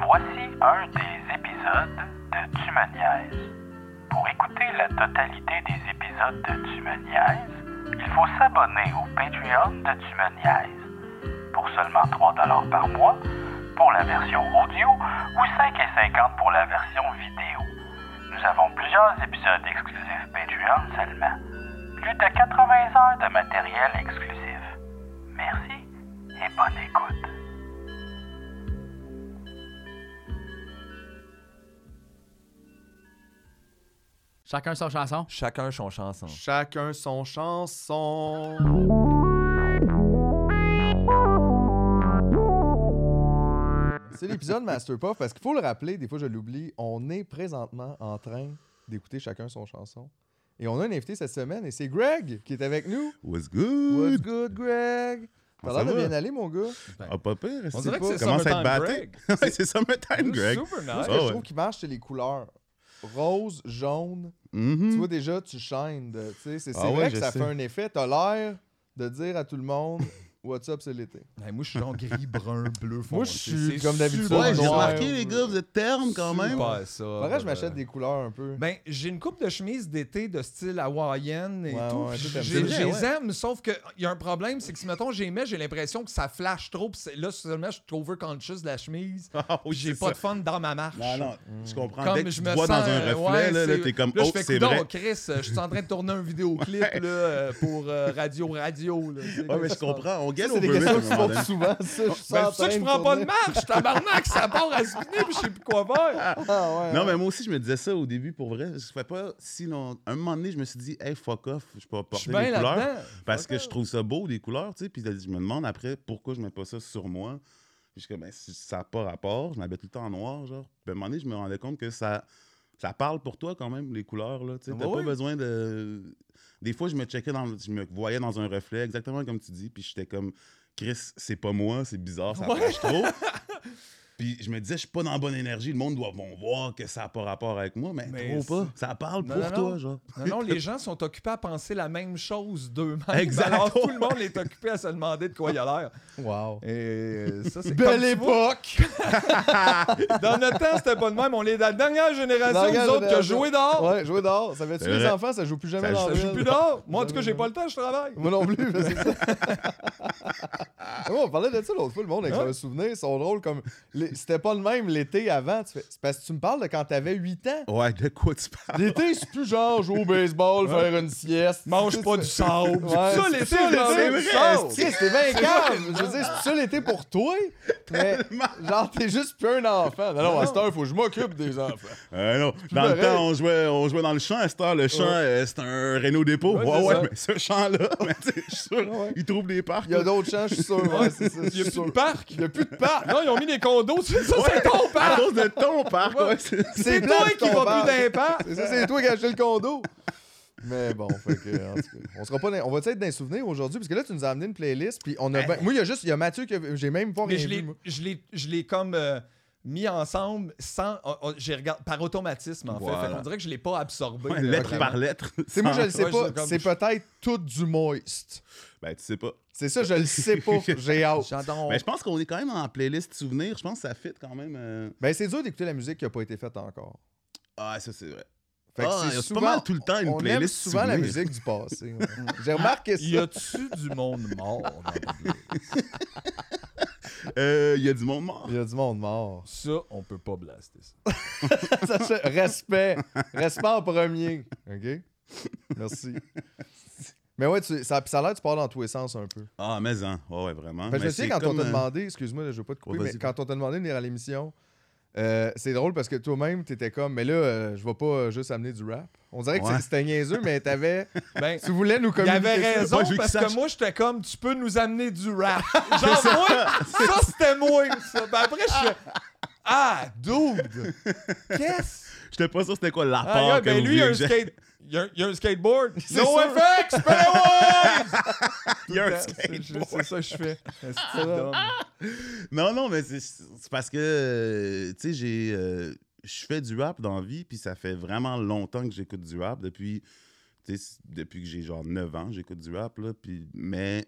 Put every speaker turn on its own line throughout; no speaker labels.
Voici un des épisodes de Tu. Pour écouter la totalité des épisodes de Tu il faut s'abonner au Patreon de Tu. Pour seulement 3 par mois, pour la version audio, ou 5,50 pour la version vidéo. Nous avons plusieurs épisodes exclusifs Patreon seulement. Plus de 80 heures de matériel exclusif. Merci et bonne écoute.
Chacun sa chanson?
Chacun son chanson.
Chacun son chanson. C'est l'épisode Master Puff parce qu'il faut le rappeler, des fois je l'oublie, on est présentement en train d'écouter chacun son chanson. Et on a un invité cette semaine et c'est Greg qui est avec nous.
What's
What's
good?
good, Greg? T'as
Ça
l'air de bien aller, mon gars.
Ah, pas pire.
On
c'est
dirait que
pas-
c'est Summertime. Greg.
C'est Summertime, Greg.
Super
Moi,
nice.
ce que
Ah
je
ouais.
trouve qui marche, c'est les couleurs. Rose, jaune. Tu vois déjà, tu tu sais, C'est
Ah ouais,
vrai que ça
sais.
fait un effet. T'as l'air de dire à tout le monde What's up, c'est l'été.
Ben, moi, je suis genre gris, brun, bleu, foncé.
Moi, je suis comme d'habitude,
Ouais, j'ai remarqué, les gars, vous êtes termes quand même.
Super, ça.
Que je m'achète
Euh,
des couleurs un peu.
Ben, j'ai une coupe de chemise d'été de style hawaïenne et
Ouais,
tout.
ouais,
Je les aime, sauf qu'il y a un problème, c'est que si, mettons, j'ai aimé, j'ai l'impression que ça flash trop. là, seulement, je suis trop overconscious de la chemise.
Oui,
puis j'ai pas
ça.
de fun dans ma marche.
Non, non, je comprends.
Comme
Dès que
je
tu
me
vois
sens,
dans un reflet,
ouais,
là, t'es comme,
Là,
oh, c'est vrai.
Chris, je suis en train de tourner un vidéoclip là, pour euh, Radio Radio.
Ouais, mais je comprends.
C'est des questions qui se posent souvent, ça. Je
Ben,
en
c'est pour ça que je prends pas de marche, tabarnak, ça part à spinner, puis je sais plus quoi faire.
Ah,
Non, mais moi aussi, je me disais ça au début, pour vrai. Ça fait pas si long. Un moment donné, je me suis dit, hey, fuck off, je peux
Je
porter les couleurs. Parce que je trouve ça beau, les couleurs, tu sais. Puis je me demande après pourquoi je mets pas ça sur moi. Puis je suis comme, ben, ça n'a pas rapport, je m'habille tout le temps en noir, genre. Puis à un moment donné, je me rendais compte que ça, ça parle pour toi quand même, les couleurs, là. Tu sais,
Ah bah
pas
oui.
besoin de. Des fois, je me checkais dans. le- Je me voyais dans un reflet, exactement comme tu dis. Puis j'étais comme, Chris, c'est pas moi, c'est bizarre, ça
Ouais.
flash trop. Puis je me disais, je suis pas dans la bonne énergie. Le monde doit vont voir que ça n'a pas rapport avec moi, mais,
Mais
trop pas. Ça parle
Non,
pour
non,
toi,
non.
genre.
Non, non, les gens sont occupés à penser la même chose d'eux-mêmes.
Exact.
Alors, tout le monde est occupé à se demander de quoi il a l'air.
Wow.
Et euh, ça, c'est
Belle époque!
Dans notre temps, c'était pas de même. On est la dernière génération,
Dernière
nous autres, qui a joué dehors.
Ouais, jouer dehors. Ça fait tuer les enfants, ça joue plus jamais
Ça
dans
joue-
plus dehors. Moi, en tout cas, j'ai pas le temps, je travaille.
Moi non plus, c'est ça. On parlait de ça l'autre fois, le monde avec
Ouais.
un souvenir, ils sont drôles comme. C'était pas le même l'été avant. tu fais- C'est parce que tu me parles de quand t'avais 8 ans.
Ouais, de quoi tu parles?
L'été, c'est plus genre jouer au baseball, faire une sieste.
Mange pas du sable.
Ouais,
ça,
c'est
l'été,
c'est sais, C'était bien calme. Je veux dire, c'est ça l'été pour toi. Mais genre, t'es juste plus un enfant. Non, non, à cette heure, faut que je m'occupe des enfants.
Euh, non. Dans le temps, on jouait, on jouait dans le champ. À cette heure, le champ, euh, c'est un Renault dépôt.
Ouais,
Ouais, mais ce champ-là, je suis sûr, ils trouvent des parcs.
Il y a d'autres champs, je suis sûr.
Il y a plus de parc.
Il y a plus de parc.
Non, ils ont mis des condos. Ça, c'est ton
À
parc.
cause de ton parc, ouais. c'est-
C'est toi qui vas
parc.
plus d'un parc.
C'est ça, c'est toi qui as acheté le condo. Mais bon, fait que, en tout cas, on sera pas dans- on va être dans les souvenirs aujourd'hui parce que là tu nous as amené une playlist puis on a ben- moi il y a juste il y a Mathieu que j'ai même pas
Mais
rien
je
vu.
l'ai,
moi.
je l'ai, je l'ai comme euh, mis ensemble sans. oh, oh, j'ai regardé par automatisme en fait.
Voilà.
Fait qu'on dirait que je l'ai pas absorbé.
Ouais, lettre
vraiment.
par lettre.
Sais moi je le sais
Ouais,
pas,
c'est comme-
c'est peut-être tout du moist.
Ben, tu sais pas.
C'est ça, je le sais pas, j'ai hâte.
J'adore.
Mais je pense qu'on est quand même en playlist souvenirs. Je pense que ça fit quand même. euh,
Ben c'est dur d'écouter la musique qui a pas été faite encore.
Ah, ça, c'est vrai.
Fait que
Ah,
c'est souvent-
pas mal tout le temps une
on
playlist
aime souvent la musique du passé. ouais. J'ai remarqué ça.
Y a-tu du monde mort dans l'église?
Euh, Il y a du monde mort.
Il y a du monde mort.
Ça, on peut pas blaster ça.
Ça, respect. Respect en premier. OK? Merci. Mais ouais, tu, ça, ça a l'air que tu parles dans tous les sens un peu.
Ah, mais hein. Ouais, ouais, vraiment.
Fait que je
Mais
sais quand on t'a
euh,
demandé, excuse-moi, je veux pas te couper,
Ouais,
mais quand on t'a demandé de venir à l'émission, euh, c'est drôle parce que toi-même, t'étais comme, mais là, euh, je vais pas euh, juste amener du rap. On dirait que
Ouais.
c'est- c'était niaiseux, mais t'avais.
Ben,
tu voulais nous
il
communiquer.
avait
ça.
raison
Ouais, je veux qu'il
parce que
sache.
moi, j'étais comme, tu peux nous amener du rap. Genre, moi, ça, c'était moi. Ça. Ben après, je fais, ah, dude, qu'est-ce?
J'étais pas sûr c'était quoi l'apport
Ah, gars,
que
ben
vous
lui, il a, un
vouliez que j'aie.
skate... il, a, il a un skateboard.
C'est
No
sûr.
FX, Pennywise!
Il y a un
C'est-
skateboard.
C'est ça que je fais. Dumb.
Non, non, mais c'est parce que, euh, tu sais, j'ai. euh, je fais du rap dans la vie, puis ça fait vraiment longtemps que j'écoute du rap. Depuis, depuis que j'ai genre 9 ans, j'écoute du rap, là. Puis, mais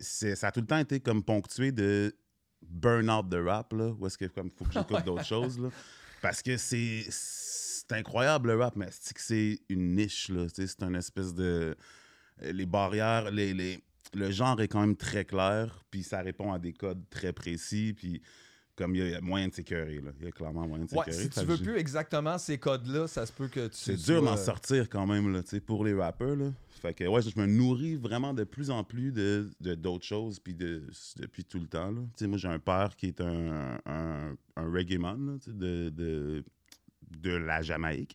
c'est- ça a tout le temps été comme ponctué de burn-out de rap, là, où est-ce que comme faut que j'écoute d'autres choses, là. Parce que c'est incroyable le rap, mais c'est une niche, C'est une espèce de. Les barrières, les, les- le genre est quand même très clair, puis ça répond à des codes très précis, puis comme il y a moyen de s'écœurer, là. Il y a clairement moyen de
Ouais,
s'écœurer.
si
Fait
tu veux plus exactement ces codes-là, ça se peut que tu.
c'est dur d'en sortir quand même, là, tu sais, pour les rappeurs. Là. Fait que, ouais, je me nourris vraiment de plus en plus de d'autres choses puis de, depuis tout le temps. Là. Tu sais, moi, j'ai un père qui est un, un, un reggae man là, de, de, de la Jamaïque.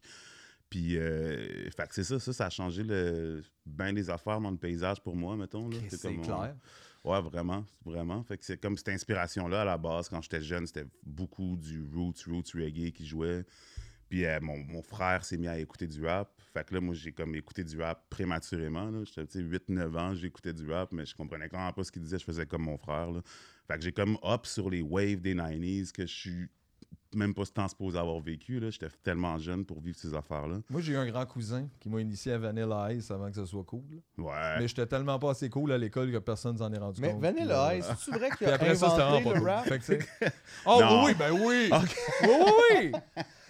Puis, euh, fait que c'est ça, ça, ça a changé le, ben des affaires dans le paysage pour moi, mettons. Là.
C'est
comme,
clair.
Ouais, vraiment, vraiment. Fait que c'est comme cette inspiration-là à la base, quand j'étais jeune, c'était beaucoup du roots, roots reggae qui jouait. Puis euh, mon, mon frère s'est mis à écouter du rap. Fait que là, moi, j'ai comme écouté du rap prématurément. J'étais, tu sais, 8-9 ans, j'écoutais du rap, mais je comprenais quand pas ce qu'il disait. Je faisais comme mon frère, là. Fait que j'ai comme hop sur les waves des 90s que je suis même pas tant supposé avoir vécu, là. J'étais tellement jeune pour vivre ces affaires-là.
Moi, j'ai eu un grand cousin qui m'a initié à Vanilla Ice avant que ce soit cool. là.
Ouais.
Mais j'étais tellement pas assez cool à l'école que personne s'en est rendu
Mais
compte.
Vanilla
Puis,
Ice,
euh,
c'est-tu vrai qu'il a
après ça,
inventé
vraiment
le rap?
Fait que, Oh
Non.
oui, ben oui! Oui, oui, oui!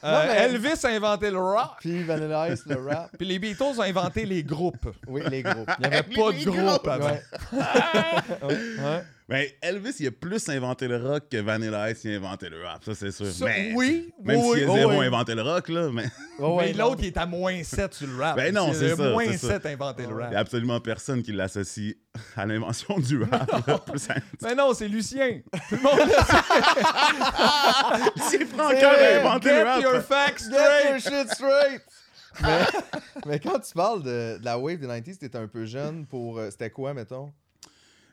Euh,
mais-
Elvis a inventé le rock.
Puis Vanilla Ice, le rap.
Puis les Beatles ont inventé les groupes.
Oui, les groupes.
Il n'y avait pas de groupe avant.
Ouais.
Ouais.
Ben, Elvis, il a plus inventé le rock que Vanilla Ice, il a inventé le rap, ça c'est sûr.
Ça,
mais,
oui,
Même
oui,
s'il a
oui,
zéro
oui.
inventé le rock, là, mais
Ouais, ouais,
mais
non.
l'autre, il est à moins 7 sur le rap.
Ben non, c'est
le
ça,
Moins
c'est ça.
7 a inventé le
il n'y a
rap.
absolument personne qui l'associe à l'invention du rap. à-
Mais non, c'est Lucien. Tout le monde le sait.
C'est Franck
C'est
qui
vrai,
a inventé le
Get
rap.
your facts
Get your shit straight! mais, mais quand tu parles de, de la wave des 90s, t'étais un peu jeune pour. euh, C'était quoi, mettons?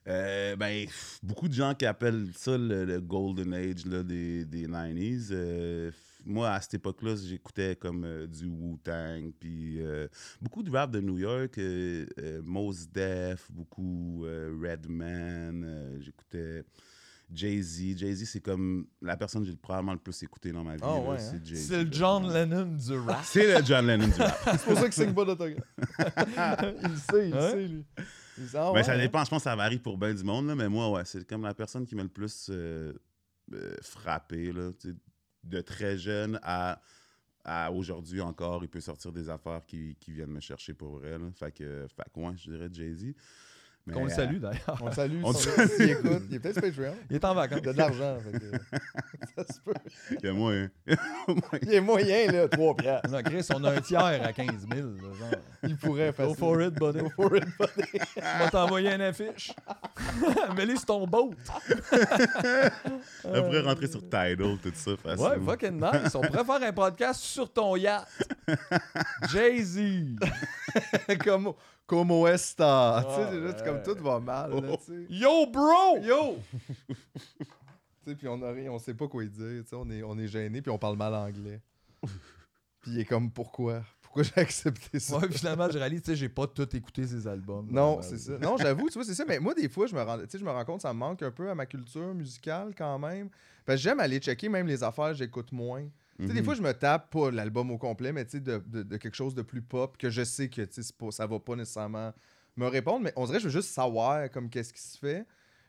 Euh, ben, beaucoup de gens qui appellent ça le, le golden age là, des, des 90s. Euh, moi, à cette époque-là, j'écoutais comme euh, du Wu-Tang, puis beaucoup de rap de New York, Mos Def, beaucoup Redman, j'écoutais Jay-Z. Jay-Z, c'est comme la personne que j'ai probablement le plus écouté dans ma vie. Là,
ouais, hein?
c'est
le. John Lennon du rap.
C'est le John Lennon du rap.
C'est pour ça qu'il signe pas d'autographe. il sait, il
Hein?
sait, lui.
Mais
ouais,
ça
hein?
dépend, je pense que ça varie pour bien du monde, là, mais moi, ouais, c'est comme la personne qui m'a le plus euh, euh, frappé, là, de très jeune à, à aujourd'hui encore, il peut sortir des affaires qui, qui viennent me chercher pour vrai. Là. Fait que, fait que, ouais, je dirais Jay-Z. Mais,
Qu'on le
euh,
salue d'ailleurs.
On le salue.
On
son-
le salue.
s'il écoute. Il est peut-être Patreon.
Il est en vacances.
Il a de l'argent. que- ça se peut.
il y a moyen.
Il est moyen, là, 3 piastres.
Non, Chris, on a un tiers à 15 000. là, genre.
Il pourrait faire
Go for it, buddy.
Go for it, buddy.
Je vais t'envoyer une affiche. Mets-les sur ton boat.
On pourrait rentrer sur Tidal, tout ça.
Ouais,
facilement.
fucking nice. On pourrait faire un podcast sur ton yacht. Jay-Z.
comme, comme Westa. tu sais,
Ah,
déjà, c'est comme
ouais.
tout va mal, là, sais.
Yo, bro! Yo!
Tu sais, puis on a rien, on sait pas quoi dire, tu sais, on est, on est gêné, puis on parle mal anglais. puis il est comme, pourquoi? Pourquoi j'ai accepté ça?
Ouais, finalement, je réalise, tu sais, j'ai pas tout écouté ces albums.
Non,
Ouais,
c'est
ouais.
ça. Non, j'avoue, tu vois, c'est ça. Mais moi, des fois, je me rends, je me rends compte, ça me manque un peu à ma culture musicale quand même. Parce que j'aime aller checker même les affaires, j'écoute moins. Des
Mhm.
fois, je me tape pas l'album au complet, mais de, de- de quelque chose de plus pop que je sais que pas- ça va pas nécessairement me répondre, mais on dirait que je veux juste savoir comme qu'est-ce qui se fait.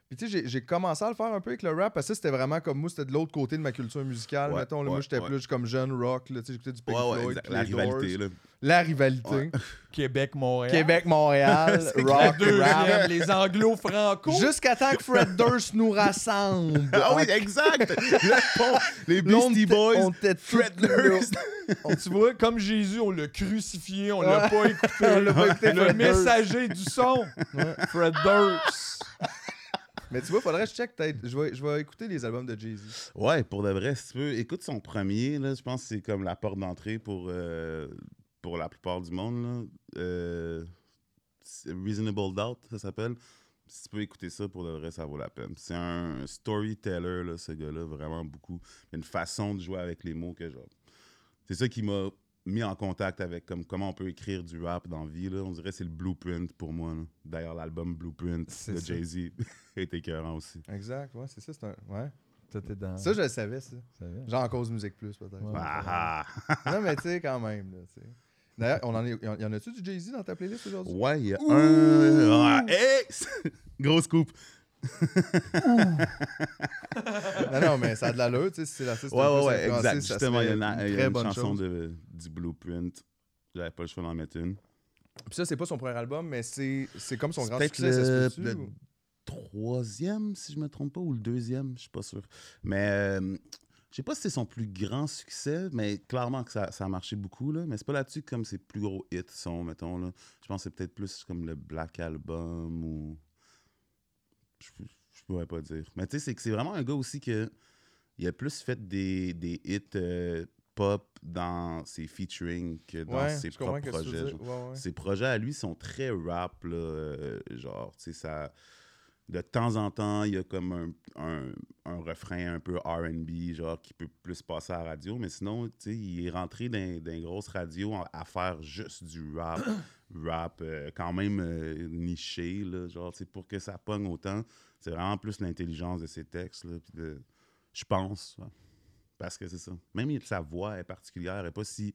Puis tu sais, j'ai- commencé à le faire un peu avec le rap, parce que c'était vraiment comme moi, c'était de l'autre côté de ma culture musicale,
Ouais,
mettons. là,
ouais,
moi, j'étais
ouais.
plus comme jeune rock, là, tu sais, j'écoutais du Pink Floyd,
La rivalité, là.
La rivalité.
Ouais.
Québec, Montréal.
Québec, Montréal,
C'est
La
rock,
deuxième,
rap.
les anglo-franco.
Jusqu'à temps que Fred Durst nous rassemble.
Ah oui, exact! Le pont, les Beastie Boys,
on
Fred. Durst.
tu vois, comme Jésus, on l'a crucifié, on l'a pas écouté.
On l'a pas écouté,
le messager du son. Fred Durst.
Mais tu vois, faudrait que je check peut-être. Je vais, je vais écouter les albums de Jay-Z.
Ouais, pour de vrai, si tu veux, écoute son premier, là, je pense que c'est comme la porte d'entrée pour, euh, pour la plupart du monde. Là. Euh, Reasonable Doubt, ça s'appelle. Si tu peux écouter ça, pour de vrai, ça vaut la peine. C'est un storyteller, là, ce gars-là, vraiment beaucoup. Il a une façon de jouer avec les mots que genre. C'est ça qui m'a mis en contact avec comme, comment on peut écrire du rap dans la vie. Là. On dirait que c'est le blueprint pour moi. là. D'ailleurs, l'album Blueprint
C'est
de
ça.
Jay-Z est écœurant aussi.
Exact, ouais, c'est ça. C'est un... Ouais.
Dans.
Ça, je le savais, ça. Genre en cause musique plus, peut-être.
Ouais.
Ah, ah.
Non, mais tu sais, quand même. Là. D'ailleurs, on en est... y en a-tu du Jay-Z dans ta playlist aujourd'hui?
Ouais, il y a un. Ah, hey! Grosse coupe.
non, non, mais ça a de l'allure, tu sais, si c'est l'artiste
Ouais, ouais, ouais, exact. Justement, il y a une, y a une chanson de, du Blueprint. J'avais pas le choix d'en mettre une.
Puis ça, c'est pas son premier album, mais c'est c'est comme son grand
peut-être
succès,
le- le-
ou-
troisième, si je me trompe pas, ou le deuxième, je suis pas sûr. Mais euh, je sais pas si c'est son plus grand succès, mais clairement que ça, ça a marché beaucoup. Là. Mais c'est pas là-dessus que comme ses plus gros hits sont, mettons. Là. Je pense que c'est peut-être plus comme le Black Album ou. Je, je pourrais pas dire. Mais tu sais, c'est que c'est vraiment un gars aussi que. Il a plus fait des, des hits euh, pop dans ses featuring que dans
Ouais,
ses propres projets.
Ouais, ouais.
Ses projets à lui sont très rap, là, euh, genre, tu sais, ça... De temps en temps, il y a comme un, refrain un peu R&B, genre, qui peut plus passer à la radio, mais sinon, tu sais, il est rentré dans, une grosse radio à faire juste du rap, rap euh, quand même euh, niché, là, genre, pour que ça pogne autant, c'est vraiment plus l'intelligence de ses textes. Je pense. Parce que c'est ça. Même sa voix est particulière, est pas si...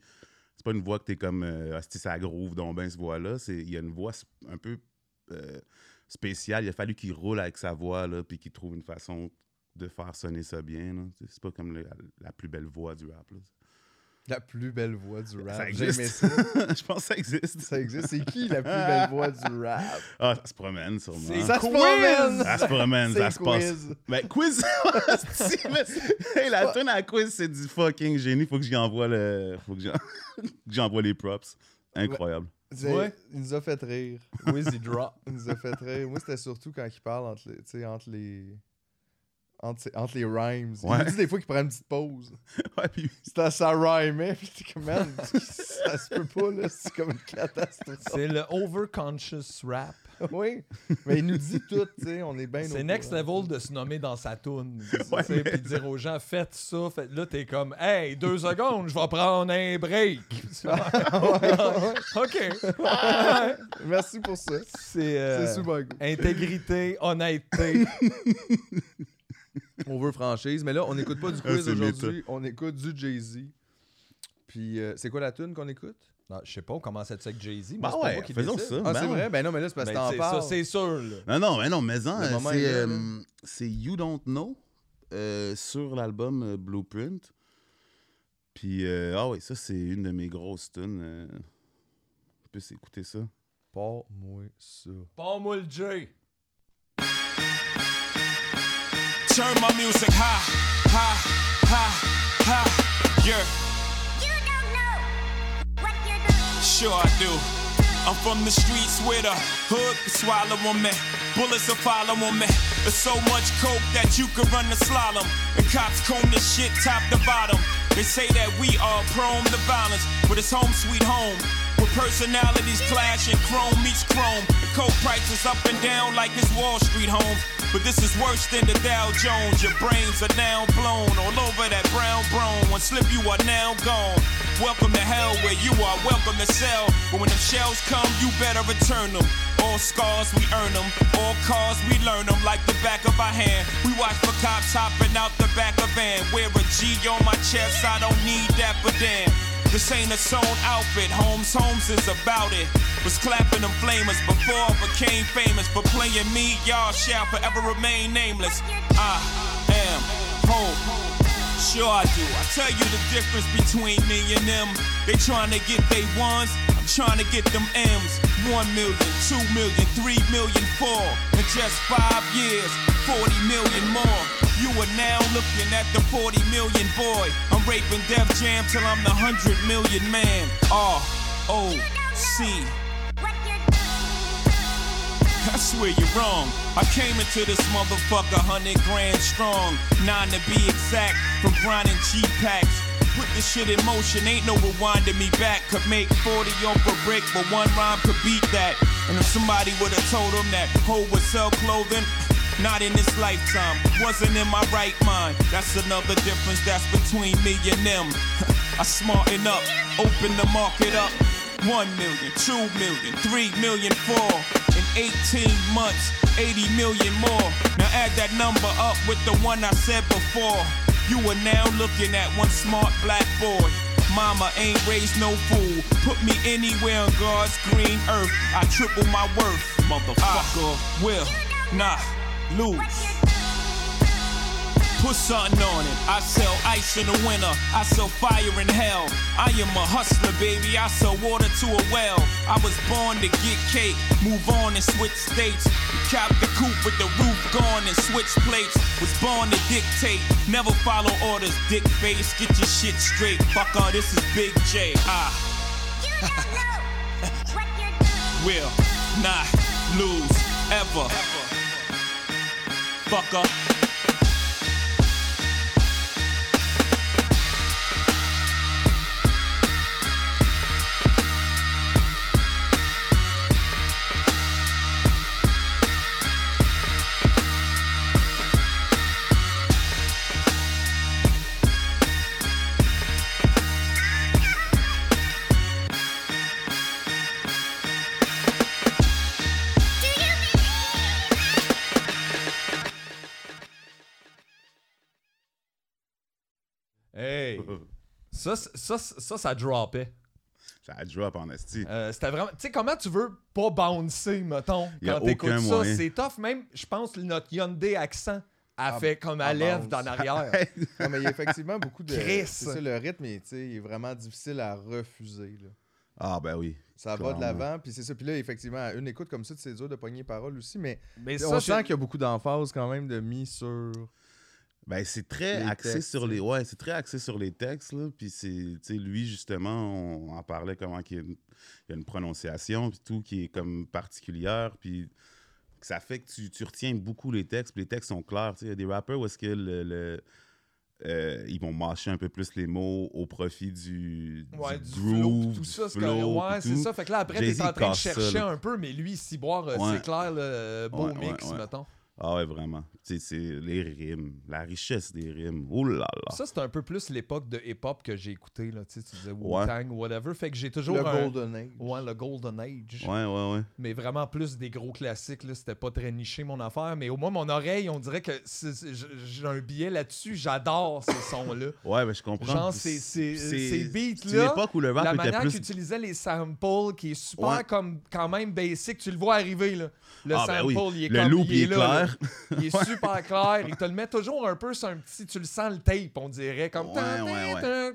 C'est pas une voix que t'es comme euh, Asti, ça groove donc ben cette voix-là. Il y a une voix un peu spéciale. Il a fallu qu'il roule avec sa voix, là, puis qu'il trouve une façon de faire sonner ça bien. C'est pas comme le- la plus belle voix du rap. là.
La plus belle voix du rap.
Ça
J'ai aimé
existe.
ça.
Je pense que ça existe.
Ça existe. C'est qui la plus belle voix du rap?
Ah, ça se promène sûrement.
Ça se
quiz!
promène!
Ça se promène, ça se passe.
quiz.
Ben, quiz! Si, mais- hey, la tune à quiz, c'est du fucking génie. Faut que j'y envoie le. Faut que j'envoie les props. Incroyable.
Ouais.
Il nous a fait rire.
Wizzy Drop.
Il nous a fait rire. Moi, c'était surtout quand il parle entre les, tu sais, entre les, entre, entre les rhymes. Il
Ouais.
nous dit des fois qu'il prend une petite pause.
Ouais, puis
C'était ça rhymait. Puis t'es comme, man, ça se peut pas, là. C'est comme une catastrophe.
C'est le overconscious rap.
Oui. Mais il nous dit tout, tu sais. On est bien
C'est next
courant.
level de se nommer dans sa toune.
Ouais,
tu sais, Puis dire aux gens, faites ça. Faites... Là, t'es comme, hey, deux secondes, je vais prendre un break. OK. Ouais.
Merci pour ça.
C'est euh,
super cool.
intégrité, honnêteté.
On veut franchise. Mais là, on n'écoute pas du
Ah,
quiz aujourd'hui. On écoute du Jay-Z. Puis, euh, c'est quoi la tune qu'on écoute?
Non, je sais pas, on commence à être avec Jay-Z.
Bah
mais c'est pas
ouais,
moi qui
faisons
décide.
ça.
Ah,
Ben
c'est
ouais.
vrai? Ben non, mais là, c'est parce que
Ben,
t'en parles.
ça, c'est sûr. Là.
Non, non, mais non, mais en, euh, c'est, euh, You Don't Know euh, sur l'album euh, Blueprint. Puis, euh, ah oui, ça, c'est une de mes grosses tunes. euh. On peut s'écouter ça.
Pas moi ça.
Pas moi le Jay.
Turn my music high, high, high, high. Yeah,
You don't know what you're doing.
sure I do. I'm from the streets where the hood can swallow on me. Bullets will follow on me. There's so much coke that you could run the slalom. And cops comb this shit top to bottom. They say that we are prone to violence, but it's home sweet home. Personalities clash and chrome meets chrome. The coke prices up and down like it's Wall Street home. But this is worse than the Dow Jones. Your brains are now blown all over that brown brown. One slip, you are now gone. Welcome to hell where you are welcome to sell. But when them shells come, you better return them. All scars, we earn them. All cars, we learn them like the back of our hand. We watch for cops hopping out the back of van. Wear a G on my chest, I don't need that, but damn. This ain't a sewn outfit, Holmes Holmes is about it. Was clapping them flamers before I became famous. For playing me, y'all shall forever remain nameless. I am home. Sure I do. I tell you the difference between me and them. They trying to get they ones, trying to get them M's. One million, two million, three million, four. In just five years, 40 million more. You are now looking at the 40 million boy. I'm raping Def Jam till I'm the 100 million man. R O C.
You're
swear you're wrong. I came into this motherfucker 100 grand strong. Nine to be exact, from grinding cheap packs. Put this shit in motion, ain't no rewinding me back. Could make 40 off a brick, but one rhyme could beat that. And if somebody would've told him that Ho would sell clothing, not in this lifetime, wasn't in my right mind. That's another difference that's between me and them. I smarten up, open the market up. One million, two million, three million, four. In 18 months, 80 million more. Now add that number up with the one I said before. You are now looking at one smart black boy. Mama ain't raised no fool. Put me anywhere on God's green earth. I triple my worth. Motherfucker. will not lose. Put something on it. I sell ice in the winter. I sell fire in hell. I am a hustler, baby. I sell water to a well. I was born to get cake, move on and switch states. Cap the coupe with the roof gone and switch plates. Was born to dictate, never follow orders. Dick face, get your shit straight. Fucker, this is Big J. Ah,
You don't know what you're doing.
will not lose ever. Fucker.
Ça, ça, ça, ça droppait.
Ça a drop en esti.
Euh, C'était vraiment. Tu sais, comment tu veux pas bouncer, mettons, quand t'écoutes ça? C'est tough. Même, je pense, que notre Hyundai accent a
Ah,
fait comme à
ah,
lèvres
bounce.
dans l'arrière.
Non, mais il y a effectivement beaucoup de.
Chris.
Ça, le rythme, il, tu sais, il est vraiment difficile à refuser. là.
Ah, ben oui.
Ça va de l'avant, puis c'est ça. Puis là, effectivement, à une écoute comme ça, c'est dur de pogner les paroles aussi, mais
Mais
on
ça,
sent qu'il y a beaucoup d'emphase quand même de mis sur.
Ben, c'est très
Les
axé
textes,
sur les ouais, c'est très axé sur les textes là, puis c'est lui justement, on en parlait comment qu'il y a une, il y a une prononciation puis tout qui est comme particulière puis ça fait que tu, tu retiens beaucoup les textes, puis les textes sont clairs, il y a des rappeurs où est-ce que le, le- euh, ils vont mâcher un peu plus les mots au profit du,
Ouais,
du
du flow,
groove,
tout ça, c'est
flow,
Ouais, c'est ça. Fait que là, après, t'es en train de
ça,
chercher un peu, mais lui, si boire, euh,
Ouais.
c'est clair, là, euh, beau mix, mettons.
Ah ouais, vraiment. Tu sais, c'est les rimes, la richesse des rimes. Oh là là.
Ça, c'est un peu plus l'époque de hip-hop que j'ai écouté, là. Tu sais, tu disais
Ouais.
Wu-Tang ou whatever. Fait que j'ai toujours
Le
un...
Golden Age.
Ouais, le Golden Age.
Ouais, ouais, ouais.
Mais vraiment plus des gros classiques, là. C'était pas très niché, mon affaire. Mais au moins, mon oreille, on dirait que c'est- c'est- j'ai un billet là-dessus. J'adore ces sons-là.
Ouais, ben je comprends.
Genre, ces- ces- ces
C'est
beats-là,
une époque où le rap
la
était
manière
plus...
qu'il utilisait les samples, qui est super
Ouais.
comme quand même basic, tu le vois arriver là. Le
Ah, ben
sample,
oui.
il est
Le
comme
loop,
il est,
il est
là, là.
Clair.
Il est super clair. Il te le met toujours un peu sur un petit. Tu le sens le tape, on dirait. Comme.
Ouais, ouais,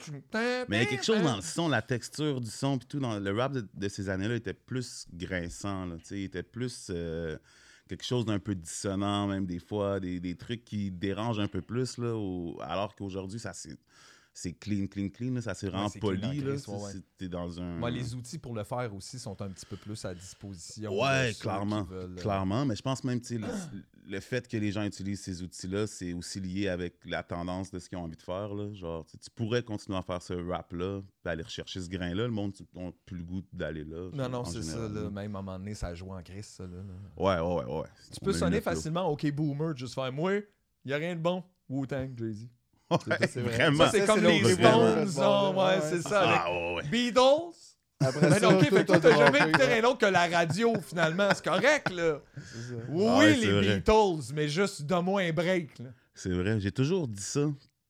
Mais il y a quelque chose dans le son, la texture du son, puis tout. Dans le rap de, de ces années-là était plus grinçant, là, il était plus euh, quelque chose d'un peu dissonant, même des fois, des, des trucs qui dérangent un peu plus, là, au- alors qu'aujourd'hui, ça c'est. C'est clean, clean, clean, là, ça
clean en
poli. là,
ouais, ouais.
c'est- T'es dans un.
Moi, les outils pour le faire aussi sont un petit peu plus à disposition.
Ouais, clairement.
veulent, euh,
Clairement, mais je pense même, sais, le, le fait que les gens utilisent ces outils-là, c'est aussi lié avec la tendance de ce qu'ils ont envie de faire. Là. Genre, tu pourrais continuer à faire ce rap-là, aller rechercher ce grain-là. Le monde n'a plus le goût d'aller là.
Non, non, c'est ça. Là. Même à un moment donné, ça joue en crise, ça. Là.
Ouais, ouais, ouais, ouais.
Tu
On
peux sonner facilement OK Boomer, juste faire moi, y a rien de bon. Wu-Tang, Jay-Z.
Ouais,
c'est vrai.
vraiment.
Ça, c'est comme les Stones, ouais, c'est ça.
Ah, ouais.
Beatles.
Après
Mais
ça,
non, ok, fait que
a
toi, t'as jamais écouté rien d'autre que la radio, finalement. C'est correct, là.
C'est ça.
Oui,
Ah ouais,
les
vrai.
Beatles, mais juste donne-moi un break, là.
C'est vrai, j'ai toujours dit ça.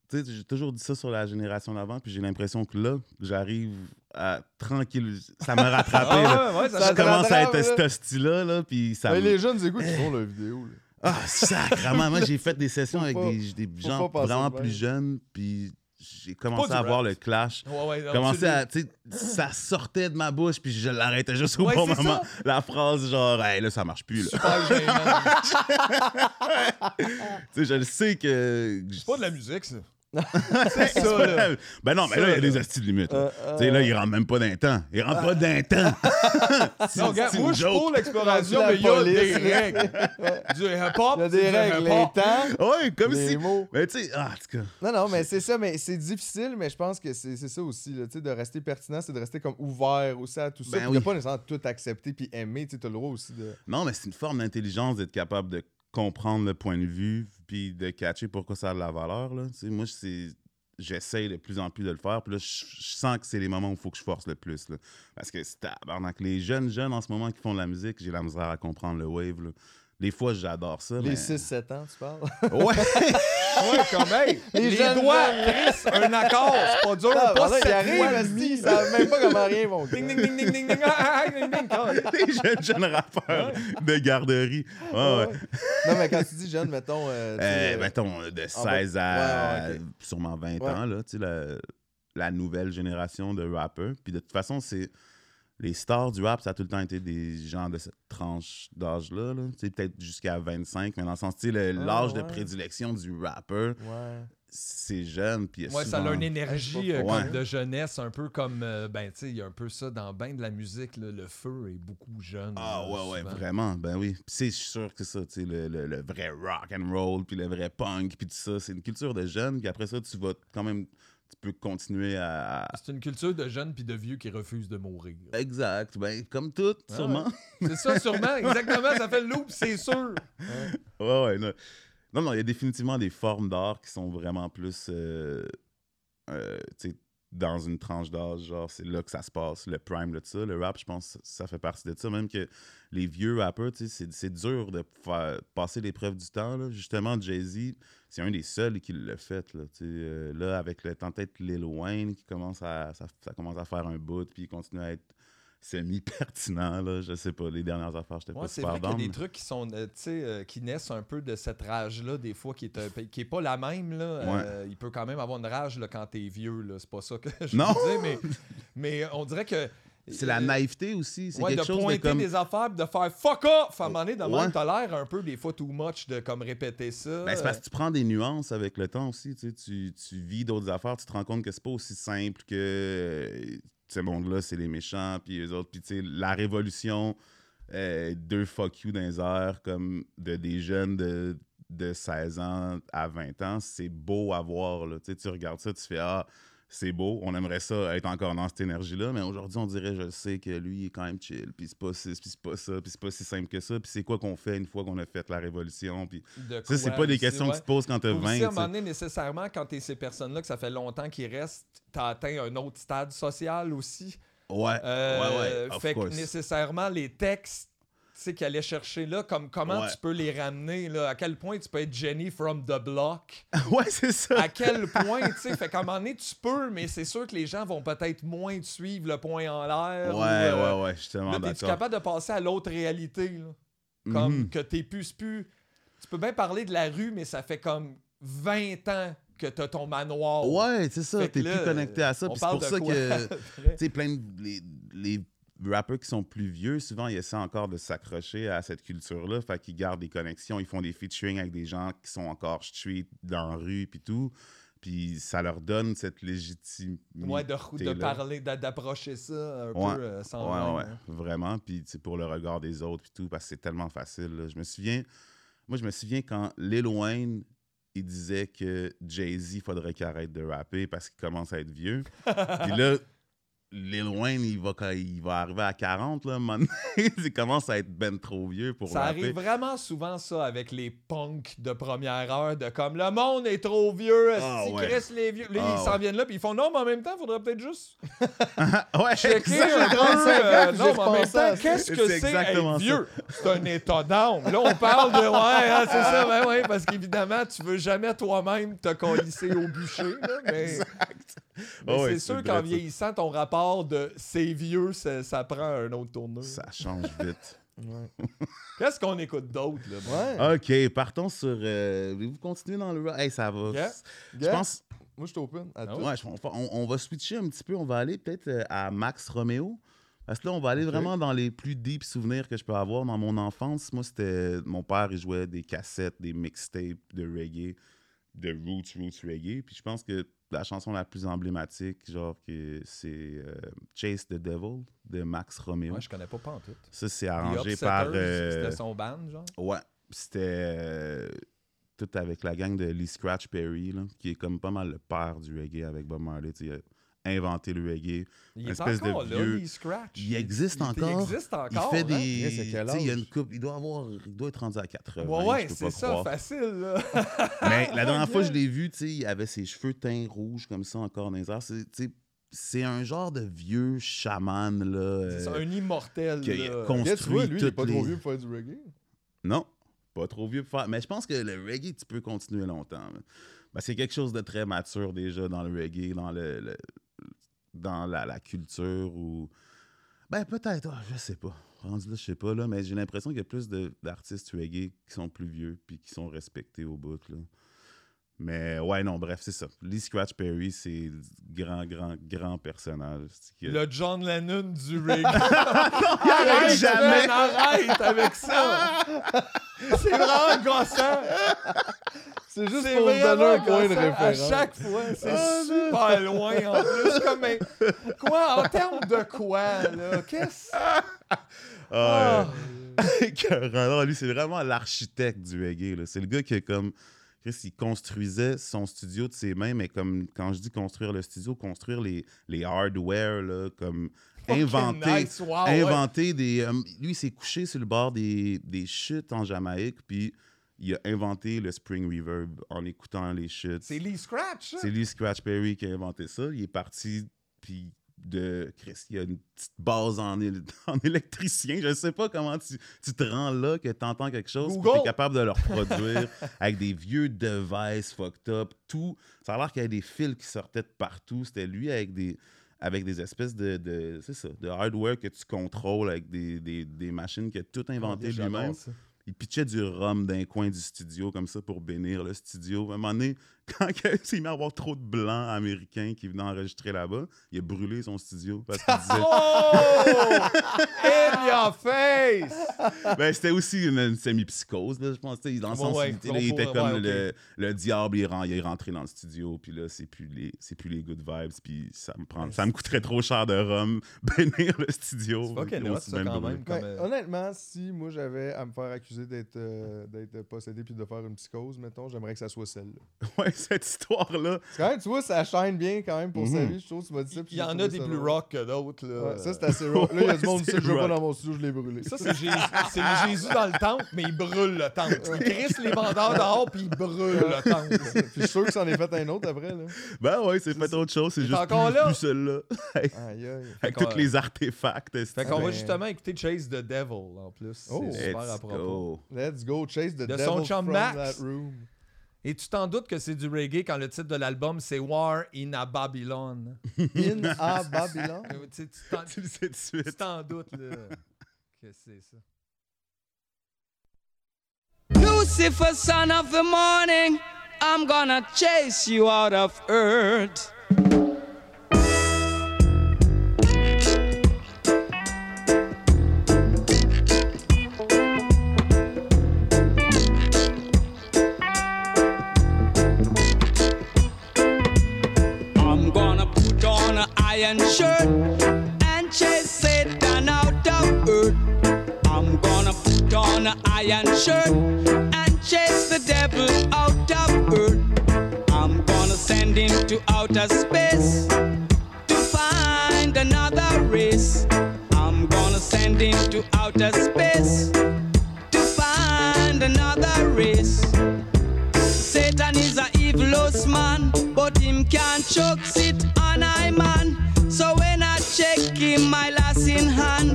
Tu sais, j'ai toujours dit ça sur la génération d'avant, puis j'ai l'impression que là, j'arrive à tranquille. Ça m'a rattrapé. là.
ouais,
Ça
Je commence à être
là.
ce style-là, là, puis ça
Mais
me-
les jeunes écoutent toujours la vidéo. là.
Ah, sacrément. Moi, j'ai fait des sessions avec
pas-
des, gens vraiment plus jeunes, puis j'ai commencé à voir le clash.
Ouais, ouais,
Commencé à, ça sortait de ma bouche, puis je l'arrêtais juste au
Ouais,
bon moment.
ça.
La phrase, genre, hey, là, ça marche plus, là.
Super
je le sais que.
C'est pas de la musique, ça.
C'est
ça, là.
Ben non, mais là, il y a des astuces de limite.
Euh,
là. Tu sais, là, il rentre même pas d'un temps. Il rentre pas d'un temps. C'est-
Non, regarde, moi, je pour l'exploration, mais il y a des règles. Du hip-hop,
Il y a des règles, les temps,
Ouais, comme
les
si.
mots.
Mais tu sais, ah, en tout cas.
Non, non, mais c'est ça, mais c'est difficile, mais je pense que c'est c'est ça aussi, là, tu sais, de rester pertinent, c'est de rester comme ouvert aussi à tout ça,
Ben oui.
de pas nécessairement tout accepter puis aimer, tu sais, t'as le droit aussi de...
Non, mais c'est une forme d'intelligence d'être capable de comprendre le point de vue puis de catcher pourquoi ça a de la valeur. Là. Moi, c'est... j'essaie de plus en plus de le faire. Puis là, je sens que c'est les moments où il faut que je force le plus. Parce que c'est tabarnak. Les jeunes jeunes en ce moment qui font de la musique, j'ai la misère à comprendre le wave. Des fois, j'adore ça.
Les
mais...
6-7 ans, tu parles?
Ouais!
Ouais, comme, hey, les,
jeunes
doigts. Chris, un accord, c'est pas dur,
Ah,
pas sept demi.
ils savent même pas comment rien vont.
Ding, ding, ding, ding, ding, ding, ah, ah, ding, ding, ah.
Les jeunes, jeunes rappeurs de garderie. Ouais, ouais.
Non, mais quand tu dis jeune, mettons. euh,
Euh,
euh,
mettons, de
en bas-
16 à
Ouais,
sûrement 20
Ouais.
ans, là, tu sais, la, la nouvelle génération de rappeurs. Puis de toute façon, c'est les stars du rap, ça a tout le temps été des gens de cette tranche d'âge-là. là. Peut-être jusqu'à 25, mais dans le sens, tu sais, le- l'âge de prédilection du rappeur,
Ouais.
c'est jeune. Puis
Ouais, ça a une énergie euh, comme de jeunesse, un peu comme, euh, ben, tu sais, il y a un peu ça dans ben de la musique, là, le feu est beaucoup jeune.
Ah
là,
ouais, ouais, vraiment, ben oui. Puis c'est sûr que c'est ça, tu sais, le, le- le vrai rock and roll, puis le vrai punk, puis tout ça, c'est une culture de jeunes, puis après ça, tu vas quand même, tu peux continuer à...
C'est une culture de jeunes puis de vieux qui refusent de mourir.
Exact, ben comme tout,
Ah
sûrement.
C'est ça, sûrement, exactement, ça fait le loop, c'est sûr.
Ouais, ouais. Non, non, non, il y a définitivement des formes d'art qui sont vraiment plus. euh, euh, tu sais, dans une tranche d'âge, genre, c'est là que ça se passe, le prime de ça. Le rap, je pense, ça fait partie de ça. Même que les vieux rappeurs, tu sais, c'est- c'est dur de faire passer l'épreuve du temps. là. Justement, Jay-Z, c'est un des seuls qui l'a fait. Là, euh, là, avec le temps, Lil Wayne, qui commence à, ça, ça commence à faire un bout, puis il continue à être semi-pertinent. Là, je sais pas, les dernières affaires, j'étais
Ouais,
pas
c'est
super
vrai qu'il y a des trucs qui sont, euh, euh, qui naissent un peu de cette rage-là, des fois, qui est, qui pas la même, là. Il peut quand même avoir une rage, là, quand t'es vieux, là. C'est pas ça que je
Non.
veux dire, mais, mais on dirait que...
C'est la naïveté aussi. C'est
Ouais,
quelque
de
chose de
pointer
comme.
des affaires de faire fuck off! À un moment donné, de
Ouais.
t'as l'air un peu, des fois, too much de comme répéter ça.
Ben, c'est parce que tu prends des nuances avec le temps aussi. Tu, sais, tu, tu vis d'autres affaires, tu te rends compte que c'est pas aussi simple que euh, ce monde-là, c'est les méchants, puis eux autres. Puis tu sais, la révolution, euh, deux fuck you dans les airs, comme de des jeunes de, de 16 ans à 20 ans, c'est beau à voir. Là. Tu sais, tu regardes ça, tu fais Ah, c'est beau, on aimerait ça être encore dans cette énergie-là, mais aujourd'hui, on dirait, je sais que lui, il est quand même chill, puis c'est pas, c'est pas ça, puis c'est pas si simple que ça, puis c'est quoi qu'on fait une fois qu'on a fait la révolution, puis ça, c'est pas des questions
ouais.
que tu te poses quand t'as
Ou
20.
aussi, à un moment donné, nécessairement, quand t'es ces personnes-là, que ça fait longtemps qu'ils restent, t'as atteint un autre stade social aussi.
Ouais,
Euh,
ouais, ouais, of
fait que nécessairement, les textes qu'ils allaient chercher là, comme comment
Ouais.
tu peux les ramener, là, à quel point tu peux être Jenny from the block,
ouais, c'est ça.
à quel point, tu sais, fait qu'à un moment donné, tu peux, mais c'est sûr que les gens vont peut-être moins te suivre le point en l'air.
Ouais,
ou, euh,
ouais, ouais, je suis tellement d'accord.
capable de passer à l'autre réalité, là? Comme
Mhm.
que t'es plus, plus... Tu peux bien parler de la rue, mais ça fait comme 20 ans que t'as ton manoir.
Ouais, c'est ça, t'es plus connecté à ça. Puis c'est pour
de
ça que, tu sais, plein de. Les, les rappeurs qui sont plus vieux, souvent, ils essaient encore de s'accrocher à cette culture-là. Fait qu'ils gardent des connexions, ils font des featuring avec des gens qui sont encore street, dans la rue, puis tout. Puis ça leur donne cette légitimité.
Ouais, de, de parler, d'a- d'approcher ça un
Ouais.
peu euh, sans
Ouais,
même,
ouais,
hein.
vraiment. Puis c'est pour le regard des autres puis tout, parce que c'est tellement facile. là. Je me souviens, moi je me souviens quand Lil Wayne, il disait que Jay-Z, il faudrait qu'il arrête de rapper parce qu'il commence à être vieux. puis là, Lil Wayne, il va, il va arriver à 40, là, donné, il commence à être ben trop vieux pour
Ça
rapper.
arrive vraiment souvent, ça, avec les punks de première heure, de comme le monde est trop vieux,
Ah,
si
ouais.
Chris les vieux. Là,
Ah,
ils s'en
ouais.
viennent là, puis ils font non, mais en même temps, faudrait peut-être juste
ouais,
checker
exact.
un peu.
35 ans,
euh, non, mais en même temps, qu'est-ce que
C'est
être vieux? C'est un état d'âme. Là, on parle de ouais, hein, c'est ça, ben ouais, parce qu'évidemment, tu veux jamais toi-même te colisser au bûcher, là, mais. Mais
Ah
c'est sûr qu'en vieillissant, ton rapport de c'est vieux, ça, ça prend un autre tournure.
Ça change vite.
Qu'est-ce qu'on écoute d'autre, là?
Ouais.
OK, partons sur... euh, Voulez-vous continuer dans le rap? Hey, ça va.
Yeah.
Je
Yeah.
pense...
Moi, je t'open. À
Ah ouais?
On, va switcher un petit peu. On va aller peut-être euh, à Max Romeo. Parce que là, on va aller vraiment dans les plus deep souvenirs que je peux avoir dans mon enfance. Moi, c'était. Mon père, il jouait des cassettes, des mixtapes de reggae, de roots, roots reggae. Puis je pense que la chanson la plus emblématique, genre, que c'est euh, Chase the Devil de Max Romeo.
Moi, je connais pas pantoute.
Ça, c'est arrangé par. euh,
C'était son band, genre?
Ouais. C'était euh, tout avec la gang de Lee Scratch Perry, là, qui est comme pas mal le père du reggae avec Bob Marley. Il a inventé le reggae.
Il est
espèce de
encore là,
vieux-
Lee Scratch.
Il existe
il-
encore.
Il existe
Il
encore.
fait
hein?
des. Il y a une coupe. Il doit avoir. Il doit être rendu à 80.
Ouais, ouais, c'est
pas
ça,
croire.
facile, là.
Mais la dernière fois que je l'ai vu, tu sais, il avait ses cheveux teints rouges comme ça encore dans les airs. C'est, tu sais, c'est un genre de vieux chaman, là.
C'est
euh,
un immortel,
qui a
là.
construit
vois, lui, il est pas
les-
trop vieux pour faire du reggae.
Non. pas trop vieux pour faire. Mais je pense que le reggae, tu peux continuer longtemps. Ben, c'est quelque chose de très mature déjà dans le reggae, dans le, le- dans la, la culture ou. Ben peut-être, ah, je sais pas. Rendu là, je sais pas, là, mais j'ai l'impression qu'il y a plus d'artistes reggae qui sont plus vieux puis qui sont respectés au bout. Là. Mais ouais, non, bref, c'est ça. Lee Scratch Perry, c'est grand, grand, grand personnage.
Le John Lennon du reggae.
arrête jamais.
man, arrête avec ça. C'est vraiment gossant.
C'est juste pour se donner un point de référence.
À chaque fois, c'est
Ah,
super loin en plus. Comme, mais, quoi, en termes de quoi, là? Qu'est-ce?
Ah, ouais. Écœurant. Non, lui, c'est vraiment l'architecte du reggae. là. C'est le gars qui est comme. Chris, il construisait son studio de ses mains, mais comme quand je dis construire le studio, construire les, les hardware, là, comme inventer,
nice, wow, ouais.
inventer des. euh, lui, il s'est couché sur le bord des, des chutes en Jamaïque, puis il a inventé le Spring Reverb en écoutant les chutes.
C'est Lee Scratch?
C'est lui, Scratch Perry, qui a inventé ça. Il est parti, puis de. Chris, il y a une petite base en, en électricien. Je sais pas comment tu, tu te rends là, que tu entends quelque chose, puis tu es capable de le reproduire avec des vieux devices fucked up, tout. Ça a l'air qu'il y avait des fils qui sortaient de partout. C'était lui avec des avec des espèces de, de c'est ça, de hardware que tu contrôles avec des, des, des machines a tout inventé
J'adore
lui-même il pitchait du rhum d'un coin du studio comme ça pour bénir le studio. À un moment donné, quand il s'est mis à avoir trop de blancs américains qui venaient enregistrer là-bas, il a brûlé son studio parce qu'il disait.
Oh! In your face!
ben, c'était aussi une, une semi-psychose, là, je pense. Dans le sens où
ouais,
il il était comme
ouais,
le, le diable, il il est rentré dans le studio, puis là, c'est plus les, c'est plus les good vibes, puis ça me, prend, ça me coûterait trop cher de rhum bénir le studio.
C'est ça,
le
quand même. Comme,
Ben,
euh,
Honnêtement, si moi j'avais à me faire accuser d'être euh, d'être possédé puis de faire une psychose, mettons, j'aimerais que ça soit celle-là.
Ouais, cette histoire-là.
Quand même, tu vois, ça shine bien quand même pour sa
Mhm.
vie, je trouve. Tu m'as dit ça. puis
Il y en a des plus rock que d'autres. là.
Ça, c'est assez rock. Là, il y a du monde qui sait que je pas dans mon studio, je l'ai brûlé.
Ça, c'est Jésus, Jésus dans le temple, mais il brûle le temple. Il crisse les vendeurs dehors, puis il brûle le temple.
Puis je suis sûr que ça en est fait un autre après. Là.
Ben ouais, c'est fait autre chose, c'est juste
encore
plus,
là?
plus celle-là.
Aïe, aïe.
Avec tous les artefacts. est-ce
Fait qu'on va
Ben-
justement écouter Chase the Devil en plus.
Oh.
c'est super à
Let's
propos.
go.
Let's go, chase the
De
devil
son chum
from
Max.
that room.
Et tu t'en doutes que c'est du reggae quand le titre de l'album c'est War in a Babylon.
In a Babylon?
Tu sais, tu t'en-
Tu le sais tout de
tu t'en doutes, là. Que c'est ça.
Lucifer, son of the morning, I'm gonna chase you out of earth. Iron shirt and chase the devil out of earth. I'm gonna send him to outer space to find another race. I'm gonna send him to outer space to find another race. Satan is a evilous man, but him can't choke sit on I man. So when I check him, my last in hand,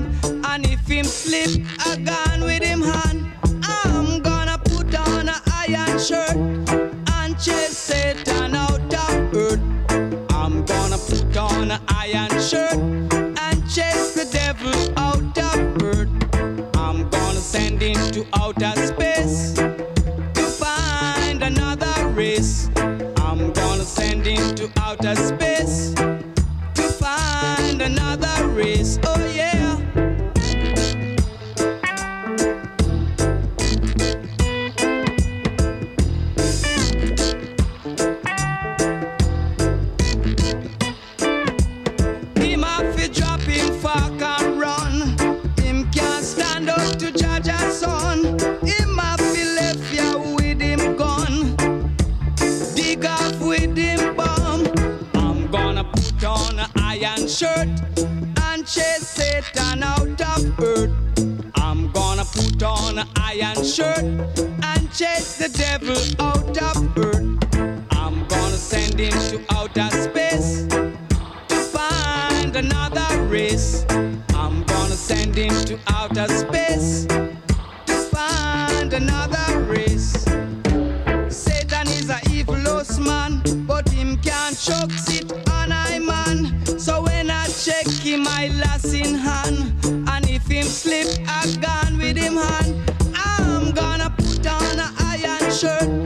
and if him slip, gone shirt and chase Satan out of earth. I'm gonna put on a iron shirt and chase the devil out of earth. I'm gonna send him to outer space to find another race. I'm gonna send him to outer space to find another race. Oh out of earth. I'm gonna put on an iron shirt and chase the devil out of earth. I'm gonna send him to outer space to find another race. I'm gonna send him to outer space to find another race. Satan is a evil host man, but him can't choke it on I man. So when I check him, I last in hand. Slip, I gone with him hand. I'm gonna put on a iron shirt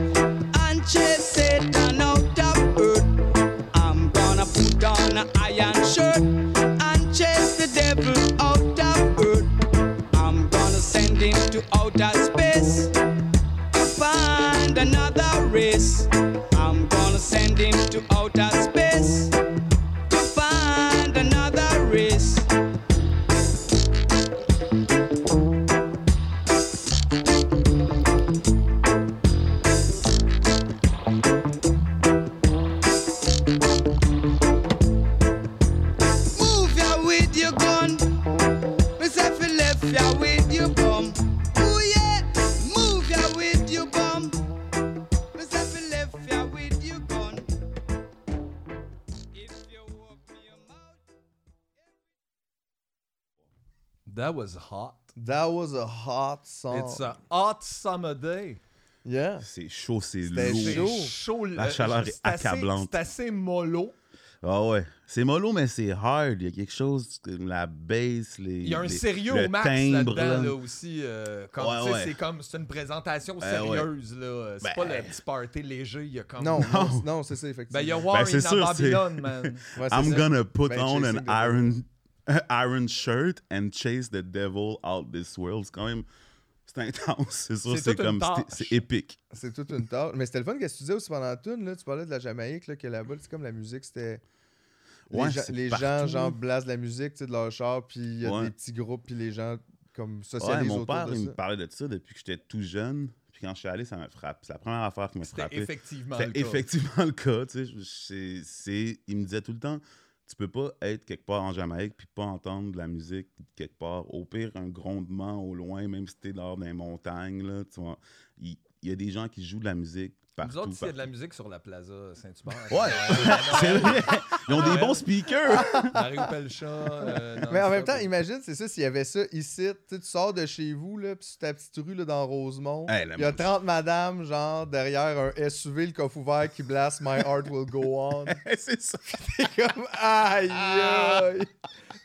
That was
a hot song.
It's a hot summer day.
Yeah.
C'est chaud, c'est lourd.
C'est chaud.
La
le-
chaleur est
assez-
accablante.
C'est assez mollo.
Ah ouais. C'est mollo, mais c'est hard. Il y a quelque chose, comme la bass, les.
Il y a un
les-
sérieux
le
au max
timbre,
là-dedans
là.
là, aussi. euh, comme,
Ouais, ouais.
C'est comme c'est une présentation
ouais.
sérieuse. là. C'est
Ben-
pas le petit party léger. Il y a comme.
Non, non, non, c'est ça,
Ben,
effectivement.
il y a War
c'est
in
sûr,
Babylon, man.
Ouais, c'est
I'm
ça.
gonna put
Ben,
on an
the
iron, iron shirt and chase the devil out this world. C'est quand même. C'est intense, c'est sûr.
C'est
comme. C'est épique.
C'est toute une tâche. Mais c'était le fun qu'est-ce que tu disais aussi pendant la tune, là. Tu parlais de la Jamaïque, là, que là-bas, c'est comme la musique, c'était. Les,
Ouais,
gens, les gens, genre, blasent la musique, tu sais, de leur char, puis il y a
Ouais.
des petits groupes, puis les gens, comme,
Ouais,
socialisent
mon
autour
père,
de
il
ça.
me parlait de ça depuis que j'étais tout jeune. Puis quand je suis allé, ça m'a frappé. C'est la première affaire qui m'a
C'était
frappé.
effectivement le
C'était
cas.
effectivement le cas. Tu sais, c'est- il me disait tout le temps, tu peux pas être quelque part en Jamaïque puis pas entendre de la musique quelque part. Au pire, un grondement au loin, même si t'es dans des montagnes. Là, tu vois. il, y a des gens qui jouent de la musique partout.
Nous autres, ici, il y a de la musique sur la plaza Saint-Hubert.
Ouais,
Euh,
c'est vrai. Ils ont des bons speakers.
Mario Pelcha. euh,
Mais en même temps, imagine, c'est ça, s'il y avait ça ici, tu sais, tu sors de chez vous, là, puis sur ta petite rue là, dans Rosemont,
Hey,
il y a
mo-
30 madames, genre, derrière un SUV, le coffre ouvert, qui blast My Heart Will Go On.
c'est ça.
C'est comme, aïe, aïe.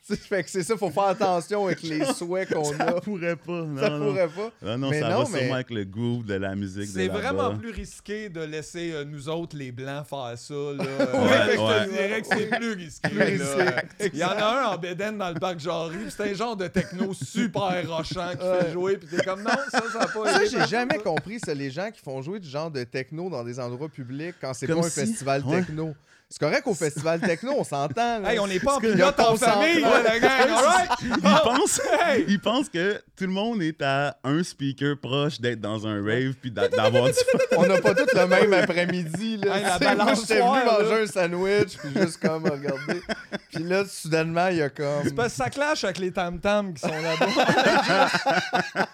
Fait que c'est ça, faut faire attention avec les souhaits qu'on
Ça
a.
pourrait pas. Non,
Ça
non.
pourrait pas.
Non,
Mais
ça
non,
va
mais-
sûrement avec le groove de la musique
C'est vraiment plus risqué de laisser euh, nous autres, les Blancs, faire ça. Là. Euh,
Ouais,
je te
ouais.
dirais que c'est plus risqué.
Plus
là.
risqué,
Il y en a un en Bédène dans le parc Jarry, c'est un genre de techno super rochant qui fait jouer, puis t'es comme non, ça, ça n'a pas
Ça, j'ai jamais compris, ça, les gens qui font jouer du genre de techno dans des endroits publics quand c'est pas un festival
ouais.
techno. C'est correct au festival techno, on s'entend.
Hey, on n'est pas en pilote en famille, la gang, alright?
Ils pensent que tout le monde est à un speaker proche d'être dans un rave puis d'a- d'avoir du.
On n'a pas tous le même après-midi. Là. Moi, j'étais venu manger
là.
un sandwich, puis juste comme regarder. Puis là, soudainement, il y a comme.
C'est parce que ça clash avec les tam-tams qui sont là-bas.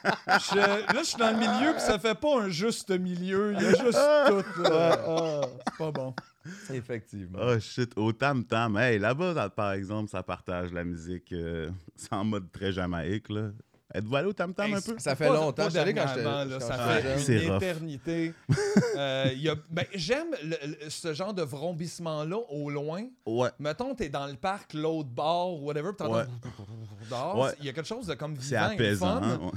Je- là, je suis dans le milieu, puis ça fait pas un juste milieu. Il y a juste tout. là.
Ah,
C'est pas bon.
effectivement.
Oh shit, au tam tam. Hey, là-bas, ça- par exemple, ça partage la musique. euh, c'est en mode très jamaïque, là. Êtes-vous allé au tam tam
Hey,
un peu?
Ça fait
Pas-
longtemps.
pas
quand
là,
quand
ça fait.
C'est
une
rough.
éternité. Euh, il y a- ben, J'aime le- le- ce genre de vrombissement-là au loin.
Ouais.
Mettons, t'es dans le parc, l'autre bord, whatever, puis t'entends
Ouais.
dehors.
Ouais.
Il y a quelque chose de comme
C'est
vivant et
apaisant.
fun.
hein, ouais.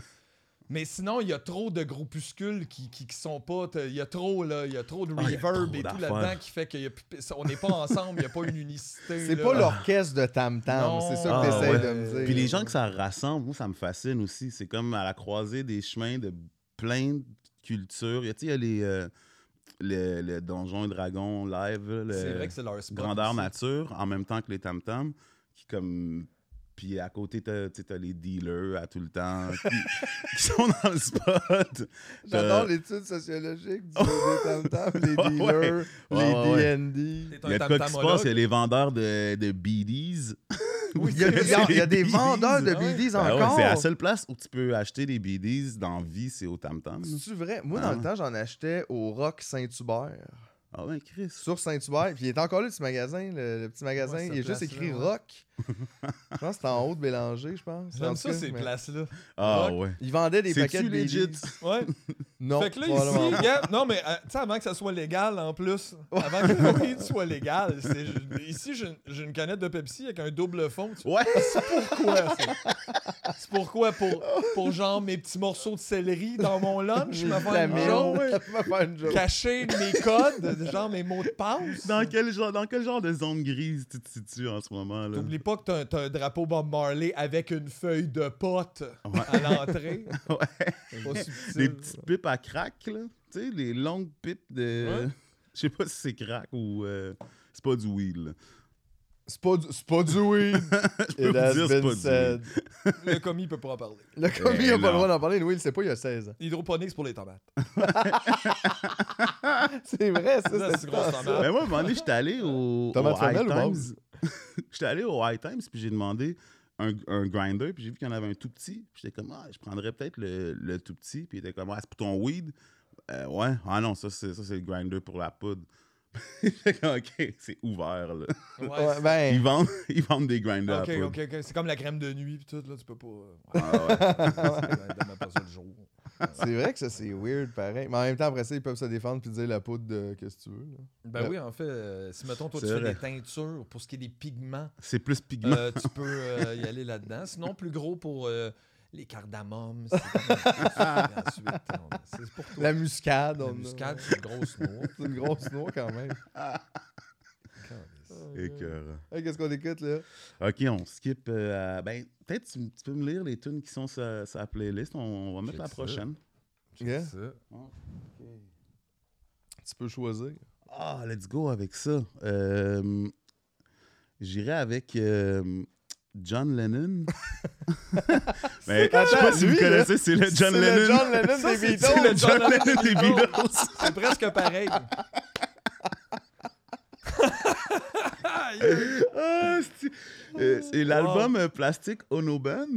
Mais sinon, il y a trop de groupuscules qui, qui, qui sont pas. Il y a trop, là. Il y a trop de
Ah,
reverb
trop
et tout là-dedans qui fait qu'on n'est pas ensemble, il n'y a pas une unicité.
C'est pas l'orchestre de Tam Tam, c'est ça que
Ah,
t'essayes
ouais.
de me dire.
Puis les gens que ça rassemble, moi, ça me fascine aussi. C'est comme à la croisée des chemins de plein de cultures. Il y a, tu sais, il y a les, euh, le, le Donjon et Dragon live, le
C'est vrai que c'est leur spot.
Grandeur
aussi.
Nature, en même temps que les Tam Tam, qui comme... Puis à côté, t'as t'as les dealers à tout le temps qui, qui sont dans le spot.
J'adore l'étude sociologique du des Tam Tam, les dealers,
ouais, ouais,
les D&D.
C'est
Il y a
un
de quoi qui se passe, il y a les vendeurs de, de BDs.
Oui,
Il y a,
c'est
il y a- il y a des
BDs.
vendeurs de
Ah ouais.
BDs
Ben ouais,
encore.
c'est la seule place où tu peux acheter des BDs dans vie, c'est au Tam Tam.
C'est vrai? Moi,
Ah
dans le
ouais.
temps, j'en achetais au Rock Saint-Hubert.
Ah ouais, Chris.
Sur Saint-Hubert. Puis il est encore là, le petit magasin. Le, le petit magasin.
Ouais,
il est juste écrit
ouais.
Rock. Je pense que c'était en haut de Bélanger, je pense. En
J'aime ça,
cas,
ces
mais-
places-là.
Ah ouais.
Ils vendaient des paquets de
legit?
Ouais.
Non.
fait que là, ici, non, mais euh, tu sais, avant que ça soit légal en plus, avant que le weed soit légal, c'est, je- ici, j'ai, j'ai une canette de Pepsi avec un double fond. Tu-
Ouais.
Pourquoi ça? C'est pourquoi? Pour, pour genre mes petits morceaux de céleri dans mon lunch, Me faire une joke. cacher mes codes, genre mes mots de passe.
Dans quel, genre, dans quel genre de zone grise tu te situes en ce moment? là?
Pas que t'as, t'as un drapeau Bob Marley avec une feuille de pote à l'entrée.
Ouais.
C'est ça.
petites pipes à crack, là. Tu sais, les longues pipes de.
Ouais.
Je sais pas si c'est crack ou. euh, C'est pas du weed, là.
C'est pas, du- c'est pas du weed.
peux vous dire, c'est
been
pas du
said.
Le commis peut pas en parler.
Le commis
Eh
a pas le droit d'en parler. Louis, il sait pas, il a 16 ans.
Hydroponique, c'est pour les tomates.
C'est vrai, ça,
Ça,
c'est
c'est grosse tomate.
Mais moi, à un moment donné, j'étais allé au,
Tomate
au High Times. j'étais allé au High Times, puis j'ai demandé un, un grinder, puis j'ai vu qu'il y en avait un tout petit. Puis j'étais comme, ah, je prendrais peut-être le, le tout petit. Puis il était comme, ah, c'est pour ton weed? Euh, ouais, ah non, ça, c'est, ça, c'est le grinder pour la poudre. J'étais comme, ok, c'est ouvert, là.
Ouais,
ben,
Ils vendent, ils vendent des grinders
Ok,
à poudre.
ok, ok. C'est comme la crème de nuit pis tout, là, tu peux pas. euh,
Ah ouais.
Donne-moi pas ça le jour.
c'est vrai que ça, c'est weird, pareil. Mais en même temps, après ça, ils peuvent se défendre puis dire la poudre de qu'est-ce que tu veux. là.
Ben oui, en fait, euh, si mettons, toi, tu fais des teintures pour ce qui est des pigments,
C'est plus pigment.
euh, tu peux euh, y aller là-dedans. Sinon, plus gros pour euh, les cardamomes. c'est pour toi.
La muscade,
La
on a-
muscade, c'est une grosse noix.
C'est une grosse noix quand même.
Écœurant.
Hey, Qu'est-ce qu'on écoute là?
Ok, on skip. euh, à- ben, peut-être tu, tu peux me lire les tunes qui sont sur, sur la playlist. On, on va mettre la
ça.
prochaine.
Yeah.
C'est.
Tu peux choisir.
Ah, let's go avec ça. Euh, J'irai avec euh, John Lennon. Mais je sais pas si vous
lui,
connaissez, c'est le John
c'est
Lennon.
le John Lennon
Ça,
des
c'est-
Beatles.
c'est le
John
John
Lennon des Beatles.
C'est presque pareil.
Ah, c'est- euh, c'est l'album euh, Plastic Ono Band.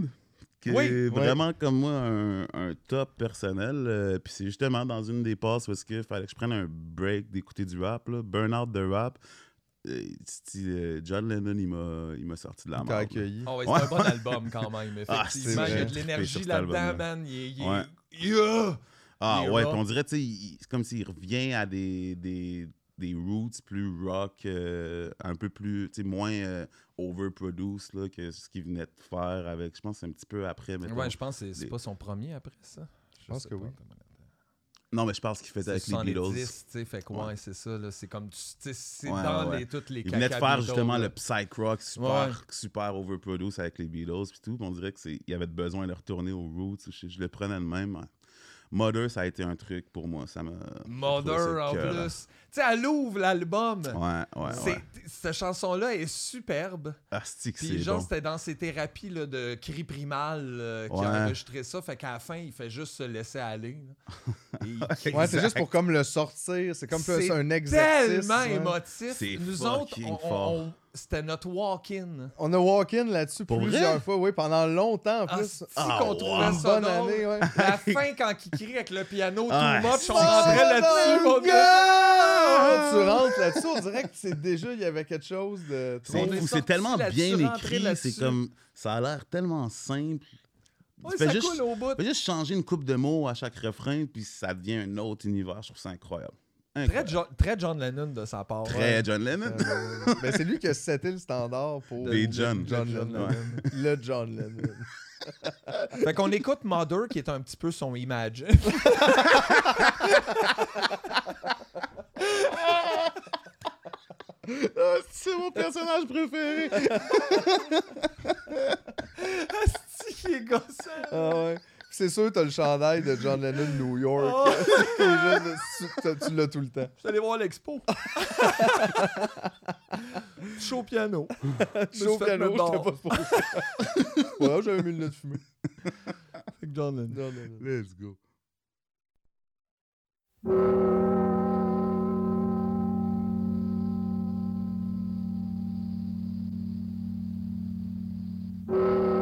Qui
Oui.
est
Ouais.
vraiment comme moi un, un top personnel. euh, Puis c'est justement dans une des passes où est-ce qu'il fallait que je prenne un break d'écouter du rap, là, burn out de rap. John Lennon, il m'a, il m'a sorti de la
accueilli.
Oh, ouais, c'est un bon album quand même,
Ah,
effectivement.
c'est
il y a de l'énergie là-dedans, man. Il il
Ouais.
Yeah!
Ah
Il
ouais, on dirait, tu sais, il- c'est comme s'il revient à des, des, des roots plus rock, euh, un peu plus, tu sais, moins euh, overproduced là, que ce qu'il venait de faire avec, je pense, que c'est un petit peu après. mettons.
Ouais, je pense que c'est- pas son premier après ça. Je
pense que
pas.
oui.
Non, mais je pense qu'il faisait avec les
70,
Beatles.
tu sais, fait que ouais,
Ouais.
c'est ça, là, c'est comme, tu sais, c'est
Ouais,
dans
ouais,
les, toutes les
Il venait de faire justement
là.
le psych rock super,
Ouais.
super overproduced avec les Beatles puis tout. On dirait qu'il y avait besoin de retourner aux roots. Je, je le prenais de même. Mother, ça a été un truc pour moi. Ça m'a.
Mother en plus. Tu sais, elle ouvre l'album.
Ouais, ouais.
Cette chanson-là est superbe.
Asti que
Puis genre,
bon.
c'était dans ses thérapies là, de cri primal euh, qui
Ouais.
a enregistré ça. Fait qu'à la fin, il fait juste se laisser aller. Et.
Ouais, c'est juste pour comme le sortir. C'est comme plus un exercice.
tellement émotif.
C'est
Nous autres, on- on-
fort.
on- c'était notre walk-in.
On a walk-in là-dessus
Pour
plusieurs fois, oui, pendant longtemps en
Ah,
plus.
c'est
Ah,
qu'on
wow.
trouvait ça
bonne
drôle.
année, ouais.
La fin, quand il crie avec le piano too much, on rentrait là-dessus.
Tu rentres là-dessus, on dirait que c'est déjà, il y avait quelque chose de trop...
C'est tellement bien écrit, c'est comme ça a l'air tellement simple.
Ouais,
tu fais
ça
juste,
coule au bout.
fais juste changer une coupe de mots à chaque refrain, puis ça devient un autre univers. Je trouve ça incroyable.
Très,
Incroyable.
John, très John Lennon de sa part.
Très John Lennon.
Euh, ben, c'est lui qui a seté le standard pour
Des John.
John
John
Lennon. Le John Lennon.
Fait qu'on écoute Mother, qui est un petit peu son image.
Ah, c'est mon personnage préféré.
C'est qui est gossant.
Ah ouais. C'est sûr, t'as le chandail de John Lennon New York.
Oh.
Juste- tu- l'as tout le temps.
Je suis allé voir l'expo. Chaud piano.
Chaud piano, j'étais pas supposé. Voilà, j'avais mis le nez de fumée.
Fait que John Lennon.
John Lennon.
Let's go.
thank
mm -hmm. you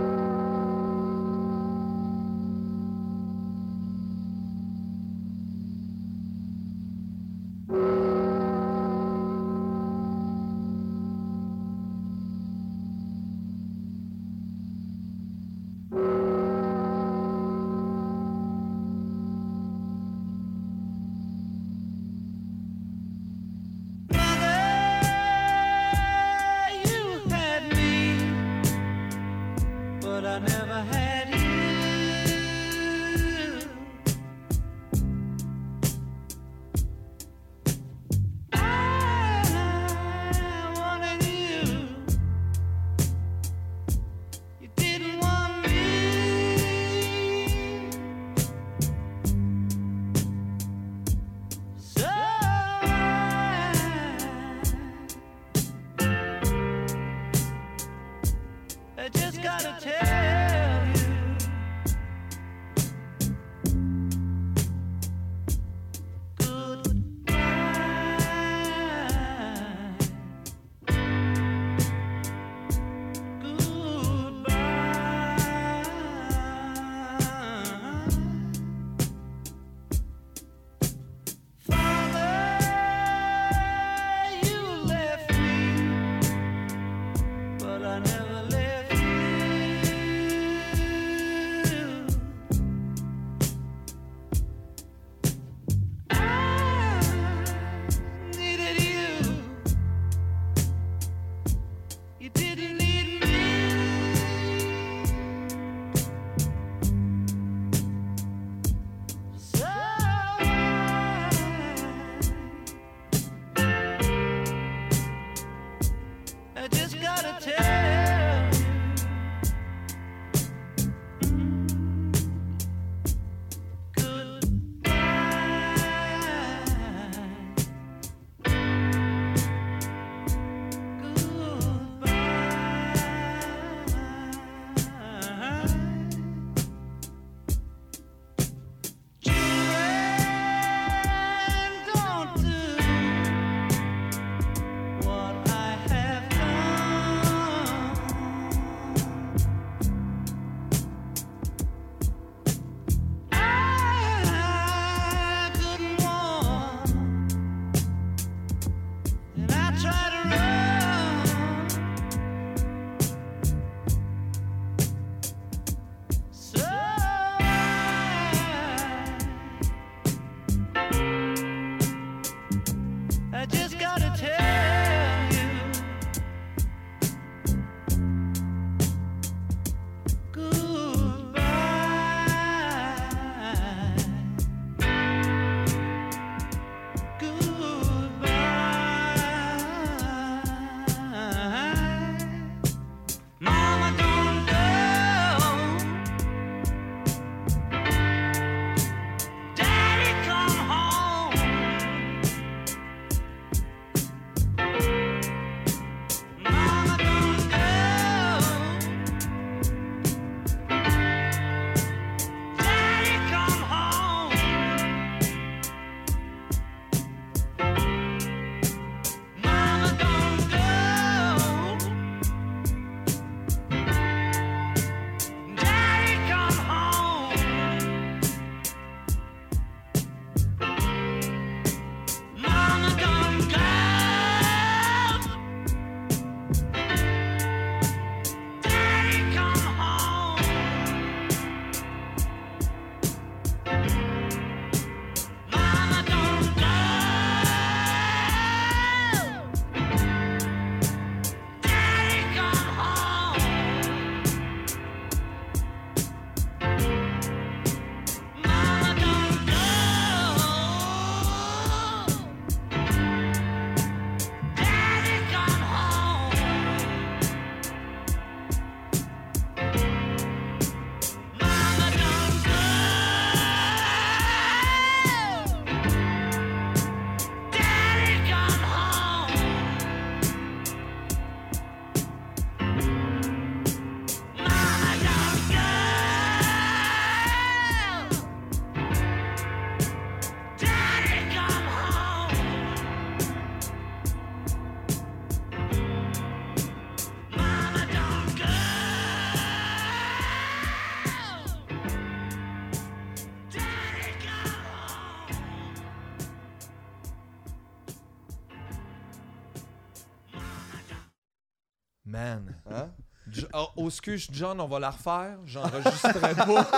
Oh, oh, excuse, John, on va la refaire. J'enregistrerai pas.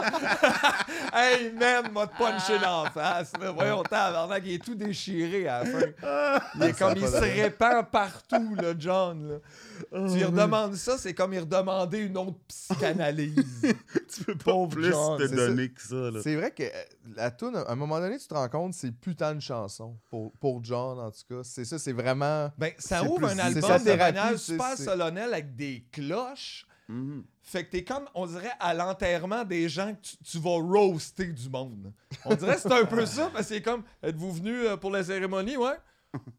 hey, man, m'a punché dans la face. Là. Voyons, tabarnak, il est tout déchiré à la fin. Il est comme, il se répand partout, là, John. là. tu lui redemandes ça, c'est comme il redemander une autre psychanalyse.
Tu peux pas
Pauvre
plus
John,
te
c'est
donner que ça. Là.
C'est vrai que euh, la tune, à un moment donné, tu te rends compte, c'est putain de chanson. Pour, pour John, en tout cas. C'est ça, c'est vraiment.
Ben, ça ouvre
plus-
un album de
thérapie,
manière super
c'est-
solennel avec des cloches.
Mhm.
Fait que t'es comme, on dirait, à l'enterrement des gens que tu, tu vas roaster du monde. On dirait que c'est un peu ça, parce que c'est comme, êtes-vous venu euh, pour la cérémonie, ouais?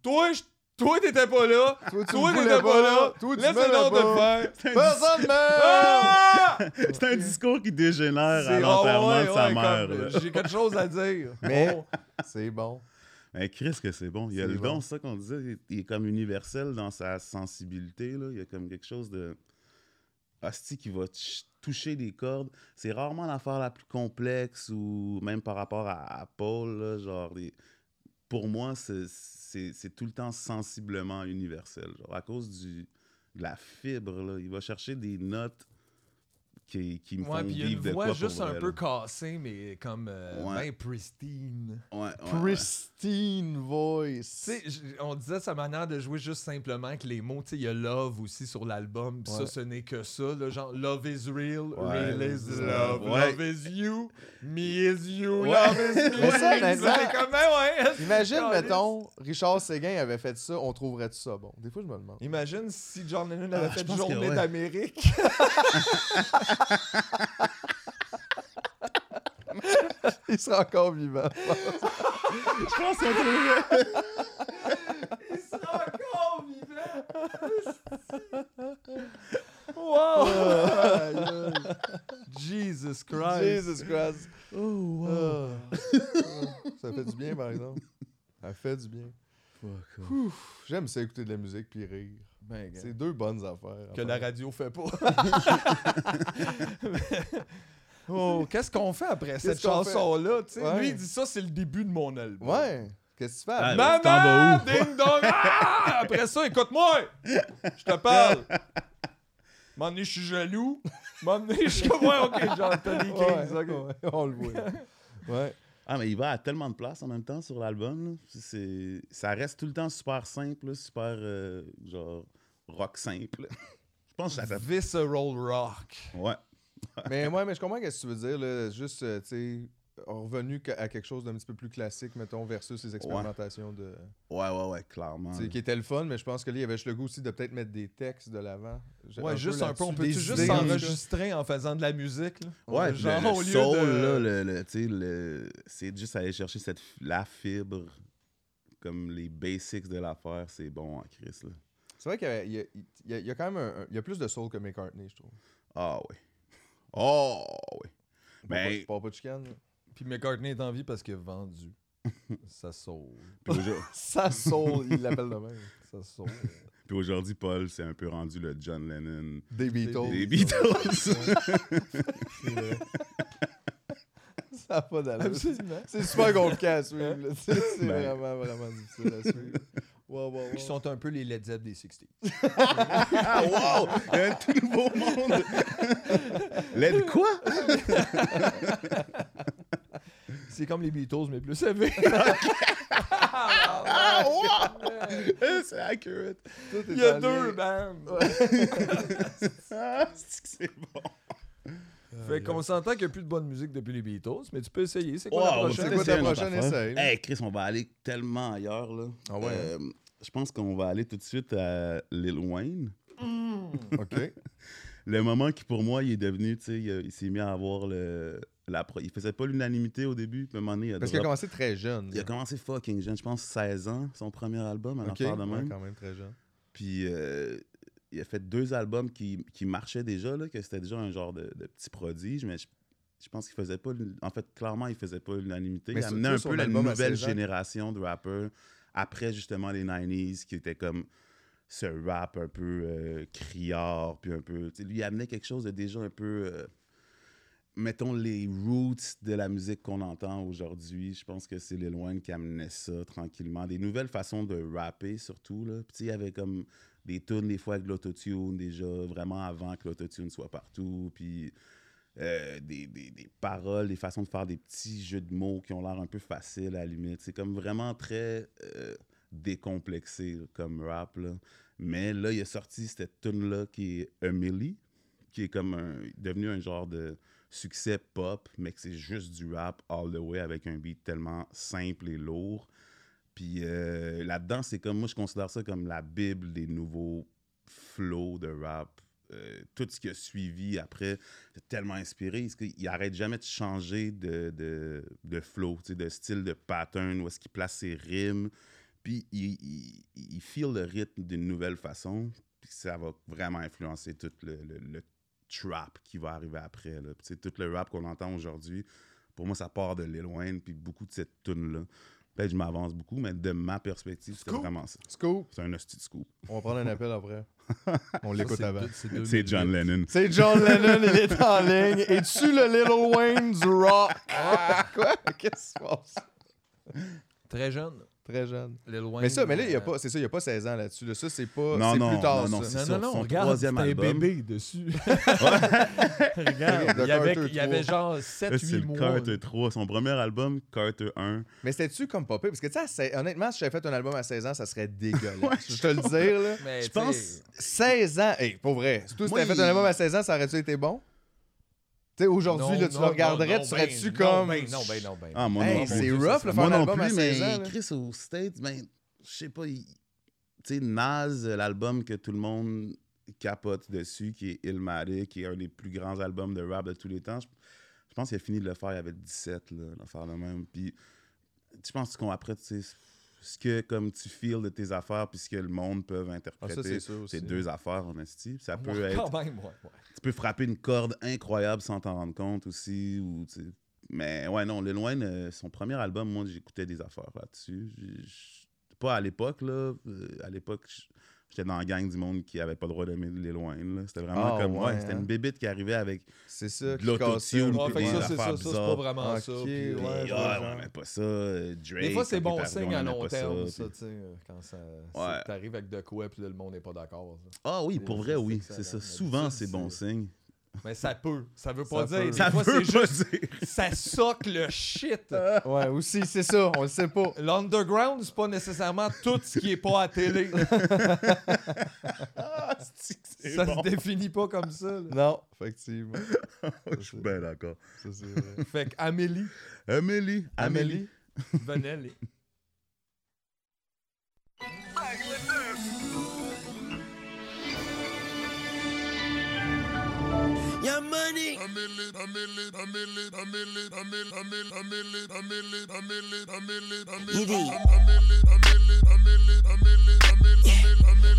Toi, je- toi, t'étais pas là.
Toi,
t'étais pas là.
Toi, tu
Laisse
m'aimais
le nom de le faire.
Personne m'aime!
Ah!
C'est un discours qui dégénère à
C'est-
l'enterrement
ah ouais,
de sa
ouais,
mère.
J'ai quelque chose à dire.
Mais-. C'est bon.
Mais Chris, que c'est bon. Il y a le
bon.
don, c'est ça qu'on disait. il- Il est comme universel dans sa sensibilité. Là. Il y a comme quelque chose de. Hostie qui va ch- toucher des cordes. C'est rarement l'affaire la plus complexe ou même par rapport à, Paul. là, genre, pour moi, c'est- tout le temps sensiblement universel. À cause du, de la fibre, là. il va chercher des notes qui, qui me
Ouais,
font
puis il y a
vivre
une
de
voix
quoi
juste
pour
un
vrai,
peu cassée, mais comme euh,
Ouais.
ben pristine.
Ouais.
Pristine voice.
on disait sa manière de jouer juste simplement avec les mots. Tu sais, il y a love aussi sur l'album. Ça, ce n'est que ça. là, genre, love is real,
Ouais.
real is love.
Ouais.
Love is you, me is you,
Ouais.
love is me.
Mais ça,
C'est comme, ben ouais.
Imagine, mettons, Richard Séguin avait fait ça, on trouverait tout ça bon? Des fois, je me demande.
Imagine si John Lennon avait
Ah,
fait
que
Journée
ouais.
d'Amérique.
Il sera encore vivant.
Je pense qu'on trouverait.
Il sera encore vivant. wow. Jesus Christ.
Jesus Christ. Ah. ça fait du bien, par exemple. Ça fait du bien. Ouf, J'aime ça écouter de la musique puis rire.
Ben.
C'est deux bonnes affaires.
que la radio fait pas. oh, qu'est-ce qu'on fait après cette chanson-là? tu sais?
Ouais.
Lui, il dit ça, c'est le début de mon album.
Ouais. Qu'est-ce que tu fais?
Ah,
Maman!
où?
Ding dong! Ah! Après ça, écoute-moi! Je te parle! M'en je suis jaloux? M'en je suis comme, ouais, ok, j'ai entendu
Ouais,
Kings, ok.
ouais, on le voit. Ouais.
Ah, mais il va à tellement de places en même temps sur l'album. C'est... Ça reste tout le temps super simple, super euh, genre rock simple. Je pense que ça.
Visceral Rock.
Ouais.
mais ouais, mais je comprends ce que tu veux dire. Là. Juste, euh, tu sais, revenu à quelque chose d'un petit peu plus classique, mettons, versus ces expérimentations de.
Ouais, ouais, ouais, clairement.
qui était le fun, mais je pense que là, il y avait juste le goût aussi de peut-être mettre des textes de l'avant.
Ouais, juste un peu. On peut juste s'enregistrer en faisant de la musique. Là?
Ouais,
genre
le, le
au lieu
soul,
de.
là, le, tu sais, le- c'est juste aller chercher cette, la fibre, comme les basics de l'affaire, c'est bon en Chris. Là.
C'est vrai qu'il y a, il y a- y y quand même un- un- il y a plus de soul que McCartney, je trouve.
Ah oui. Oh oui. Mais-
Pas, pas de chicane, là.
Puis McCartney est en vie parce qu'il a vendu sa soul.
Sa soul, il l'appelle de même.
Sa soul.
puis aujourd'hui, Paul s'est un peu rendu le John Lennon
Des Beatles.
des Beatles.
Ça n'a pas d'allure. C'est super compliqué à suivre. là. C'est c'est
Ben.
vraiment, vraiment difficile à suivre. Wow, wow, wow.
Qui sont un peu les Led Zepp des 60
ah wow! Il y a un tout nouveau monde. Led quoi?
C'est comme les Beatles, mais plus élevés.
Ah wow! c'est accurate.
Il y a deux bandes.
Ah, c'est que c'est bon.
Fait qu'on s'entend qu'il n'y a plus de bonne musique depuis les Beatles, mais tu peux essayer. C'est quoi
Wow,
la prochaine?
C'est quoi ta prochaine essaye?
Hey Chris, on va aller tellement ailleurs là.
Ah ouais?
Euh, je pense qu'on va aller tout de suite à Lil Wayne.
OK.
Le moment qui pour moi il est devenu, tu sais, il s'est mis à avoir le la pro- il faisait pas l'unanimité au début, puis à un moment donné, il a,
Parce qu'il a commencé très jeune.
il a commencé fucking jeune, je pense 16 ans, son premier album, à
OK.
l'affaire de
Ouais,
même.
quand même très jeune.
Puis euh, il a fait deux albums qui, qui marchaient déjà, là, que c'était déjà un genre de, de petit prodige, mais je, je pense qu'il faisait pas. En fait, clairement, il faisait pas l'unanimité. Il amenait un peu la nouvelle
16 ans.
génération de rappeurs après justement les 90s, qui était comme ce rap un peu euh, criard, puis un peu. Lui, il amenait quelque chose de déjà un peu. euh, mettons les roots de la musique qu'on entend aujourd'hui. Je pense que c'est Lil Wayne qui amenait ça tranquillement. Des nouvelles façons de rapper, surtout. Là. Puis, il y avait comme des tunes, des fois, avec l'autotune, déjà, vraiment avant que l'autotune soit partout. Puis, euh, des, des- paroles, des façons de faire des petits jeux de mots qui ont l'air un peu faciles à la limite. C'est comme vraiment très euh, décomplexé comme rap. Là. Mais là, il a sorti cette tune-là qui est Emily, qui est comme un, devenu un genre de succès pop, mais que c'est juste du rap all the way avec un beat tellement simple et lourd. Puis euh, là-dedans, c'est comme, moi, je considère ça comme la bible des nouveaux flows de rap. Euh, tout ce qui a suivi après, c'est tellement inspiré. Il arrête jamais de changer de, de, de flow, de style, de pattern, où est-ce qu'il place ses rimes. Puis il, il, le rythme d'une nouvelle façon. Puis ça va vraiment influencer tout le- le trap qui va arriver après. Là. Puis, tu tout le rap qu'on entend aujourd'hui, pour moi, ça part de Lil Wayne, puis beaucoup de cette tune-là. Peut-être que je m'avance beaucoup, mais de ma perspective,
Scoop.
vraiment ça.
Scoop,
C'est un hostie de scoop.
on va prendre un appel après. On l'écoute avant.
C'est John Lennon.
C'est John Lennon, il est en ligne. Es-tu le Little Wayne du rock? Quoi? Qu'est-ce qui se passe?
Très jeune.
Très jeune.
Wayne,
Mais ça, mais là, il y a
euh,
pas, c'est ça, il y a pas 16 ans là-dessus. là. Ça, c'est pas.
Non,
c'est
non,
plus tard,
non, non,
ça.
Non, non, non,
son
regarde, c'était un bébé dessus. Regarde,
de
il y avait, il y avait
3.
genre
Là,
7-8
c'est le
mois.
Carter 3, son premier album, Carter 1.
Mais c'était-tu comme popé? Parce que, tu sais, honnêtement, si j'avais fait un album à 16 ans, ça serait dégueulasse. Je te le dire, là.
Mais,
Je
tu
pense-
16 ans, hey, pour vrai. Si
Moi,
t'avais fait un album à 16 ans, ça aurait-tu été bon? Tu aujourd'hui,
non,
là, tu
non,
le regarderais,
non,
tu serais-tu
ben,
comme.
Non, ben, non, ben, non, ben.
Ah, moi
Hey,
non
c'est
plus.
rough, le faire album à
plus,
16
mais
ans. là.
Chris aux States, ben, je sais pas, il- tu sais, Nas, l'album que tout le monde capote dessus, qui est Illmatic, qui est un des plus grands albums de rap de tous les temps, je, pense qu'il a fini de le faire, il avait 17, là, l'affaire de même. Puis, je pense qu'après, tu sais, ce que comme tu feels de tes affaires, puis ce que le monde peut
Ah,
interpréter,
c'est
deux affaires, en esti. Ça peut
Ouais,
être
Quand même, ouais, ouais.
tu peux frapper une corde incroyable sans t'en rendre compte aussi. Ou, mais ouais, non, Lil Wayne, euh, son premier album, moi, j'écoutais des affaires là-dessus. Pas à l'époque, là. Euh, à l'époque, j'étais dans la gang du monde qui avait pas le droit d'aimer Wayne. là. C'était vraiment
Ah,
comme, ouais,
ouais,
c'était
hein.
une bébite qui arrivait avec
C'est ça.
de
qui
l'autotune,
Ouais,
des
ça, c'est ça, ça, c'est pas vraiment ça. puis,
ouais,
Puis, ah, ouais, mais pas ça. euh, Drake,
Des fois, c'est bon signe à long terme,
ça,
tu sais, euh, quand ça,
Ouais.
t'arrives avec de quoi, puis là, le monde n'est pas d'accord.
Ah oui, pour vrai, oui. C'est ça. Souvent, c'est bon signe.
Mais ça peut. Ça veut
Ça
pas dire.
peut.
Des
Ça
fois,
veut pas
juste.
dire.
Ça soque le shit.
Ouais, aussi, c'est ça. On le sait pas.
L'underground, c'est pas nécessairement tout ce qui est pas à télé.
Ah, c'est que c'est
ça
bon?
se définit pas comme ça. là.
Non, effectivement.
Je suis bien d'accord.
Ça, c'est vrai.
Fait qu'Amélie,
Amélie.
Amélie.
venez les.
Your money. Edie.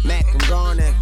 Mac, I'm gonna.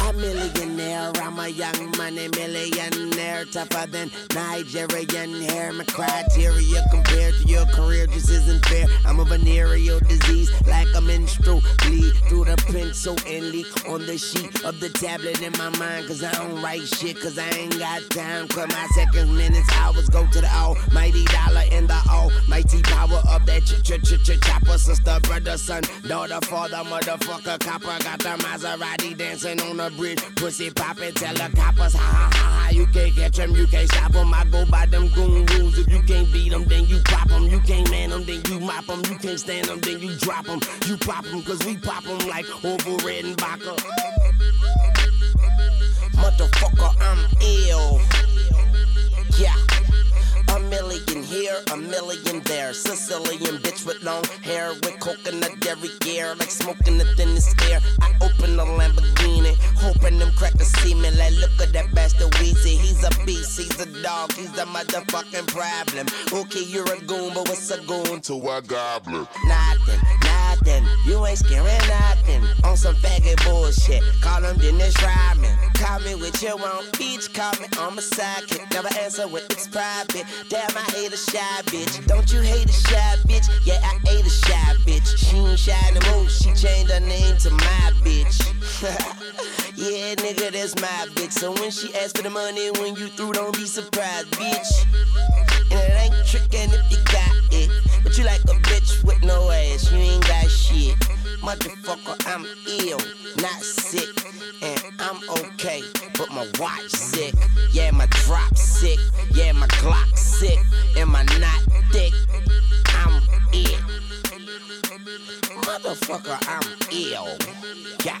A millionaire, I'm a young money millionaire, tougher than Nigerian hair. My criteria compared to your career just isn't fair. I'm a venereal disease, like a menstrual bleed through the pencil and leak on the sheet of the tablet in my mind. Cause I don't write shit, cause I ain't got time. Cause my seconds, minutes, hours go to the almighty dollar and the almighty power of that ch ch ch ch chopper. Sister, brother, son, daughter, father, motherfucker, copper. Got the Maserati dancing on the bridge. Pussy poppin', tell the coppers, ha ha ha ha. You can't catch 'em, you can't stop 'em. I go by them goon rules. If you can't beat 'em, then you pop 'em. You can't man 'em, then you mop 'em. You can't stand 'em, then you drop 'em. You pop 'em, cause we pop 'em like Orville Redenbacher. Motherfucker, I'm ill. Yeah. A million here, a million there. Sicilian bitch with long hair, with coconut dairy gear, like smoking the thinnest air. I open the Lamborghini, hoping them crackers see me. Like, look at that bastard Weezy. He's a beast, he's a dog, he's the motherfucking problem. Okay, you're a goon, but what's a goon to a goblin? Nothing, nothing. You ain't scaring nothing. On some faggot bullshit. Call him Dennis Rodman. Call me with your own bitch. Call me on my sidekick. Never answer when it's private. Damn, I hate a shy bitch. Don't you hate a shy bitch? Yeah, I hate a shy bitch. She ain't shy no more. She changed her name to my bitch. yeah, nigga, that's my bitch. So when she asks for the money, when you through, don't be surprised, bitch. And it ain't trickin' if you got it. But you like a bitch with no ass, you ain't got shit. Motherfucker, I'm ill, not sick. And I'm okay, but my watch sick. Yeah, my drop sick. Yeah, my Glock sick. And my not thick. I'm it. Motherfucker, I'm ill. Yeah.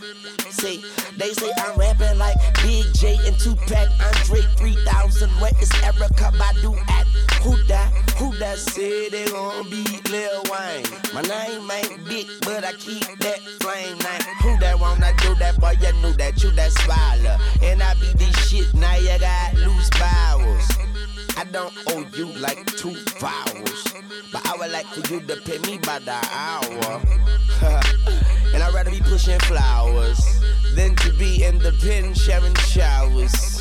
See, they say I'm rapping like Big J and Tupac, Andre 3000. Where is Erica Badu at? Who that? Who that said they gon' be Lil Wayne? My name ain't big, but I keep that flame name. Who that wanna do that? Boy, you knew that you that swallow. And I be this shit, now you got loose bowels. I don't owe you like two vowels. But I would like for you to pay me by the hour. and I'd rather be pushing flowers than to be in the pen sharing showers.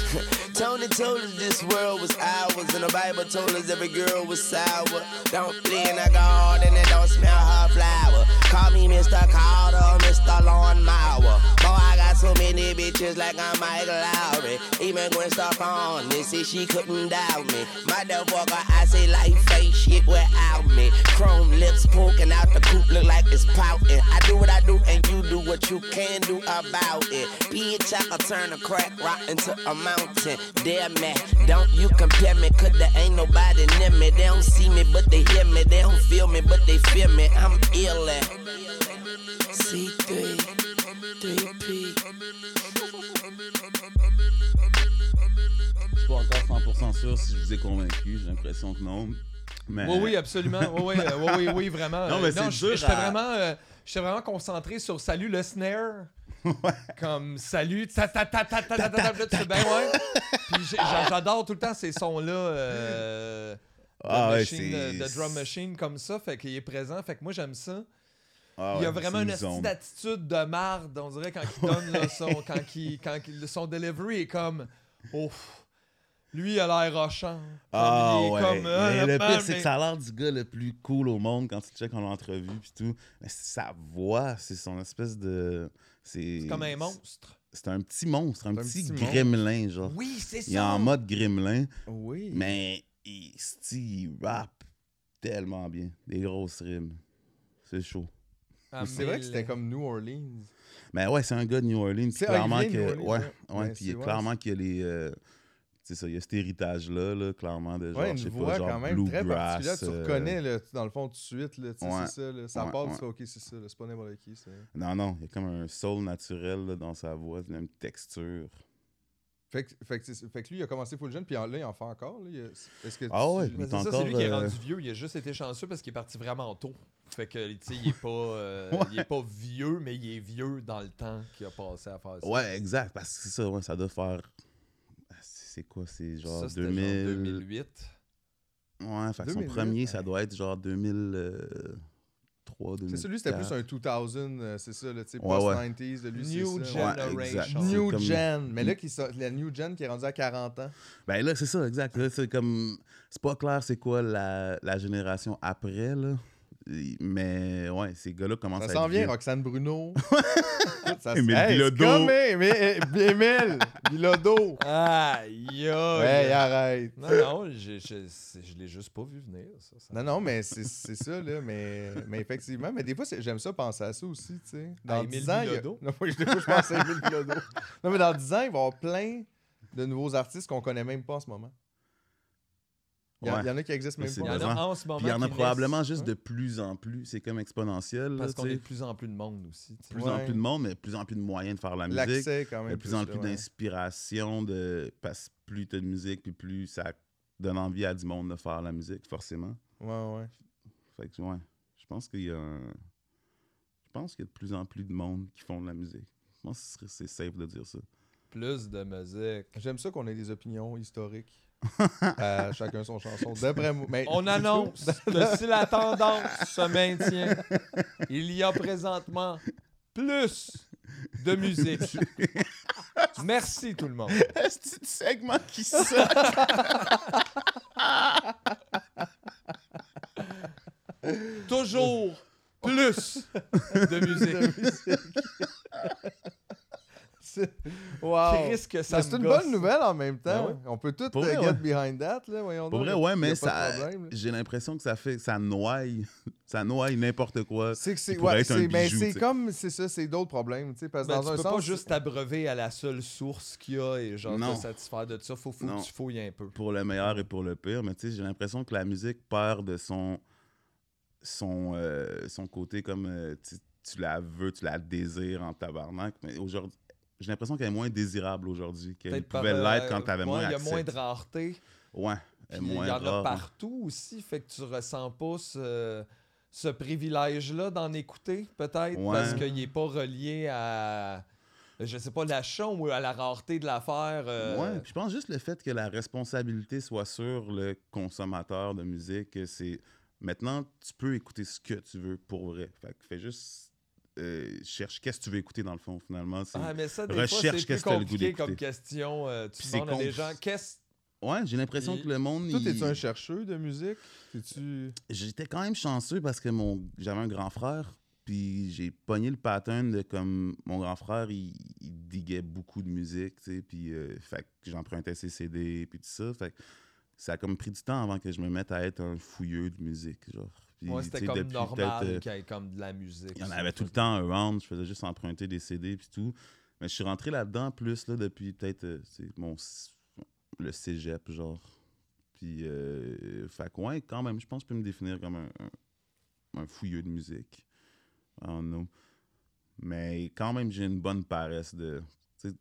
Tony told us this world was ours, and the Bible told us every girl was sour. Don't play in the garden and don't smell her flower. Call me Mr. Carter, Mr. Lawn Mower. Boy, I got so many bitches like I'm Mike Lowry. Even Gwen Stefani, say she couldn't doubt me. Motherfucker, I say life ain't shit without me. Chrome lips poking out the coop, look like it's pouting. I do what I do, and you do what you can do about it. Bitch, I can turn a crack rock into a mountain. Damn man, don't you compare me, cause there ain't nobody near me. They don't see me, but they hear me. They don't feel me, but they feel me. I'm ill at C3, 3P.
Je suis pas encore 100% sûr si je vous ai convaincu, j'ai l'impression que non. Mais...
Oui, oui, absolument. Oui, oui, euh, oui, oui, oui, vraiment.
Non,
Euh,
mais c'est
je-
dur
J'étais
à-
vraiment, euh, j'étais vraiment concentré sur salut le snare. Comme salut, ta ta ta ta ta ta ta ben ouais. Puis j'adore tout le temps ces sons-là. euh,
Ah ouais,
machine,
c'est-
de, de drum machine comme ça, fait qu'il est présent, fait que moi j'aime ça.
Ah
il y a
ouais,
vraiment une d'attitude de marde, on dirait quand il donne là, son, quand il, quand il- son delivery est comme, ouf, lui il a l'air rochant.
Ah
il est
ouais.
comme, ah,
Mais le pire, c'est que ça a l'air du gars le plus cool au monde quand tu checkes en entrevue puis tout. Mais sa voix, c'est son espèce de. C'est
comme un monstre.
C'est un petit monstre, un, petit,
petit monstre.
gremlin, genre.
Oui, c'est ça.
Il est en mode gremlin,
Oui.
mais il, il rappe tellement bien. Des grosses rimes. C'est chaud.
Ah,
c'est vrai que c'était comme New Orleans.
Mais ouais, c'est un gars de New Orleans.
C'est-
clairement que.
New Orleans,
ouais,
ouais.
puis clairement qu'il y a les. euh, c'est ça, il y a cet héritage-là, là, clairement, de genre,
Ouais,
je sais
une
pas,
voix
genre
quand même très particulière. Tu
euh,
reconnais, là, dans le fond, tout de suite. Là, tu sais,
Ouais.
c'est ça. Là, ça
Ouais,
part,
ouais.
tu fais OK, c'est ça. là, C'est pas n'importe qui. c'est-
Non, non, il y a comme un soul naturel là, dans sa voix, une texture.
Fait que, fait, que, c'est- fait que lui, il a commencé full jeune, puis là, il en fait encore. Là, il a- Est-ce que
Ah
tu-
ouais,
Mais
Il est
c'est ça, c'est lui qui est
euh,
rendu vieux. Il a juste été chanceux parce qu'il est parti vraiment tôt. Fait que, tu sais, il est pas, euh,
Ouais.
il est pas vieux, mais il est vieux dans le temps qu'il a passé à faire ça.
Ouais, exact, parce que c'est ça, ouais, ça doit faire. C'est quoi, c'est genre
ça, c'était genre
2000.
2008.
Ouais, fait son
2008,
premier, ça
ouais.
doit être genre 2003, 2004.
C'est ça, lui, c'était plus un 2000, euh, c'est ça,
Ouais, ouais.
post-90s. là, Lui,
New
c'est ça.
Generation.
Ouais.
New
comme-
Gen. Mais là, qui sort- la New Gen qui est rendue à 40 ans.
Ben là, c'est ça, exact. Là, c'est comme. C'est pas clair c'est quoi la, la génération après, là. Mais ouais, ces gars-là commencent
Ça
à.
s'en
être
vient. Roxane Bruno. ça,
Émile
Hey,
Bilodeau.
comme, eh, Émile Bilodeau.
Aïe, aïe.
Hey, arrête.
Non, non, je, je, je l'ai juste pas vu venir. Ça, ça.
Non, non, mais c'est c'est ça, là. Mais, mais effectivement, mais des fois, c'est- j'aime ça penser à ça aussi, tu sais. Dans
À Émile
10 ans, il y a-
Bilodeau?
Non, moi, je, des fois, je pense à Émile Bilodeau. Non, mais dans 10 ans, il va y avoir plein de nouveaux artistes qu'on connaît même pas en ce moment. Il y, en-
Ouais.
il y en a qui existent
Mais
même
c'est
Il y en
pas.
a
Présent.
en ce moment.
Puis il y en a probablement
naissent,
juste de plus en plus. C'est comme exponentiel.
Parce qu'on est
sais.
de plus en plus de monde aussi.
plus
Ouais.
en plus de monde, mais de plus en plus de moyens de faire la musique.
L'accès, quand même.
a de plus en plus
ouais.
d'inspiration, de... parce que plus tu as de musique, puis plus ça donne envie à du monde de faire la musique, forcément.
Ouais, ouais.
Fait que, ouais, je pense qu'il y a un... Je pense qu'il y a de plus en plus de monde qui font de la musique. Je pense que ce serait- c'est safe de dire ça.
Plus de musique.
J'aime ça qu'on ait des opinions historiques. Euh, chacun son chanson. D'après moi. mais-
On annonce que si la tendance se maintient, il y a présentement plus de musique. Merci tout le monde.
Est-ce que segment qui sort?
Toujours plus de musique
Wow.
Chris, que ça
Mais C'est une
gosse.
bonne nouvelle en même temps.
Ben ouais.
On peut tout
Pour
euh,
vrai,
get
ouais.
behind that. Là, voyons
Pour
donc.
vrai, ouais, mais j'ai l'impression que ça fait, ça noie, ça noie n'importe quoi.
C'est que c'est ouais, ben, comme c'est ça, c'est d'autres problèmes, tu sais parce que
Ben,
dans
tu
un
peux
sens
pas juste t'abreuver à la seule source qu'il y a et genre te satisfaire de ça. Faut, que tu fouilles un peu.
pour le meilleur et pour le pire, mais tu sais, j'ai l'impression que la musique perd de son son, euh, son côté comme euh, tu, tu la veux, tu la désires en tabarnak, mais aujourd'hui, j'ai l'impression qu'elle est moins désirable aujourd'hui qu'elle pouvait l'être
euh,
quand t'avais
ouais,
moins
Il y a
accès.
moins de rareté.
Ouais, elle est
Puis Il
moins
y en a partout aussi, fait que tu ressens pas ce, ce privilège-là d'en écouter, peut-être,
Ouais.
parce qu'il est pas relié à, je sais pas, l'achat ou à la rareté de l'affaire. euh,
Ouais, je pense juste le fait que la responsabilité soit sur le consommateur de musique, que c'est maintenant tu peux écouter ce que tu veux pour vrai. Fait que fais juste euh, cherche qu'est-ce que tu veux écouter dans le fond finalement. c'est-
Ah, mais ça, des
Recherche
fois, c'est plus compliqué comme question. euh, tu demandes à des gens, qu'est-ce
Ouais, j'ai l'impression que le monde.
Toi,
il-
es-tu un chercheur de musique? Tu
J'étais quand même chanceux parce que mon j'avais un grand frère, puis j'ai pogné le pattern de comme mon grand frère, il, il diguais beaucoup de musique, tu sais, puis euh, fait que j'empruntais ses CD, puis tout ça. Fait que ça a comme pris du temps avant que je me mette à être un fouilleux de musique, genre.
Moi, c'était comme normal
euh,
qu'il y ait comme de la musique.
il y en avait tout le temps around, je faisais juste emprunter des CD puis tout. Mais je suis rentré là-dedans plus là, depuis peut-être euh, mon le cégep, genre. Puis, euh, fait que ouais, quand même, je pense que je peux me définir comme un, un, un fouilleux de musique. Don't know. Mais quand même, j'ai une bonne paresse de.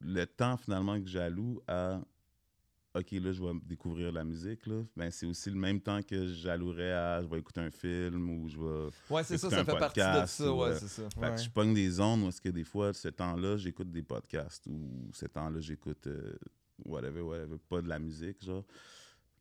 Le temps finalement que j'alloue à. OK, là, je vais découvrir la musique, là. Ben, c'est aussi le même temps que j'allouerais à. Je vais écouter un film ou je vais.
Ouais, c'est ça, ça fait partie de ça.
ou,
Ouais,
euh,
c'est ça.
Fait
Ouais.
que je pogne des zones où est-ce que des fois, ce temps-là, j'écoute des podcasts ou ce temps-là, j'écoute euh, whatever, whatever, pas de la musique, genre.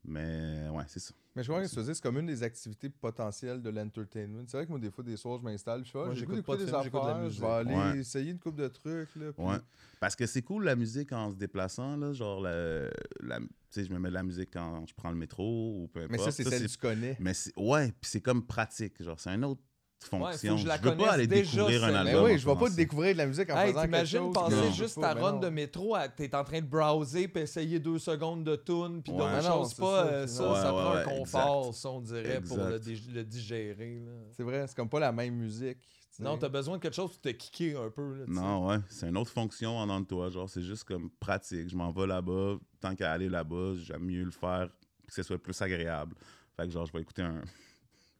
Mais ouais, c'est ça.
Mais je crois que tu c'est comme une des activités potentielles de l'entertainment. C'est vrai que moi, des fois, des soirs, je m'installe, je fais, ah,
j'écoute pas de
des
de la
affaires, je vais
musique.
aller
Ouais.
essayer une coupe de trucs. Là, puis-
Ouais. Parce que c'est cool la musique en se déplaçant, là, genre, la, la- tu sais, je me mets de la musique quand je prends le métro ou peu importe.
Mais ça, c'est celle que tu connais.
Mais c'est, ouais, puis c'est comme pratique, genre, c'est une autre fonction.
je la
veux pas aller découvrir un album.
Mais
en
oui, je vais pas
ça.
découvrir de la musique en
Hey,
faisant quelque
t'imagines
chose.
passer
Non.
juste ta run
non.
de métro, à- t'es en train de browser puis essayer deux secondes de tune puis
Ouais.
d'autres
non,
choses pas.
ça,
euh,
c'est
ça,
ça.
ça
Ouais,
prend
ouais,
un confort,
exact.
ça, on dirait, pour le, digérer.
C'est vrai, c'est comme pas la même musique.
Non, t'as besoin de quelque chose pour te kicker un peu. Là.
Non, ouais, c'est une autre fonction en de toi. Genre, c'est juste comme pratique. Je m'en vais là-bas. Tant qu'à aller là-bas, j'aime mieux le faire que ce soit plus agréable. Fait que, genre, je vais écouter un,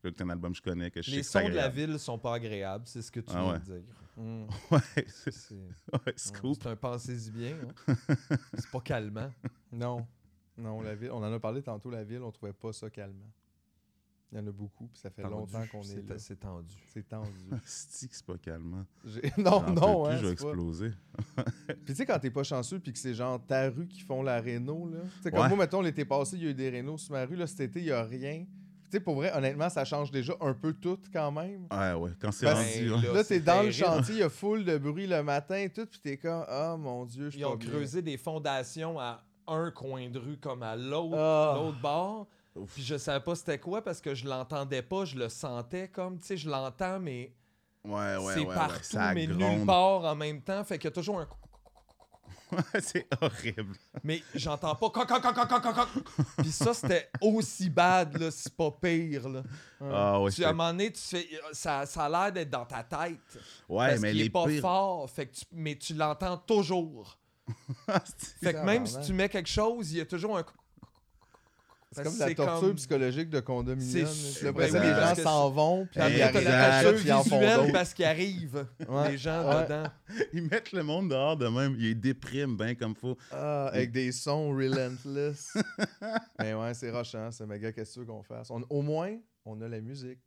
écouter un album que je connais, que je sais
Les
que
sons de la ville sont pas agréables, c'est ce que tu
Ah
viens
ouais.
de dire.
Mm.
Ouais, c'est ouais, scoop.
c'est un pensez-y bien. hein. c'est pas calmant.
Non. Non, la ville. On en a parlé tantôt, la ville, on trouvait pas ça calmant. Il y en a beaucoup, puis ça fait
Tendu,
longtemps qu'on est
c'est-
là.
C'est tendu.
C'est tendu.
C'est que c'est pas calmant.
Non, non,
plus,
hein,
je vais exploser.
Puis tu sais, quand t'es pas chanceux, puis que c'est genre ta rue qui font la réno, là. Tu sais, comme
Ouais.
moi, mettons, l'été passé, il y a eu des rénos sur ma rue, là, cet été, il y a rien. Sais, pour vrai, honnêtement, ça change déjà un peu tout quand même.
Ouais, ouais. Quand c'est
Ben,
rendu.
là.
Là,
c'est
t'es dans le chantier, il y a full de bruit le matin et tout, puis t'es comme, ah mon dieu, je suis
Ils ont
bien.
creusé des fondations à un coin de rue comme à l'autre
Ah.
l'autre bord. Puis je savais pas c'était quoi parce que je l'entendais pas, je le sentais comme, tu sais, je l'entends, mais
Ouais, ouais,
c'est
ouais, ouais,
partout,
ça
mais nulle part en même temps. Fait qu'il y a toujours un...
c'est horrible.
Mais j'entends pas... coc, coc, coc, coc, coc, coc. Puis ça, c'était aussi bad, là, c'est pas pire, là.
Ah ouais,
tu, à un moment donné, tu fais... Ça, ça a l'air d'être dans ta tête.
ouais
parce
mais
qu'il
les
est pas
pires.
fort, fait que tu- mais tu l'entends toujours. Fait que même si tu mets quelque chose, il y a toujours un...
C'est comme la torture
comme-
psychologique de condominium. Ça,
Ouais,
les gens s'en vont, puis ils
t'as la
arrivent,
torture visuelle parce qu'ils arrivent,
Ouais.
les gens
Ouais.
dedans.
Ils mettent le monde dehors de même. Ils dépriment bien comme faut.
Ah, avec des sons relentless. Mais ouais, c'est rochant, c'est méga qu'est-ce qu'on fasse? On- au moins, on a la musique.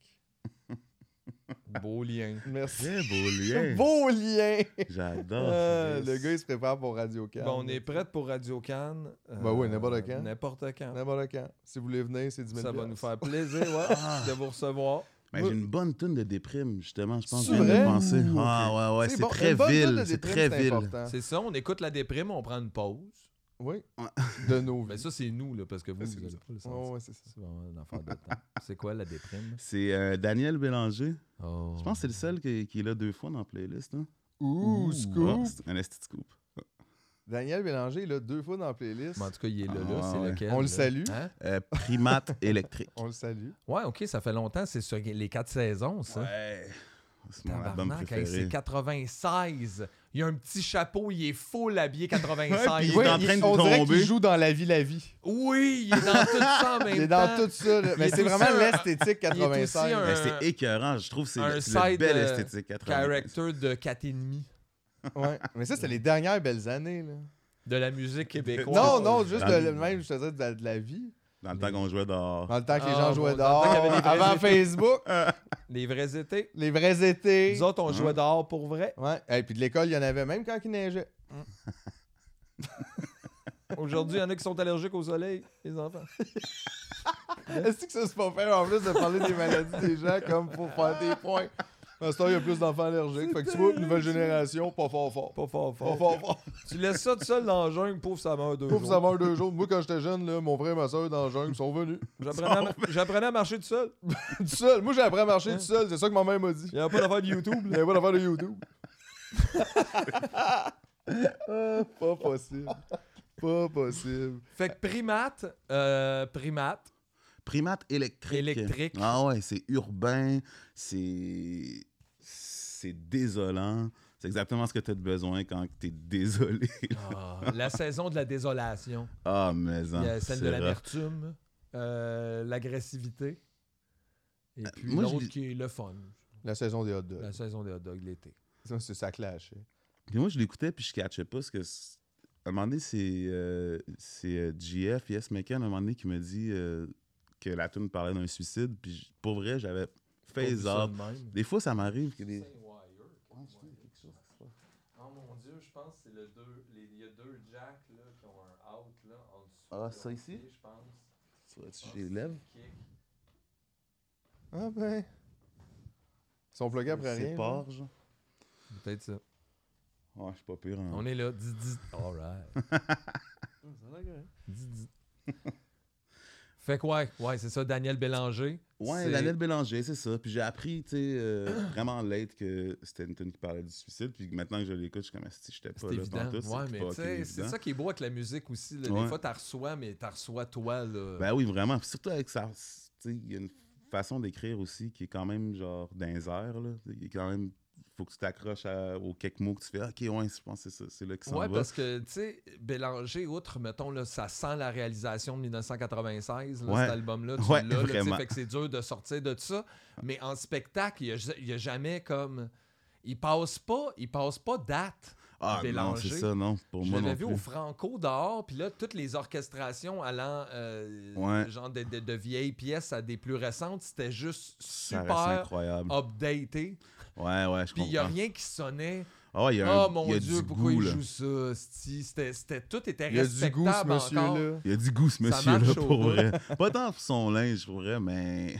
Beau lien.
Merci.
Très beau lien.
Beau lien!
J'adore.
Ah, le gars, il se prépare pour Radio Can.
Bon, on est prêt pour Radio Cannes.
Ben oui, n'importe quand.
N'importe quand.
N'importe quand. Si vous voulez venir, c'est 10 000
Ça va nous faire plaisir ouais,
Ah.
de vous recevoir.
Ben, j'ai une bonne tune de déprime, justement. Je pense que
C'est
je viens de
vrai?
penser. Ah, ouais, ouais. C'est
bon,
très ville. C'est très ville.
C'est ça, on écoute la déprime, on prend une pause.
Oui,
Ouais.
de nos
Mais
vies.
ça, c'est nous, là, parce que vous,
Ça,
vous allez pas le
ouais, c'est ça.
C'est vraiment une affaire de temps. C'est quoi la déprime?
C'est euh, Daniel Bélanger.
Oh.
Je pense que c'est le seul qui, qui est là deux fois dans la playlist. Hein?
Ouh,
Ah,
scoop!
c'est un esti de scoop.
Daniel Bélanger, il a deux fois dans la playlist.
Mais en tout cas, il est là, là.
Ah,
c'est
ouais.
lequel?
On le
là?
salue.
Hein?
Euh, primate électrique.
On le salue.
Ouais, ok, ça fait longtemps. C'est sur les quatre saisons, ça.
Ouais. C'est mon album préféré.
c'est 96. Il a un petit chapeau, il est full habillé 96.
Ouais, puis il est en train de
on dirait
tomber.
qu'il joue dans La vie, la vie.
Oui, il est dans tout ça en même
Il est
temps.
dans tout ça. là.
Il
Mais
est
c'est
aussi
vraiment
un-
l'esthétique
il est aussi
96.
un-
Ben, c'est écœurant. Je trouve que c'est
un
le, c'est le
side,
bel
euh,
esthétique 80.
Character de 4,5
Ouais. Mais ça, c'était les dernières belles années. Là.
de la musique québécoise.
Non, non, juste de, même, je te dis, de, la- de la vie.
Dans le temps qu'on jouait dehors.
Dans le temps que les
Ah,
gens
bon,
jouaient
dans le temps
dehors,
qu'il y avait vrais
avant
étés.
Facebook,
Les vrais étés.
les vrais étés.
Nous autres, on jouait dehors pour vrai.
Ouais. Et puis de l'école, il y en avait même quand il neigeait.
Aujourd'hui, il y en a qui sont allergiques au soleil, les enfants.
Est-ce que ça, c'est pas faire en plus de parler des maladies des gens comme pour faire des points? Temps, il y a plus d'enfants allergiques. Fait que tu vois, nouvelle génération, pas fort fort.
Pas fort,
Pas
fort.
fort fort.
Tu laisses ça tout seul dans la jungle, pauvre, ça meurt deux
Pauvre,
jours.
ça meurt deux jours. Moi, quand j'étais jeune, là, mon frère et ma soeur dans la jungle sont venus.
J'apprenais à, j'apprenais à marcher tout seul.
tout seul. Moi, j'ai appris à marcher tout seul. C'est ça que ma mère m'a dit.
Il n'y avait pas d'affaire de YouTube.
Il n'y avait pas d'affaire de YouTube. Ah, pas possible. Pas possible.
Fait que primate, euh, primate,
Primate électrique.
Électrique.
Ah ouais, c'est urbain, c'est. C'est désolant. C'est exactement ce que tu as besoin quand tu es désolé.
ah, la saison de la désolation.
Ah, mais
Il y a celle de l'amertume, euh, l'agressivité. Et puis
Euh, moi, je
l'autre qui est le fun.
La saison des hot dogs.
La saison des hot dogs l'été.
Ça, c'est ça clash. hein.
Puis moi, je l'écoutais, puis je catchais pas ce que. À un moment donné, c'est euh, c'est, euh, GF, Yes McCann, à un moment donné, qui me dit euh, que la tune parlait d'un suicide. Puis pour vrai, j'avais phase
ça de même.
Des fois, ça m'arrive que des.
Oh mon dieu, je pense que c'est le deux. Il y a deux jacks là, qui ont un out là, en dessous.
Ah, ça ici?
Je pense.
Ça va-tu, je les?
Ah ben. Ils sont plugués après rien. là.
Sépare, genre.
Peut-être ça.
Ouais, je suis pas pire. hein.
On est là. Dis, dis. Alright. dis, dis. Fait que ouais, ouais, c'est ça, Daniel Bélanger.
Ouais,
C'est-
Daniel Bélanger, c'est ça. Puis j'ai appris, tu sais, euh, vraiment late que c'était une tune qui parlait du suicide. Puis maintenant que je l'écoute, je suis comme si j'étais pas
C'est
là
évident.
c'est
ouais, mais tu sais, c'est ça qui est beau avec la musique aussi. là. Des fois, t'as reçois, mais t'as reçois toi. Là.
Ben oui, vraiment. Puis surtout avec ça, tu sais, il y a une façon d'écrire aussi qui est quand même genre dans airs, là. Il est quand même, faut que tu t'accroches aux quelques mots que tu fais. Ok, ouais, je pense que c'est là que ça
Ouais,
va.
parce que, tu sais, Bélanger, outre, mettons, là, ça sent la réalisation de 1996, là,
Ouais.
cet album-là. Tu
Ouais,
l'as, fait que c'est dur de sortir de ça. Mais en spectacle, il n'y a, jamais comme. Il passe pas, il passe pas date.
ah non, c'est ça, non, pour
Je
moi non
vu
plus.
au Franco dehors, puis là, toutes les orchestrations allant euh,
Ouais.
genre de, de- de vieilles pièces à des plus récentes, c'était juste super
incroyable.
updaté.
Ouais, ouais, je
Puis il n'y a rien qui sonnait.
Ah il y a,
Oh
un,
mon
il y a
Dieu,
du
pourquoi
goût,
il
là.
joue ça? C'était, c'était, tout était
Il y a du goût, ce
respectable encore.
monsieur-là.
Il y a du goût, ce monsieur-là, pour vrai. Pas tant pour son linge, pour vrai, mais...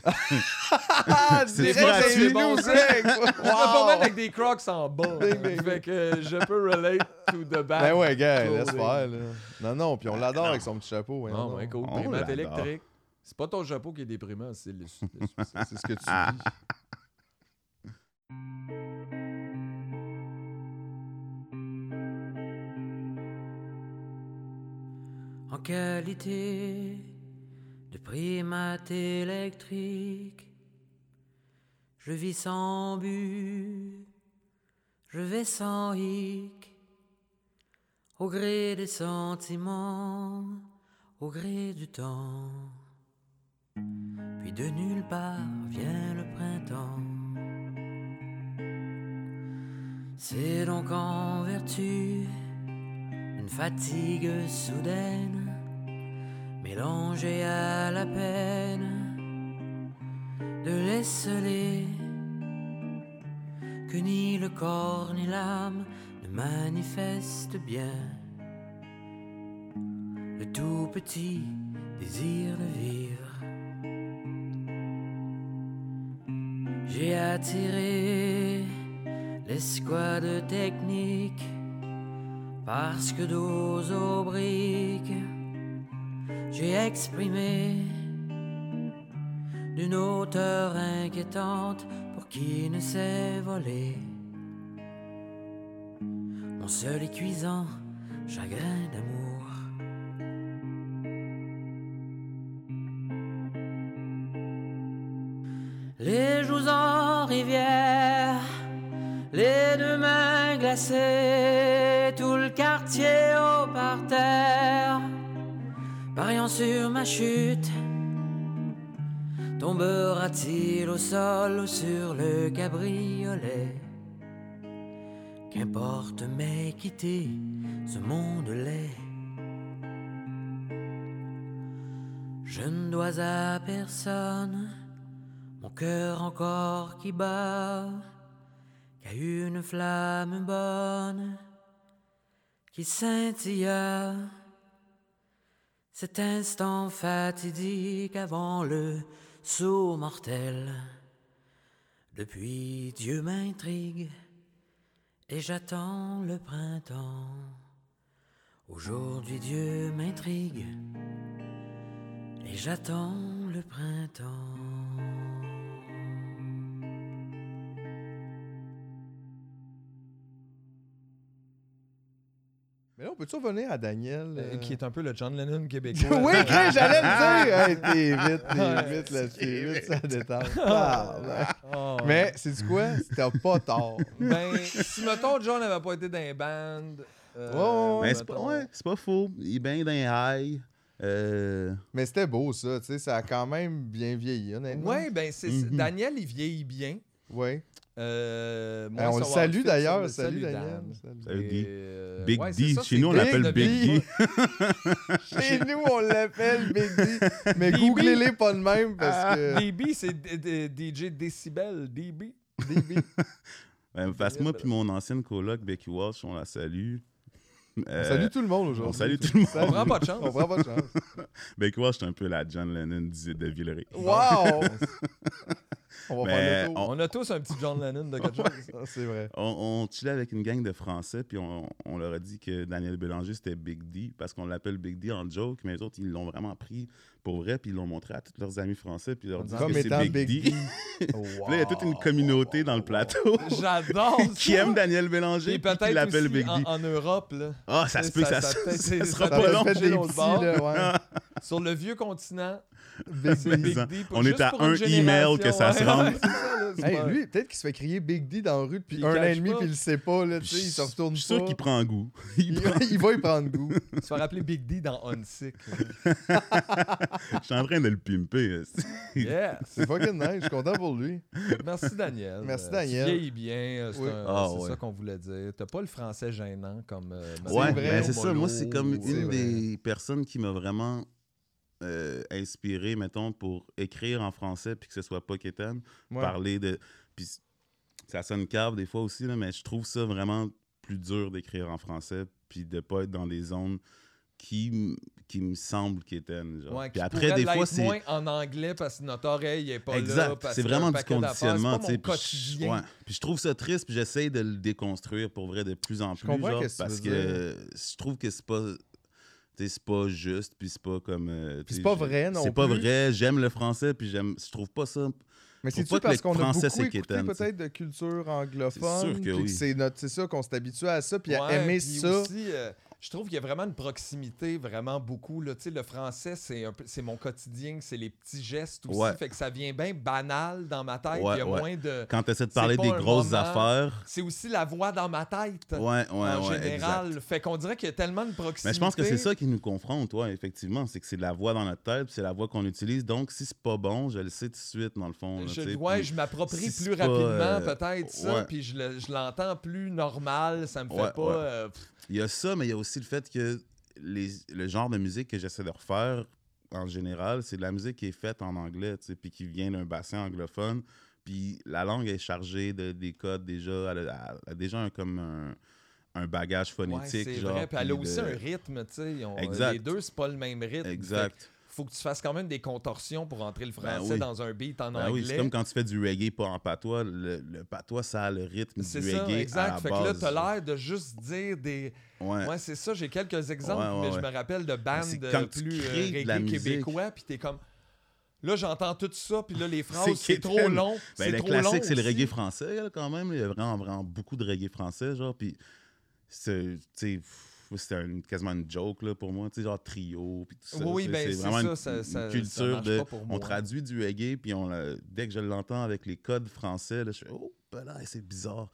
Ah,
C'est gratuit.
c'est bon,
On
direct.
peut pas mettre avec des crocs en bas.
Bing,
hein.
bing,
fait que je peux relate to the back.
Ben ouais, gars, laisse faire, là. Non, non, puis on l'adore avec son petit chapeau. voyons
Non, ouais, cool.
On
Primate électrique. C'est pas ton chapeau qui est déprimant, c'est le, le suicide.
C'est ce que tu vis.
En qualité de primate électrique. Je vis sans but, je vais sans hic, au gré des sentiments, au gré du temps. Puis de nulle part vient le printemps. C'est donc en vertu une fatigue soudaine, mélangée à la peine de l'esseler, que ni le corps ni l'âme ne manifestent bien le tout petit désir de vivre. J'ai attiré l'escouade technique parce que dos aux briques, j'ai exprimé d'une hauteur inquiétante pour qui ne sait voler. Mon seul et cuisant chagrin d'amour. Les joues en rivière, tout le quartier au parterre, pariant sur ma chute. Tombera-t-il au sol ou sur le cabriolet? Qu'importe, mais quitter ce monde laid? Je ne dois à personne mon cœur encore qui bat, une flamme bonne qui scintilla. Cet instant fatidique avant le saut mortel. Depuis Dieu m'intrigue et j'attends le printemps. Aujourd'hui Dieu m'intrigue et j'attends le printemps.
Mais là, on peut-tu revenir à Daniel
Euh,
euh,
Qui est un peu le John Lennon québécois.
oui, Chris, j'allais le dire! Hey, t'es vite, t'es vite là, t'es vite, ça détente. Ah, ben.
Oh.
Mais, c'est du quoi? C'était pas tard.
Ben, si, mettons, John n'avait pas été dans les bandes... euh,
Ouais, ouais,
Mais c'est pas,
mettons-
ouais, c'est pas faux. Il est bien dans les high. Euh,
Mais c'était beau, ça, tu sais, ça a quand même bien vieilli, honnêtement.
Ouais, ben, c'est c'est-
Mhm.
Daniel, il vieillit bien.
Ouais.
Euh,
Eh, on le salue d'ailleurs, salut
Dan.
Daniel. Salut.
Guy.
euh,
Big
ouais,
D.
ça,
Chez nous, on l'appelle Big D.
Chez nous, on l'appelle Big D. Mais
DB.
googlez-les pas de même parce que.
DB, c'est DJ Decibel, DB.
DB.
Ben, parce que moi puis mon ancienne coloc, Becky Walsh, on la salue.
On
Euh,
salue tout le monde aujourd'hui.
on salue tout le monde.
On prend pas de chance.
On prend pas de chance.
Becky Walsh, c'est un peu la John Lennon du- de Villeray.
Wow! On va
Mais
faire le tour.
On a tous un petit John Lennon de quelque chose.
Ah, C'est vrai.
On, on chillait avec une gang de Français, puis on, on leur a dit que Daniel Bélanger, c'était Big D, parce qu'on l'appelle Big D en joke, mais les autres, ils l'ont vraiment pris pour vrai, puis ils l'ont montré à tous leurs amis français, puis ils leur disent
Comme
que c'est Big,
Big
D.
D.
Puis là, il y a toute une communauté dans le plateau
J'adore
qui aime Daniel Bélanger,
Et
puis qui
peut-être
l'appelle
aussi
Big D.
en, en Europe, là,
Ah, ça se peut que ça,
ça-
ça,
peut-être-
ça sera
peut
pas long.
fait des petits,
bord.
là, ouais.
sur le vieux continent.
Big
C'est
D.
Big D. pour-
On est à un email que ça se rende.
Hey,
pas-
lui, peut-être qu'il se fait crier Big D dans la rue depuis
Puis il
un an et demi,
pas.
puis il le sait pas, là, tu sais, il se retourne
Je suis sûr
pas.
qu'il prend goût. Il
Il, il va y prendre goût.
se faire appeler Big D dans Unsick.
Je suis en train de le pimper.
Yes.
C'est fucking nice, je suis content pour lui.
Merci Daniel.
Merci,
Euh,
Daniel.
Tu vieillis bien, euh, c'est
Oui.
un-
Ah,
c'est
ouais.
ça qu'on voulait dire. T'as pas le français gênant comme. euh,
Ouais, ben, c'est ça. Moi, c'est comme une
vrai.
des personnes qui m'a vraiment euh, inspiré, mettons, pour écrire en français puis que ce soit pas quétaine.
Ouais.
Parler de. Puis ça sonne cave des fois aussi, là, mais je trouve ça vraiment plus dur d'écrire en français puis de pas être dans des zones qui, qui me quétaines. Genre.
Ouais,
puis
qui
après, des fois, c'est.
moins en anglais parce que notre oreille est pas là.
Exact, c'est vraiment
un
du conditionnement.
C'est
tu
pas
sais,
mon
puis je-
quotidien.
ouais. Puis je trouve ça triste, puis j'essaye de le déconstruire pour vrai de plus en plus. genre,
que
parce que je trouve que c'est pas. tu sais, C'est pas juste, puis c'est pas comme. euh,
Puis c'est pas vrai non
C'est pas vrai, j'aime le français, puis j'aime. Je trouve pas ça.
Mais
que
parce
le
qu'on a
français,
beaucoup
c'est
écouté peut-être de culture anglophone,
C'est sûr que oui.
c'est notre- c'est ça qu'on s'habitue à ça, puis à
Ouais,
aimer
puis
ça?
aussi, euh, je trouve qu'il y a vraiment une proximité, vraiment beaucoup. Là. Le français, c'est un peu- c'est mon quotidien, c'est les petits gestes aussi.
Ouais.
Fait que ça vient bien banal dans ma tête.
Ouais,
Il y a
ouais.
moins de.
Quand tu essaies de parler des grosses
moment.
affaires.
C'est aussi la voix dans ma tête.
Ouais, ouais,
en général.
exact.
Fait qu'on dirait qu'il y a tellement de proximité.
Mais je pense que c'est ça qui nous confronte, ouais, effectivement. C'est que c'est la voix dans notre tête, c'est la voix qu'on utilise. Donc, si c'est pas bon, je le sais tout de suite, dans le fond. là,
Je,
puis-
je m'approprie
si
plus rapidement,
euh,
peut-être, ça, puis je le- je l'entends plus normal, ça me fait pas... euh,
Il y a ça, mais il y a aussi le fait que les, le genre de musique que j'essaie de refaire, en général, c'est de la musique qui est faite en anglais, puis qui vient d'un bassin anglophone. Puis la langue est chargée de des codes déjà. Elle a, elle a déjà un, comme un, un bagage
ouais,
phonétique.
c'est
genre,
vrai, puis elle a aussi
de-
un rythme, tu sais. on-
Exact.
Les deux, c'est pas le même rythme.
Exact.
Faut que tu fasses quand même des contorsions pour entrer le
Ben
français
oui.
dans un beat en
Ben
anglais.
oui, c'est comme quand tu fais du reggae pas en patois. Le, le patois, ça a le rythme du
ça,
reggae.
exact.
À la
fait que là, t'as l'air de juste dire des.
Ouais.
Ouais, c'est ça, j'ai quelques exemples,
Ouais, ouais,
mais je me rappelle de bandes
quand tu
plus euh,
crées de la
reggae québécois, puis t'es comme. Là, j'entends tout ça, puis là, les phrases,
C'est
trop long.
Ben, le
trop
classique, c'est le reggae français, là, quand même. Il y a vraiment, vraiment beaucoup de reggae français, genre. Puis, c'est, tu sais, pff, c'était un- quasiment une joke, là, pour moi. Tu sais, genre trio, puis tout ça.
Oui, ben,
c'est vraiment
ça,
une,
ça-
une culture de...
moi.
On traduit du reggae, puis on, dès que je l'entends avec les codes français, là, je fais « Oh, ben là, c'est bizarre ».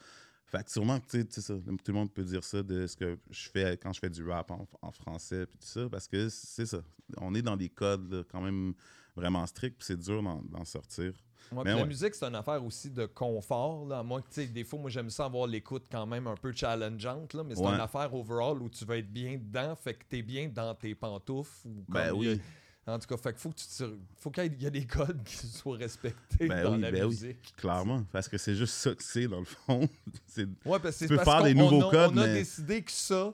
Fait que sûrement que, tu sais, ça, tout le monde peut dire ça de ce que je fais quand je fais du rap en, en français, puis tout ça, parce que c'est ça. On est dans des codes, là, quand même vraiment stricts, puis c'est dur d'en sortir.
Ouais,
Mais
La
ouais.
musique, c'est une affaire aussi de confort. Là. Moi, tu sais, des fois, moi, j'aime ça avoir l'écoute quand même un peu challengeante, là, mais c'est
Ouais.
une affaire overall où tu vas être bien dedans, fait que t'es bien dans tes pantoufles. Ou
Ben
comme
oui.
En tout cas, fait que faut que tu te- faut qu'il y ait des codes qui soient respectés
Ben
dans
oui,
la
ben oui.
musique.
Clairement, parce que c'est juste ça que c'est, dans le fond. c'est...
Ouais, parce que c'est
peux
parce
faire des nouveaux
on a,
codes,
on a
mais-
décidé que ça,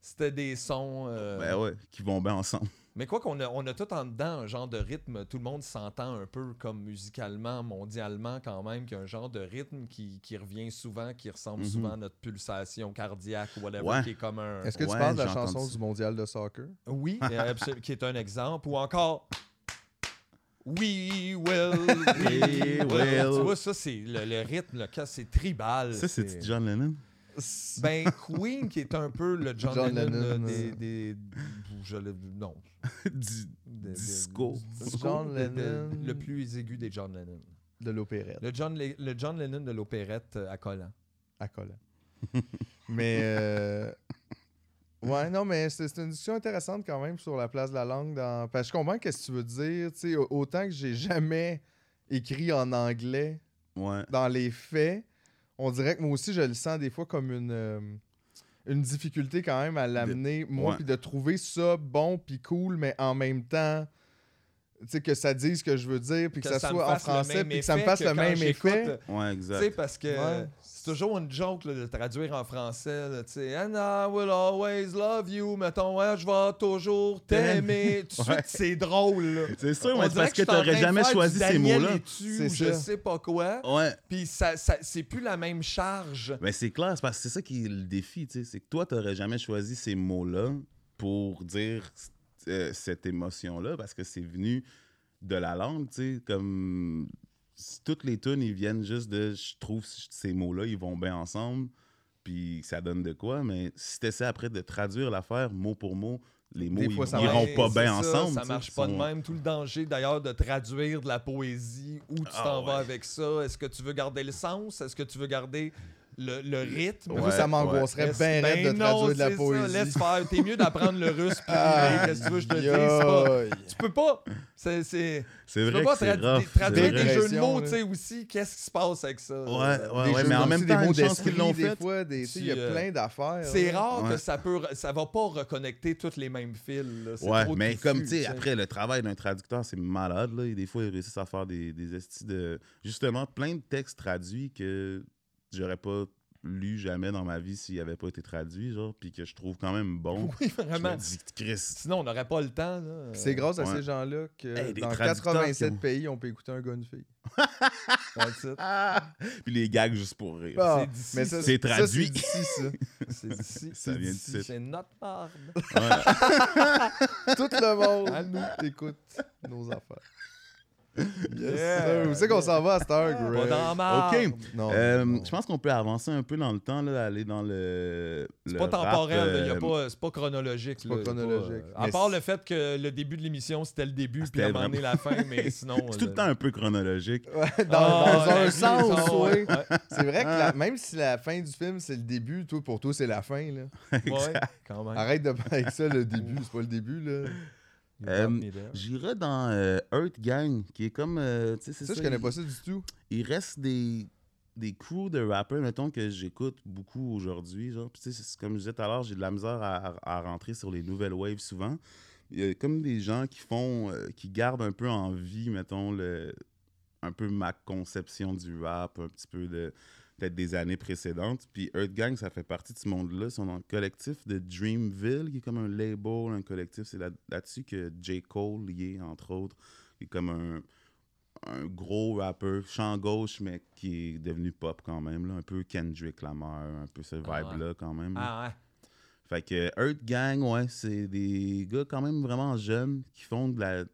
c'était des sons. euh,
Ben ouais, qui vont bien ensemble.
Mais quoi qu'on a, on a tout en dedans un genre de rythme, tout le monde s'entend un peu comme musicalement, mondialement quand même, qu'il y a un genre de rythme qui, qui revient souvent, qui ressemble
Mhm.
souvent à notre pulsation cardiaque ou whatever,
Ouais.
qui est comme un...
Est-ce que tu
Ouais,
parles de la chanson du mondial de soccer?
Oui, euh, qui est un exemple. Ou encore... We will, we
We
will. Tu vois, ça, c'est le, le rythme, quand c'est tribal.
Ça, c'est John Lennon?
Ben, Queen, qui est un peu le John,
John
Lennon,
Lennon,
des, des- je le- Non.
Du- Disco.
disco,
John
de- de-
Lennon.
le plus aigu des John Lennon.
de l'opérette
Le John, Le- le John Lennon de l'opérette euh, à collant.
à collant. mais euh, ouais, non, mais c'est une discussion intéressante quand même sur la place de la langue. Dans... Parce que je comprends ce que tu veux dire. Tu sais, au- autant que j'ai jamais écrit en anglais
Ouais.
dans les faits, on dirait que moi aussi je le sens des fois comme une euh, une difficulté quand même à l'amener moi puis de trouver ça bon puis cool mais en même temps sais que ça dise ce que je veux dire puis que, ça, soit en français puis que ça me fasse
que
le même effet
euh,
Ouais,
Tu sais,
exact.
parce que
Ouais.
c'est toujours une joke là, de traduire en français. là, Tu sais, And I will always love you. Mettons, ouais, je vais toujours t'aimer. Tout de
Ouais.
suite, c'est drôle. là.
C'est sûr,
On
mais parce que
en
t'aurais jamais choisi ces mots-là.
C'est
ou je
ça.
sais pas quoi.
Ouais.
Puis ça, ça, c'est plus la même charge.
Ben c'est clair, parce que c'est ça qui est le défi, tu sais. C'est que toi, t'aurais jamais choisi ces mots-là pour dire euh, cette émotion-là, parce que c'est venu de la langue, tu sais. Comme toutes les tunes, ils viennent juste de je trouve ces mots-là, ils vont bien ensemble, puis ça donne de quoi. Mais si t'essaies après de traduire l'affaire mot pour mot, les mots,
fois,
ils iront
Ouais,
pas bien ensemble.
Ça
tu
marche pas de même. Tout le danger, d'ailleurs, de traduire de la poésie, où tu
Ah
t'en vas avec ça. Est-ce que tu veux garder le sens? Est-ce que tu veux garder le, le rythme?
Moi,
Ouais,
ça m'angoisserait
Est-ce-
bien de
ben non,
traduire de la
ça,
poésie.
laisse faire. T'es mieux d'apprendre le russe. puis Qu'est-ce que tu veux que je te dise? Pas- Tu peux pas. C'est, c'est,
C'est
tu
vrai
peux pas
rough,
traduire des
vrai.
jeux de mots, tu sais, aussi. Qu'est-ce qui se passe avec ça?
Ouais, ouais,
Des
ouais, mais
de
en
mots,
même
des
temps,
mots d'esprit, des
fait.
fois, des- sais, il y a
euh,
plein d'affaires.
C'est rare que
Ouais.
ça peut, ça va pas reconnecter tous les mêmes fils.
Ouais, mais comme, tu sais, après, le travail d'un traducteur, c'est malade, là. Et des fois, ils réussissent à faire des, des de... Justement, plein de textes traduits que j'aurais pas lu jamais dans ma vie s'ils avaient pas été traduits, genre, puis que je trouve quand même bon.
Oui,
Je
vraiment.
me dis, Chris...
Sinon, on n'aurait pas le temps. là.
C'est grâce à ces gens-là que
Hey,
dans
traducteurs
87
qui ont-
pays, on peut écouter un gars une fille.
Ah! Puis les gags juste pour rire.
Ah,
C'est d'ici,
mais ça,
ça.
C'est
ça,
traduit.
C'est d'ici, ça.
C'est d'ici.
Ça
c'est
vient
d'ici.
d'ici.
C'est notre marde.
Ouais.
Tout le monde
À nous.
écoute nos affaires. Yes,
Yeah.
sir. Où c'est qu'on s'en va à cette heure,
Pas
Greg?
dans marde.
OK.
Non,
Euh,
non.
je pense qu'on peut avancer un peu dans le temps, là, aller dans le.
C'est pas temporel, y a
euh,
pas, c'est pas chronologique.
C'est pas
là,
chronologique.
euh, à part le fait que le début de l'émission, c'était le début,
Ah,
puis à un
c'était
moment donné, la fin, mais sinon...
C'est tout le temps un peu chronologique.
Ouais, dans,
Ah,
dans un sens, oui.
ouais.
C'est vrai que la- même si la fin du film, c'est le début, toi, pour toi, c'est la fin. Là.
Ouais, quand même.
Arrête de parler avec ça, le début. C'est pas le début. là.
Euh. J'irais dans euh, Earth Gang, qui est comme. euh, tu sais, c'est
Ça,
ça.
je connais
il-
pas ça du tout.
il reste des, des crews de rappers, mettons, que j'écoute beaucoup aujourd'hui. Genre, Puis, tu sais, c'est comme je disais tout à l'heure, j'ai de la misère à, à- à rentrer sur les nouvelles waves souvent. Il y a comme des gens qui font, euh, qui gardent un peu en vie, mettons, le, un peu ma conception du rap, un petit peu de peut-être des années précédentes. Puis Earth Gang, ça fait partie de ce monde-là. Ils sont dans le collectif de Dreamville, qui est comme un label, un collectif. C'est là- là-dessus que J. Cole y est, entre autres. Il est comme un, un gros rappeur, chant gauche, mais qui est devenu pop quand même. Là. Un peu Kendrick Lamar, un peu ce
Ah
vibe-là quand même.
Ah ouais.
Fait que Earth Gang, ouais, c'est des gars quand même vraiment jeunes qui font de la,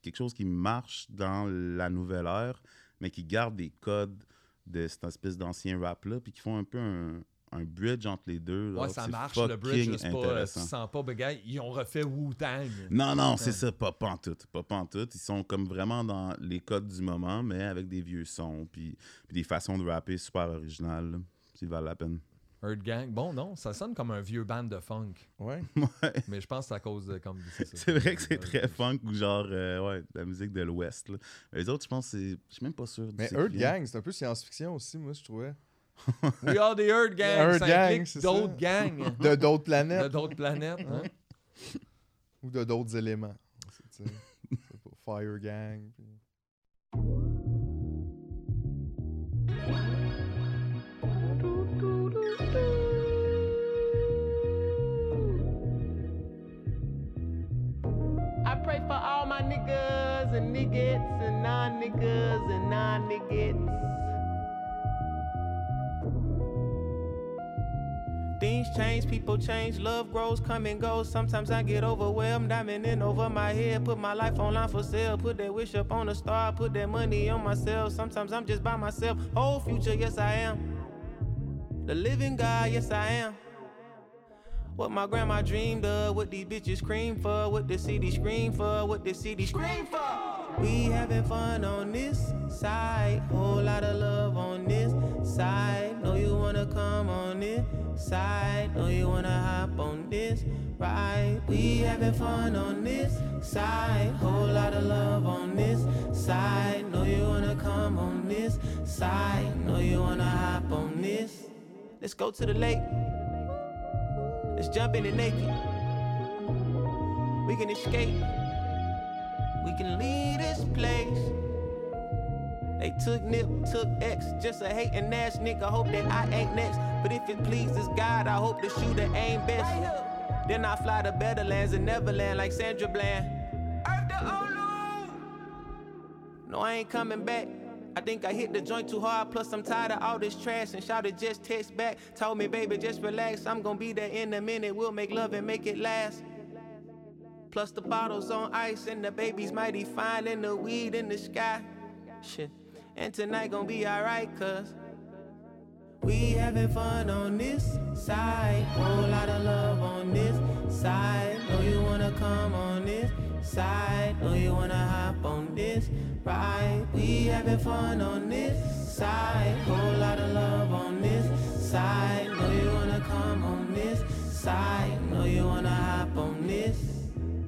quelque chose qui marche dans la nouvelle ère, mais qui gardent des codes de cette espèce d'ancien rap-là, puis qui font un peu un, un bridge entre les deux.
Ouais,
là,
ça
c'est
marche, le bridge, c'est pas, euh, tu sens pas, bégay. Ils ont refait Wu-Tang.
Non, non, c'est
Ouais.
ça, pas pantoute, pas pantoute. Ils sont comme vraiment dans les codes du moment, mais avec des vieux sons, puis, puis des façons de rapper super originales, là. S'ils valent la peine.
Earth Gang. Bon, non, ça sonne comme un vieux band de funk.
Ouais.
Ouais.
Mais je pense que c'est à cause de. Comme, ça.
C'est vrai que c'est très funk ou genre, euh, ouais, de la musique de l'Ouest. là. Les autres, je pense, c'est. Je suis même pas sûr.
Mais
vient.
Gang, c'est un peu science-fiction aussi, moi, je trouvais.
We are the Earth Gang.
Earth
ça
Gang, c'est
d'autres
ça.
gangs
De d'autres
de
planètes
d'autres planètes. hein.
ou de d'autres éléments. C'est tu sais, c'est pas Fire Gang. puis-
I pray for all my niggas and and non niggas and non. Things change, people change, love grows, come and goes. Sometimes I get overwhelmed, diamond in over my head. Put my life online for sale, put that wish up on a star, put that money on myself. Sometimes I'm just by myself, whole future, yes I am. The living God, yes I am. What my grandma dreamed of, what these bitches scream for, what the city scream for, what the city scream for. We having fun on this side, whole lot of love on this side. Know you wanna come on this side, know you wanna hop on this ride. We having fun on this side, whole lot of love on this side. Know you wanna come on this side, know you wanna hop on this. Let's go to the lake. Let's jump in it naked. We can escape. We can leave this place. They took Nip, took X, just a hating ass nigga. Hope that I ain't next. But if it pleases God, I hope the shooter aim best. Then I fly to better lands and Neverland like Sandra Bland. To Olu. No, I ain't coming back. I think I hit the joint too hard, plus I'm tired of all this trash and shouted just text back. Told me, baby, just relax. I'm gonna be there in a minute. We'll make love and make it last. Plus the bottles on ice and the baby's mighty fine and the weed in the sky. Shit. And tonight gonna be alright, cuz we having fun on this side. Whole lot of love on this side. Know you wanna come on this side. Know you wanna hop on this ride. We having fun on this side. Whole lot of love on this side. Know you wanna come on this side. Know you wanna hop on this.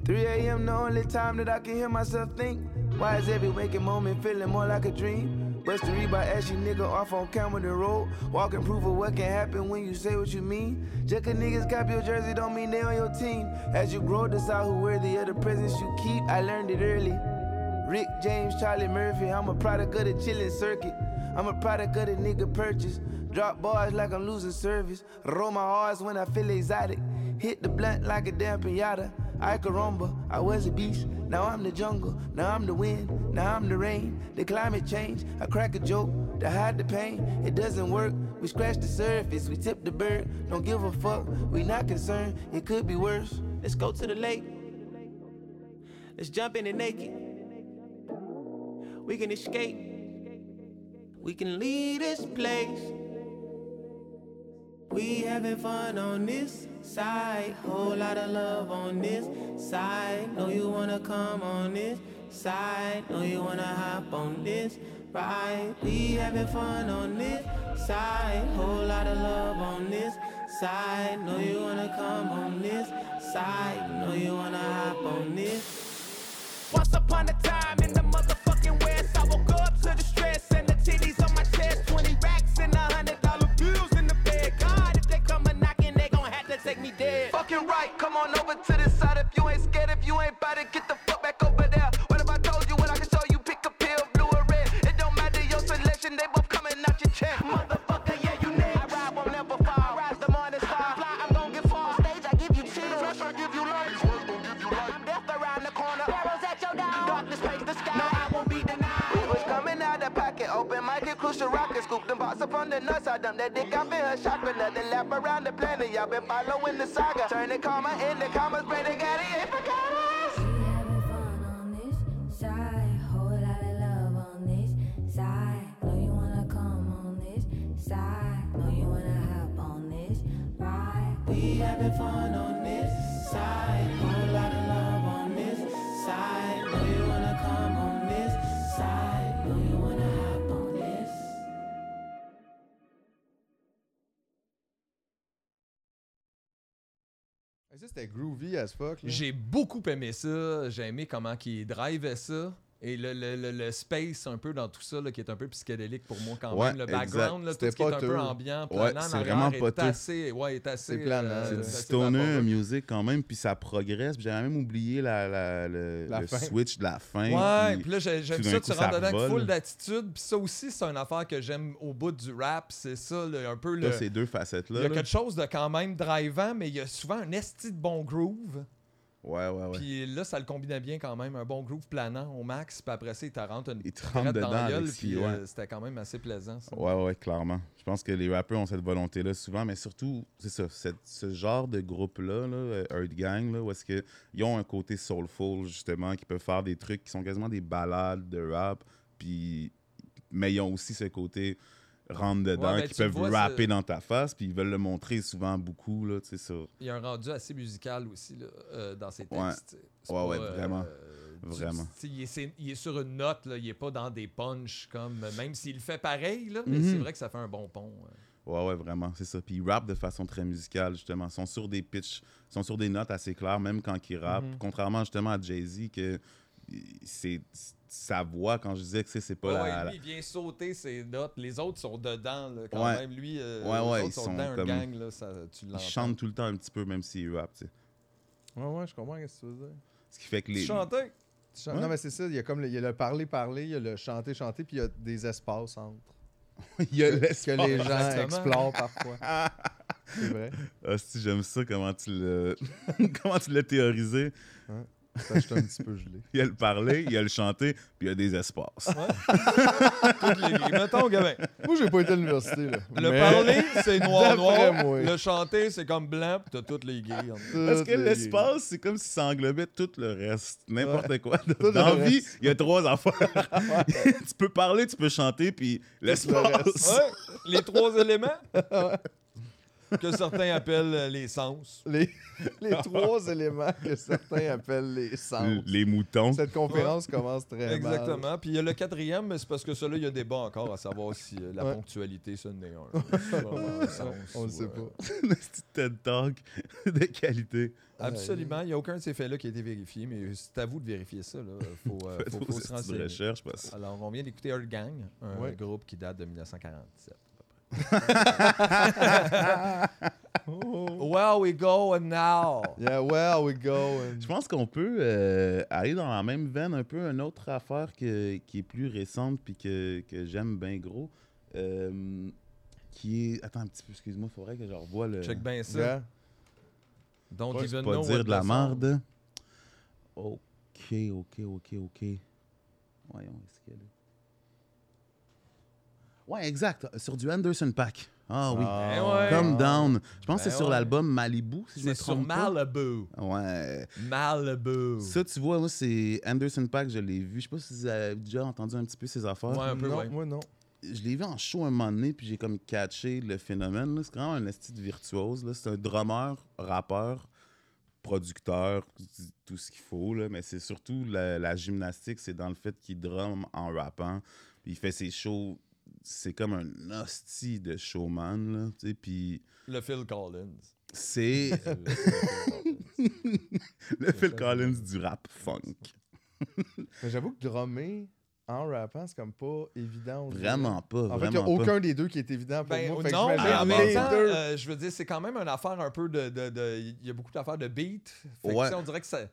3 a.m. the only time that I can hear myself think. Why is every waking moment feeling more like a dream? Bust the read by ashy nigga off on Cameron Road. Walking proof of what can happen when you say what you mean. Just 'cause niggas copy your jersey don't mean they on your team. As you grow, decide who worthy of the presents you keep. I learned it early. Rick James, Charlie Murphy, I'm a product of the chillin' circuit. I'm a product of the nigga purchase. Drop bars like I'm losing service. Roll my R's when I feel exotic. Hit the blunt like a damn pinata. I caramba, I was a beast. Now I'm the jungle. Now I'm the wind. Now I'm the rain. The climate change. I crack a joke to hide the pain. It doesn't work. We scratch the surface. We tip the bird. Don't give a fuck. We not concerned. It could be worse.
Let's go to the lake. Let's jump in it naked. We can escape. We can leave this place. We having fun on this side. Whole lot of love on this side. Know you wanna come on this side. Know you wanna hop on this ride. We having fun on this side. Whole lot of love on this side. Know you wanna come on this side. Know you wanna hop on this. Once upon a time in the motherfucking West,
Fucking right, come on over to this side if you ain't scared. If you ain't about it, get crucial rocket. Scoop them box up on the nuts. I dump that dick out in her chakra. Let the lap around the planet. Y'all been following the saga. Turn the comma in the commas, break the got it, ain't forgot us.
having fun on this side. Whole lot of love on this side. Know you wanna come on this side. Know you wanna hop on this ride.
We having fun on this side.
C'était groovy as fuck.
J'ai beaucoup aimé ça. J'ai aimé comment il drivait ça. Et le, le, le, le space un peu dans tout ça, là, qui est un peu psychédélique pour moi quand
Ouais,
même. Le background, là, tout ce qui est un peu ambiant, planant
c'est vraiment
est
poteux.
assez, ouais, est assez,
C'est planant,
euh,
C'est
Euh,
music quand même, puis ça progresse. Puis J'avais même oublié la, la- le,
La
le
fin.
switch de la fin.
Ouais,
puis
puis là, j'ai- j'aime ça, tu rentres dedans avec full d'attitude. Puis ça aussi, c'est une affaire que j'aime au bout du rap. C'est ça, le- un peu
là,
le.
ces deux
Il
facettes-là.
y a
là.
quelque chose de quand même drivant, mais il y a souvent un esti de bon groove.
Ouais, ouais, ouais.
Puis là, ça le combinait bien quand même. Un bon groove planant au max. Puis après ça, il te rentre une
Il te
traite
rentre
dans
dedans
la gueule. Puis
ouais.
euh, c'était quand même assez plaisant. Ça.
Ouais, ouais, clairement. Je pense que les rappeurs ont cette volonté-là souvent, mais surtout, c'est ça, cette- ce genre de groupe-là, là, euh, Earth Gang, là, où est-ce qu'ils ont un côté soulful, justement, qui peuvent faire des trucs qui sont quasiment des ballades de rap, puis... mais ils ont aussi ce côté rentrent dedans,
Ouais, ben,
qui peuvent
vois,
rapper dans ta face, puis ils veulent le montrer souvent beaucoup, là, tu sais, sur...
Il y a un rendu assez musical aussi là, euh, dans ses textes.
Ouais. Ouais,
pas,
ouais,
euh,
vraiment. Vraiment.
il, est, c'est- il est sur une note, là, il est pas dans des punchs comme. Même s'il le fait pareil, là, mais
Mhm.
c'est vrai que ça fait un bon pont. euh.
Ouais, ouais, vraiment, c'est ça. Puis ils rappent de façon très musicale, justement. Ils sont sur des pitchs, ils sont sur des notes assez claires, même quand ils rappent.
Mhm.
Contrairement justement à Jay-Z, que c'est sa voix, quand je disais que c'est- c'est pas
Ouais,
la,
lui, il vient sauter ses notes. Les autres sont dedans, là, quand
Ouais.
même. Lui, euh,
Ouais,
les
ouais,
autres
ils
sont,
sont
dedans,
comme-
un gang, là, ça, tu
Ils chantent tout le temps un petit peu, même s'ils rappent, tu sais.
Ouais, ouais, je comprends ce que tu veux dire.
Ce qui fait que
Tu
les.
chantais?
Tu chantes-
Ouais.
Non, mais c'est ça, il y a comme le, il y a le parler-parler, il y a le chanter-chanter, puis il y a des espaces entre.
Il y a
que,
l'espace.
que les gens
Exactement.
explorent parfois. c'est vrai.
Ah, si, j'aime ça, comment tu l'as comment tu l'as théorisé.
Je suis un petit peu gelé.
Il y a le parler, il y a le chanter, puis il y a des espaces.
Toutes les. Mettons, gamin.
Moi, j'ai pas été à l'université, là.
Le
Mais-
parler, c'est noir,
D'après
noir.
moi.
Le chanter, c'est comme blanc, pis t'as toutes les gays. en-
Parce que
les-
l'espace, c'est comme si ça englobait tout le reste. N'importe quoi.
le
Dans la vie,
reste.
il y a trois affaires. tu peux parler, tu peux chanter, puis l'espace.
Ouais, les trois éléments que certains appellent euh, les sens.
Les, les trois éléments que certains appellent les sens.
Les moutons.
Cette conférence commence très mal.
Exactement. Puis il y a le quatrième, mais c'est parce que celui-là, il y a débat encore à savoir si euh, la
Ouais.
ponctualité, ce n'est un. C'est vraiment un sens
On le
ou,
sait
euh,
pas.
Un petit TED Talk de qualité.
Absolument. Il n'y a aucun de ces faits-là qui a été vérifié, mais c'est à vous de vérifier ça. Il faut, euh,
Faites
faut,
vos
se renseigner.
recherches, parce que-
Alors, on vient d'écouter Earth Gang, un
Ouais.
groupe qui date de 1947. Where we go now?
Yeah, where we go?
Je pense qu'on peut euh, aller dans la même veine un peu une autre affaire que- qui est plus récente puis que, que j'aime bien gros. euh, qui est. Attends un petit peu, excuse-moi, il faudrait que je revoie le.
Check bien ça.
Yeah.
Don't even
pas
know
dire de la merde. Ok, ok, ok, ok. Voyons, est-ce qu'elle est. Ouais, exact. Sur du Anderson Pack. Ah oui.
Eh ouais.
Come Down. Je pense que
Ben
c'est sur
ouais.
l'album Malibu, si je me
C'est sur
pas.
Malibu.
Ouais.
Malibu.
Ça, tu vois, moi, c'est Anderson Pack, je l'ai vu. Je sais pas si vous avez déjà entendu un petit peu ses affaires.
Ouais, un peu,
non,
ouais.
moi, non.
Je l'ai vu en show un moment donné, puis j'ai comme catché le phénomène. C'est quand même un esti de virtuose. là. C'est un drummer, rappeur, producteur, tout ce qu'il faut. Là. Mais c'est surtout la, la gymnastique, c'est dans le fait qu'il drum en rappant. Il fait ses shows. C'est comme un hostie de showman. Là, tu sais, puis
Le Phil Collins.
c'est le Phil Collins du rap funk.
Mais j'avoue que drummer en rappant, c'est comme pas évident.
Vraiment pas.
En fait, il n'y a
pas.
aucun des deux qui est évident pour
Ben,
moi. Fait que
non, mais
les
temps,
deux.
euh, je veux dire, c'est quand même une affaire un peu de. de- de- Il y a beaucoup d'affaires de beat. Fait
Ouais.
on dirait que ça-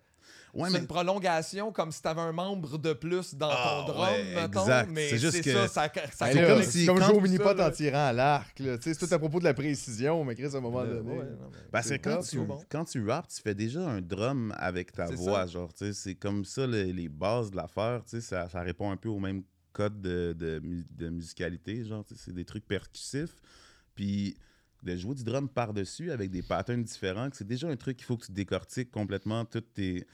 Ouais,
c'est
mais
une prolongation comme si tu avais un membre de plus dans
Ah,
ton drum,
ouais,
mettons.
exact.
Mais
C'est juste que-
ça, ça, ça
là,
comme si
jouer au
tout
mini-pot en tirant à l'arc. là. Tu sais, C'est tout à propos de la précision, mais Chris, à un moment
Le-
donné.
ouais, non,
Parce que
C'est
quand tu,
bon.
quand tu rappes, tu fais déjà un drum avec ta voix.
ça.
Genre, tu sais, c'est comme ça le- les bases de l'affaire. tu sais, Ça, ça répond un peu au même code de, de, mu- de musicalité. Genre, tu sais, c'est des trucs percussifs. Puis de jouer du drum par-dessus avec des patterns différents, que c'est déjà un truc qu'il faut que tu décortiques complètement toutes tes.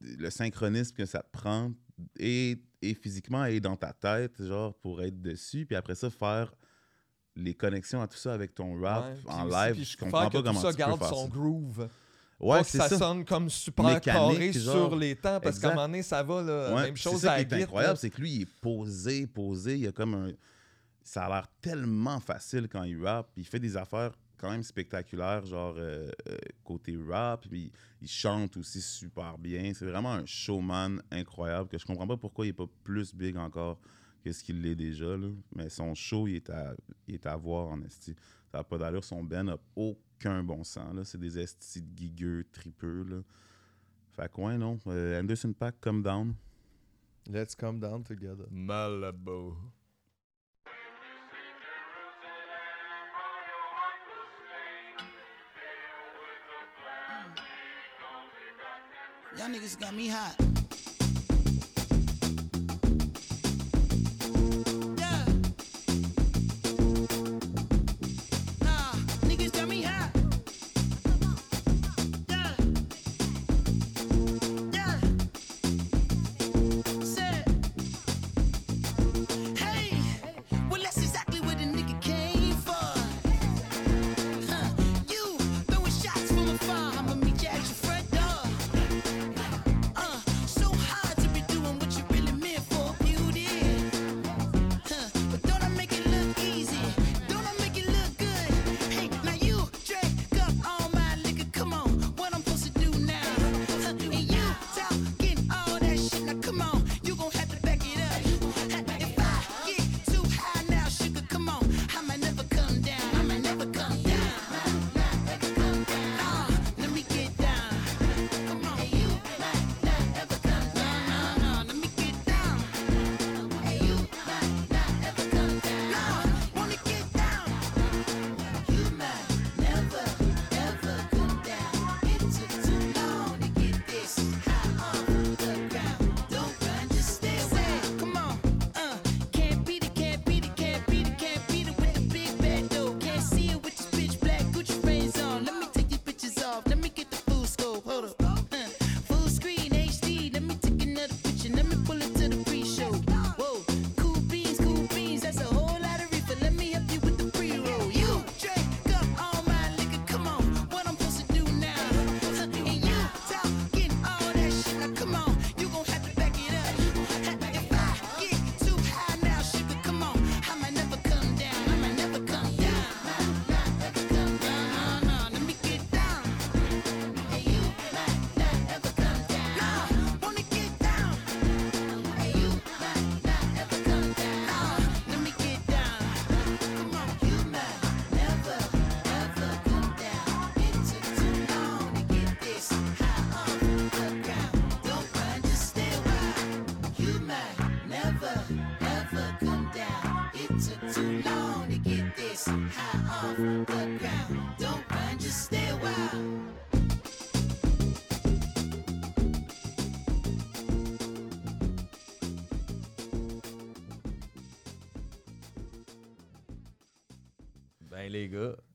Le synchronisme que ça te prend et, et physiquement et dans ta tête, genre, pour être dessus. Puis après ça, faire les connexions à tout ça avec ton rap
Ouais,
en
aussi,
live. Je comprends
que
pas
tout
comment
ça
tu peux
garde
faire
son
ça.
groove.
Ouais,
pas que
c'est
ça,
ça.
sonne comme super
Mécanique,
carré
genre.
sur les temps, parce qu'à un moment donné, ça va, là,
Ouais,
même chose
ça
à
qui est incroyable, c'est que lui, il est posé, posé. Il a comme un. Ça a l'air tellement facile quand il rappe. puis Il fait des affaires quand même spectaculaires, genre euh, euh, côté rap. Puis il chante aussi super bien. C'est vraiment un showman incroyable que je comprends pas pourquoi il est pas plus big encore que ce qu'il l'est déjà. Là. Mais son show, il est à, il est à voir en esti. Ça n'a pas d'allure. Son ben n'a aucun bon sens. là. C'est des estis de gigueux, tripeux. Là. Fait que ouais, non. Euh, Anderson Pack, Come Down.
Let's come down together.
Malibu.
Y'all niggas got me hot.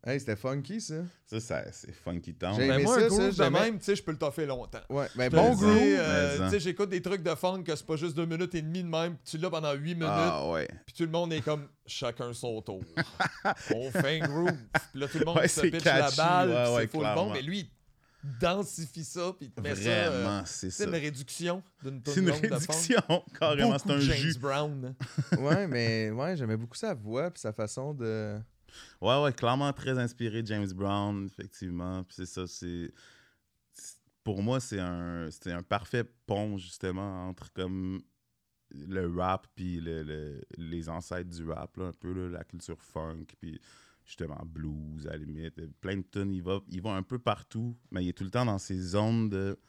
Hey,
c'était funky, ça.
Ça, ça- c'est funky town.
J'ai
Ben,
aimé
moi,
ça,
un groove
ça,
de
j'aimais-
même, tu sais, je peux le toffer longtemps.
Ouais, ben
Je te
bon groove.
euh,
mais
tu sais, j'écoute des trucs de funk que c'est pas juste deux minutes et demie de même, puis tu l'as pendant huit minutes,
Ah ouais.
puis tout le monde est comme chacun son tour. On fait un groove. Puis là, tout le monde
Ouais,
se
c'est
pitch
catchy,
la balle,
ouais,
puis
ouais,
c'est full bon, mais lui, il densifie ça, puis il te met ça. euh,
Vraiment, c'est
c'est
ça.
une réduction d'une
C'est une
longue de funk.
réduction, carrément.
Beaucoup
C'est un
de James
jus.
Brown.
ouais, mais ouais, j'aimais beaucoup sa voix puis sa façon de.
Ouais, ouais, clairement très inspiré de James Brown, effectivement. Puis c'est ça, c'est. Pour moi, c'est un, un parfait pont, justement, entre comme le rap puis le, le- les ancêtres du rap, là, un peu là, la culture funk, puis justement blues, à la limite. Plein de tunes, il va, il va un peu partout, mais il est tout le temps dans ces zones de.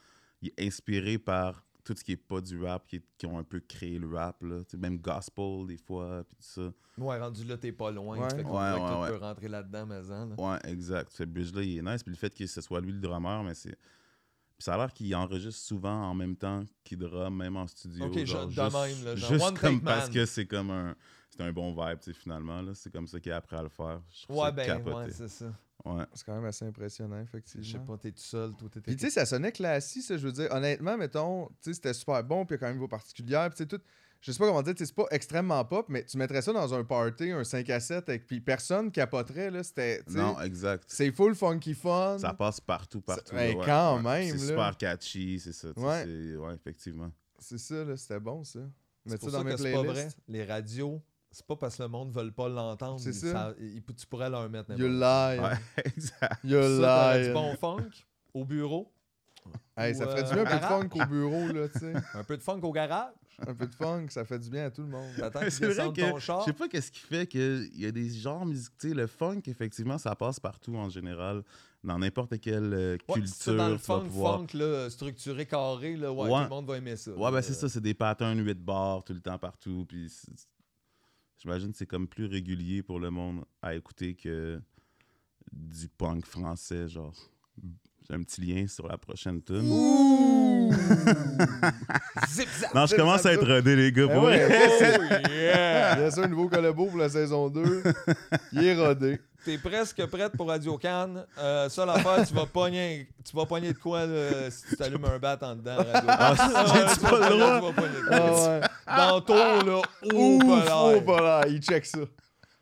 Il est inspiré par tout ce qui est pas du rap, qui, est- qui ont un peu créé le rap, là. Même gospel, des fois, puis tout ça.
Ouais, rendu là, t'es pas loin.
Ouais.
Fait qu'on
Ouais,
dirait que
ouais,
tout
ouais.
peut rentrer là-dedans, mais en, là.
Ouais, exact. Ce bridge-là, il est nice. Puis le fait que ce soit lui le drummer, mais c'est. Puis ça a l'air qu'il enregistre souvent en même temps qu'il drum, même en studio.
Ok,
genre,
genre, de même, là, genre
juste
one
comme parce
man.
que c'est comme un. C'est un bon vibe, tu sais, finalement. là. C'est comme ça qu'il a appris à le faire. Je trouve
Ouais,
ça
ben,
capoté.
ouais, c'est ça.
Ouais.
C'est quand même assez impressionnant,
Je
effectivement.
sais pas, t'es tout seul, toi, t'étais.
Puis tu sais, ça sonnait classique, ça, je veux dire. Honnêtement, mettons, tu sais, c'était super bon, puis il y a quand même une voix particulière, puis tu sais, tout. Je sais pas comment dire, tu c'est pas extrêmement pop, mais tu mettrais ça dans un party, un 5 à 7, avec, puis personne capoterait, là. C'était. tu
Non, exact.
C'est full funky fun.
Ça passe partout, partout. là, ouais,
quand
ouais.
même,
C'est super catchy, c'est ça. tu
Ouais.
effectivement.
C'est ça, là, c'était bon, ça. Ça
ça
dans mes
c'est pas vrai.
playlists.
Les radios, c'est pas parce que le monde ne veut pas l'entendre.
C'est ça.
ils- tu pourrais leur mettre
You lie.
Ouais, exact.
You lie.
du bon funk au bureau?
Hey, ça ferait du
euh,
bien un peu de funk au bureau, là, tu sais.
Un peu de funk au garage?
Un peu de funk, ça fait du bien à tout le monde.
T'attends qu'ils
C'est vrai
descendent
que
ton char.
je sais pas qu'est-ce qui fait qu'il y a des genres musicaux. Tu sais, le funk, effectivement, ça passe partout en général. Dans n'importe quelle euh,
Ouais,
culture,
c'est dans le
tu vas
funk,
pouvoir-
funk là, structuré, carré, là, ouais,
Ouais.
tout le monde va aimer ça.
Ouais, ben c'est ça, c'est des patterns 8 bars tout le temps partout. Puis j'imagine que c'est comme plus régulier pour le monde à écouter que du punk français, genre. J'ai un petit lien sur la prochaine tune.
Zip, zap.
Non, je
zip,
commence
zap,
à être rodé, les gars,
Eh
pour
ouais.
Oh yeah!
Bien sûr, un nouveau collabo pour la saison 2. Il est rodé.
T'es presque prête pour Radio Cannes. Euh, seule affaire, tu vas pogner, tu vas pogner de quoi si tu t'allumes un bat en dedans. Radio
Ah,
tu
pas le droit?
Ah.
Dans ton là,
Ouf,
polaire.
voilà, il check ça.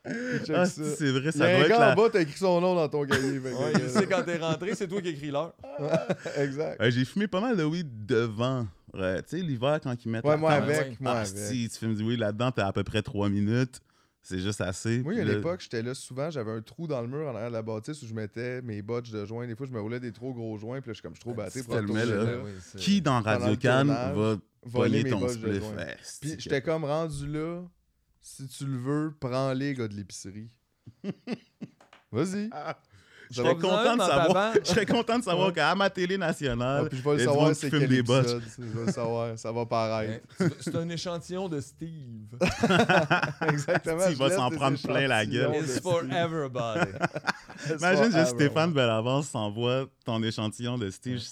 Ah,
ça.
c'est vrai, ça doit être
gars
la...
en bas, t'as écrit son nom dans ton cahier.
Ouais, il sait quand t'es rentré, c'est toi qui écris l'heure.
exact.
Ouais, j'ai fumé pas mal de weed devant. Ouais, tu sais, l'hiver, quand ils mettent
Ouais,
la
moi avec, moi
ah,
avec.
si tu fumes du weed là-dedans, t'as à peu près 3 minutes. C'est juste assez.
Moi, à l'époque, j'étais là souvent, j'avais un trou dans le mur en arrière de la bâtisse où je mettais mes botches de joints. Des fois, je me roulais des trop gros joints, puis là, je suis comme, je suis trop batté pour
là.
là.
Oui,
Qui dans Radio
tournage,
va
voler
ton spliff?
Puis j'étais comme rendu là. Si tu le veux, prends-les, gars de l'épicerie. Vas-y.
Je
Ça
serais content de savoir, je serais content de savoir qu'à ma télé nationale,
Ah, puis je vais le savoir c'est quel
des
épisode. Je vais le savoir, ça va paraître.
C'est un échantillon de Steve.
Exactement.
Il
je
va s'en prendre plein la gueule.
It's for
Steve.
everybody.
It's
Imagine
for
juste Stéphane. Bellavance s'envoie ton échantillon de Steve, je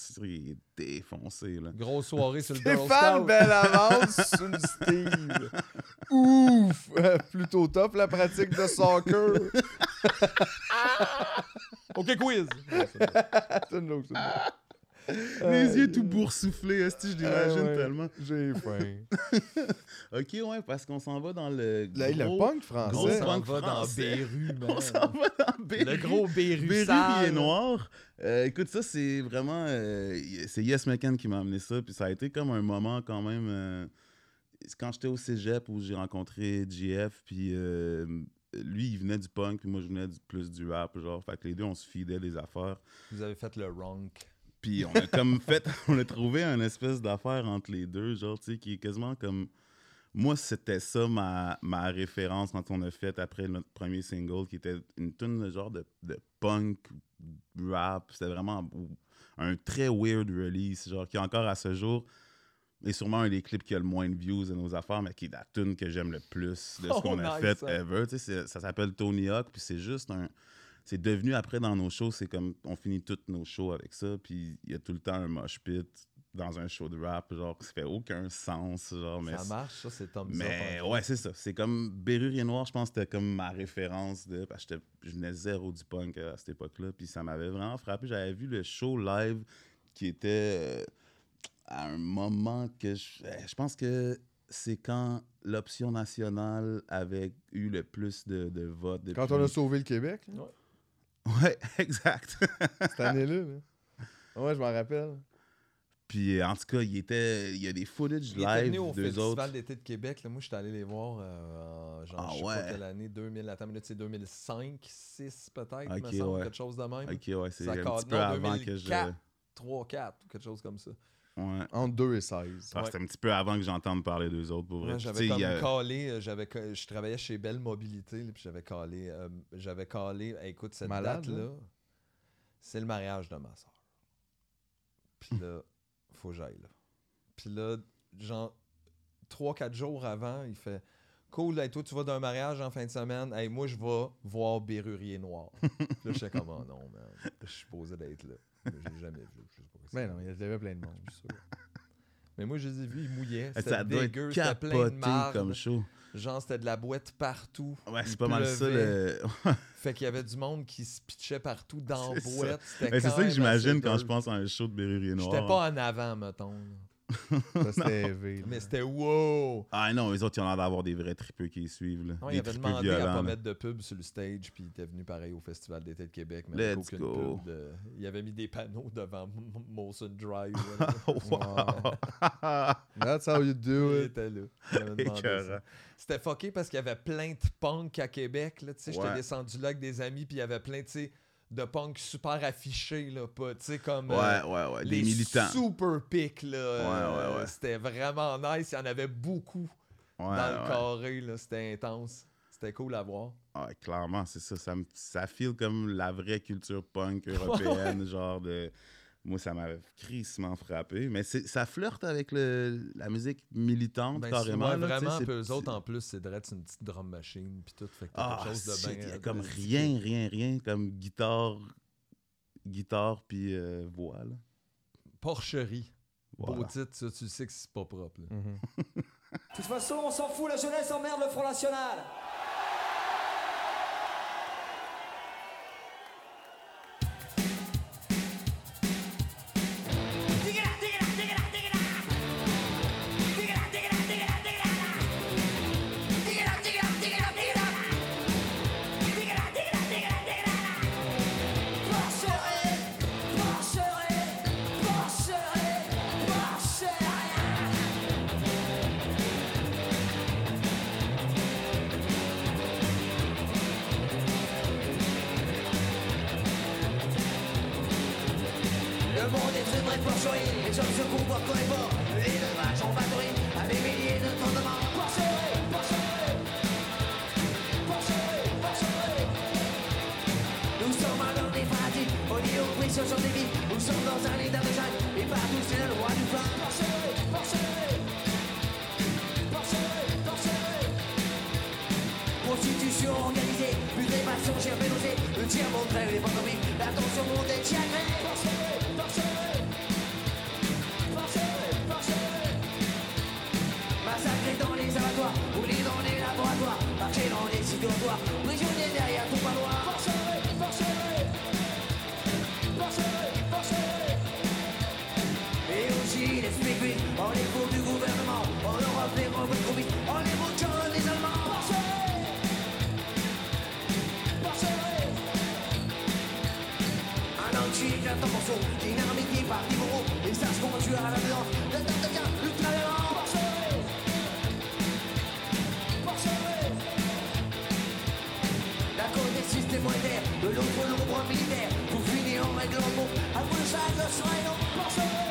défoncé. Là.
Grosse soirée sur le
Stéphane. Bellavance sur Steve. Ouf! Euh, Plutôt top la pratique de soccer.
OK, quiz.
C'est une joke, c'est une joke.
Les yeux tout boursouflés, est-ce que je l'imagine
Ah ouais,
tellement.
J'ai faim.
Ok, ouais, parce qu'on s'en va dans le.
Là, le
gros-
punk
On
Gros
français.
s'en
punk
va dans. Béru, man.
On s'en va dans Berry.
Le gros Béru sale.
qui est noir. Euh, écoute, ça, c'est vraiment. euh, c'est Yes McCann qui m'a amené ça. Puis ça a été comme un moment quand même. euh, c'est quand j'étais au cégep où j'ai rencontré GF. Puis euh, lui, il venait du punk. Puis moi, je venais du- plus du rap. Genre. Fait que les deux, on se fidait des affaires.
Vous avez fait le ronk.
Puis on a comme fait. On a trouvé un espèce d'affaire entre les deux. Genre, tu sais, qui est quasiment comme. Moi, c'était ça ma, ma référence quand on a fait après notre premier single, qui était une tune de genre de, de punk rap. C'était vraiment un très weird release, genre qui encore à ce jour est sûrement un des clips qui a le moins de views de nos affaires, mais qui est la tune que j'aime le plus de ce
Oh,
qu'on a
nice,
fait ever. Tu sais, ça s'appelle Tony Hawk, puis c'est juste un. C'est devenu après dans nos shows, c'est comme on finit toutes nos shows avec ça, puis il y a tout le temps un mosh pit dans un show de rap, genre, ça fait aucun sens, genre, mais...
Ça marche, ça, c'est Tom
Mais ouais, c'est ça. C'est comme Bérurier Noir, je pense que c'était comme ma référence de. Parce que je venais zéro du punk à cette époque-là. Puis ça m'avait vraiment frappé. J'avais vu le show live qui était euh, à un moment que je, euh, je pense que c'est quand l'option nationale avait eu le plus de, de votes.
Quand on a sauvé le Québec,
Ouais, exact.
cette année-là. là. Ouais, je m'en rappelle.
Puis euh, en tout cas, il était. Il y a des footage
Il était
live
venu au
d'eux
Festival
autres.
d'été de Québec. Là. Moi, j'étais allé les voir euh, en genre,
Ah
je sais pas
ouais.
quelle année, 2000, attends, minute, c'est 2005, 6 peut-être, me
Ok,
semble,
ouais.
quelque chose de même.
Ok, ouais, c'est
Ça
un
cadre-
petit peu
non,
avant que je.
2004, 3, 4, ou quelque chose comme ça.
Ouais.
Entre 2 et 16.
Ah, C'était un petit peu avant que j'entende parler d'eux autres, pour vrai.
Ouais,
sais,
j'avais comme
a-
calé, euh, j'avais, je travaillais chez Belle Mobilité, là, puis j'avais calé, euh, j'avais calé, hey, écoute, cette
Malade,
date-là,
là.
c'est le mariage de ma soeur. Puis là, faut que j'aille là. Puis là, genre, 3-4 jours avant, il fait Cool, hey, toi, tu vas d'un mariage en fin de semaine. Hey, moi, je vais voir Bérurier Noir. Là, j'étais comme, oh non, man. Je suis supposé d'être là. Je l'ai jamais vu. Je sais pas
Mais non, il y avait plein de monde.
je suis sûr. Mais moi, je les ai vus, ils mouillaient.
Ça
C'était dégueu, c'était plein de marde.
comme show.
Genre, c'était de la boîte partout.
Ouais, c'est pas mal ça. Le...
Fait qu'il y avait du monde qui se pitchait partout dans la
C'est ça.
boîte.
C'est ça que j'imagine quand je pense à un show de Bérurier Noir.
J'étais pas en avant, mettons.
Ça, c'était élevé.
Mais c'était wow!
Ah non, les autres, ils ont l'air d'avoir des vrais tripeux qui les suivent. Là.
Non,
des
il avait demandé à
violents,
pas
là.
mettre de pub sur le stage, puis il était venu pareil au Festival d'été de Québec, mais avec
Let's
aucune
go.
pub. de- Il avait mis des panneaux devant Molson Drive.
Wow.
That's how you do
Il
it.
C'était fucké parce qu'il y avait plein de punk à Québec. Là, tu sais, J'étais descendu là avec des amis, puis il y avait plein tu sais, de punk super affichés. Là, pas, tu sais, comme
Ouais,
euh,
ouais, ouais.
les
Des militants.
super pics. Là, euh,
ouais, ouais.
C'était vraiment nice. Il y en avait beaucoup dans le carré. là. C'était intense. C'était cool à voir.
Ouais, clairement, c'est ça. Ça, ça file comme la vraie culture punk européenne, genre de. Moi, ça m'a crissement frappé. Mais c'est- ça flirte avec le, la musique militante,
Ben,
carrément.
souvent,
là, tu sais,
vraiment,
c'est-
puis eux autres, en plus, c'est direct une petite drum machine, puis tout. Fait que t'as
Ah,
quelque chose de bien.
il y a comme rien, rien, rien, comme guitare, guitare puis euh, voix. là.
Porcherie. Beau titre, ça, tu sais que c'est pas propre. là.
De toute façon, on s'en fout, la jeunesse emmerde le Front National.
Un morceau, dynamité par niveau, et ça se conduit à la violence, le temps devient ultra violent. Porcherie. D'un côté système monétaire, de l'autre le droit militaire, pour finir en règle en mot, à vous le sac, le soin et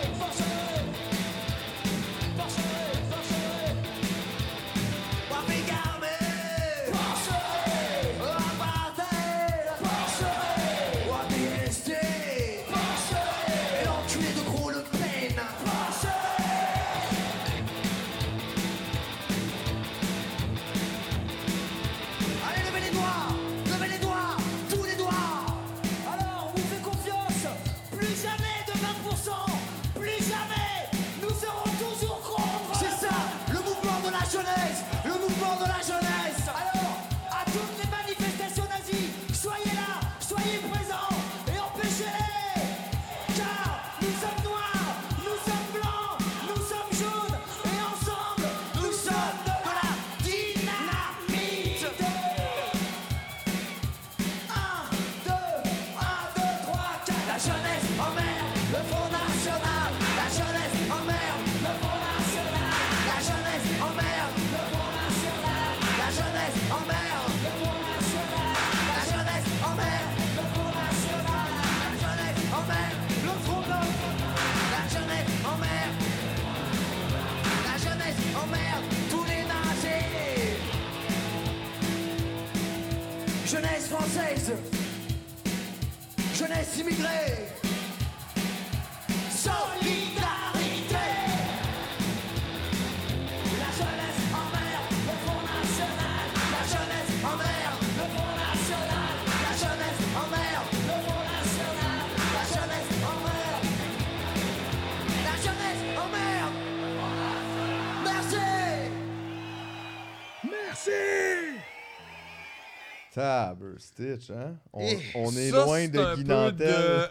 Stitch, hein? On, on est
ça,
loin de Guy Nantel.
de,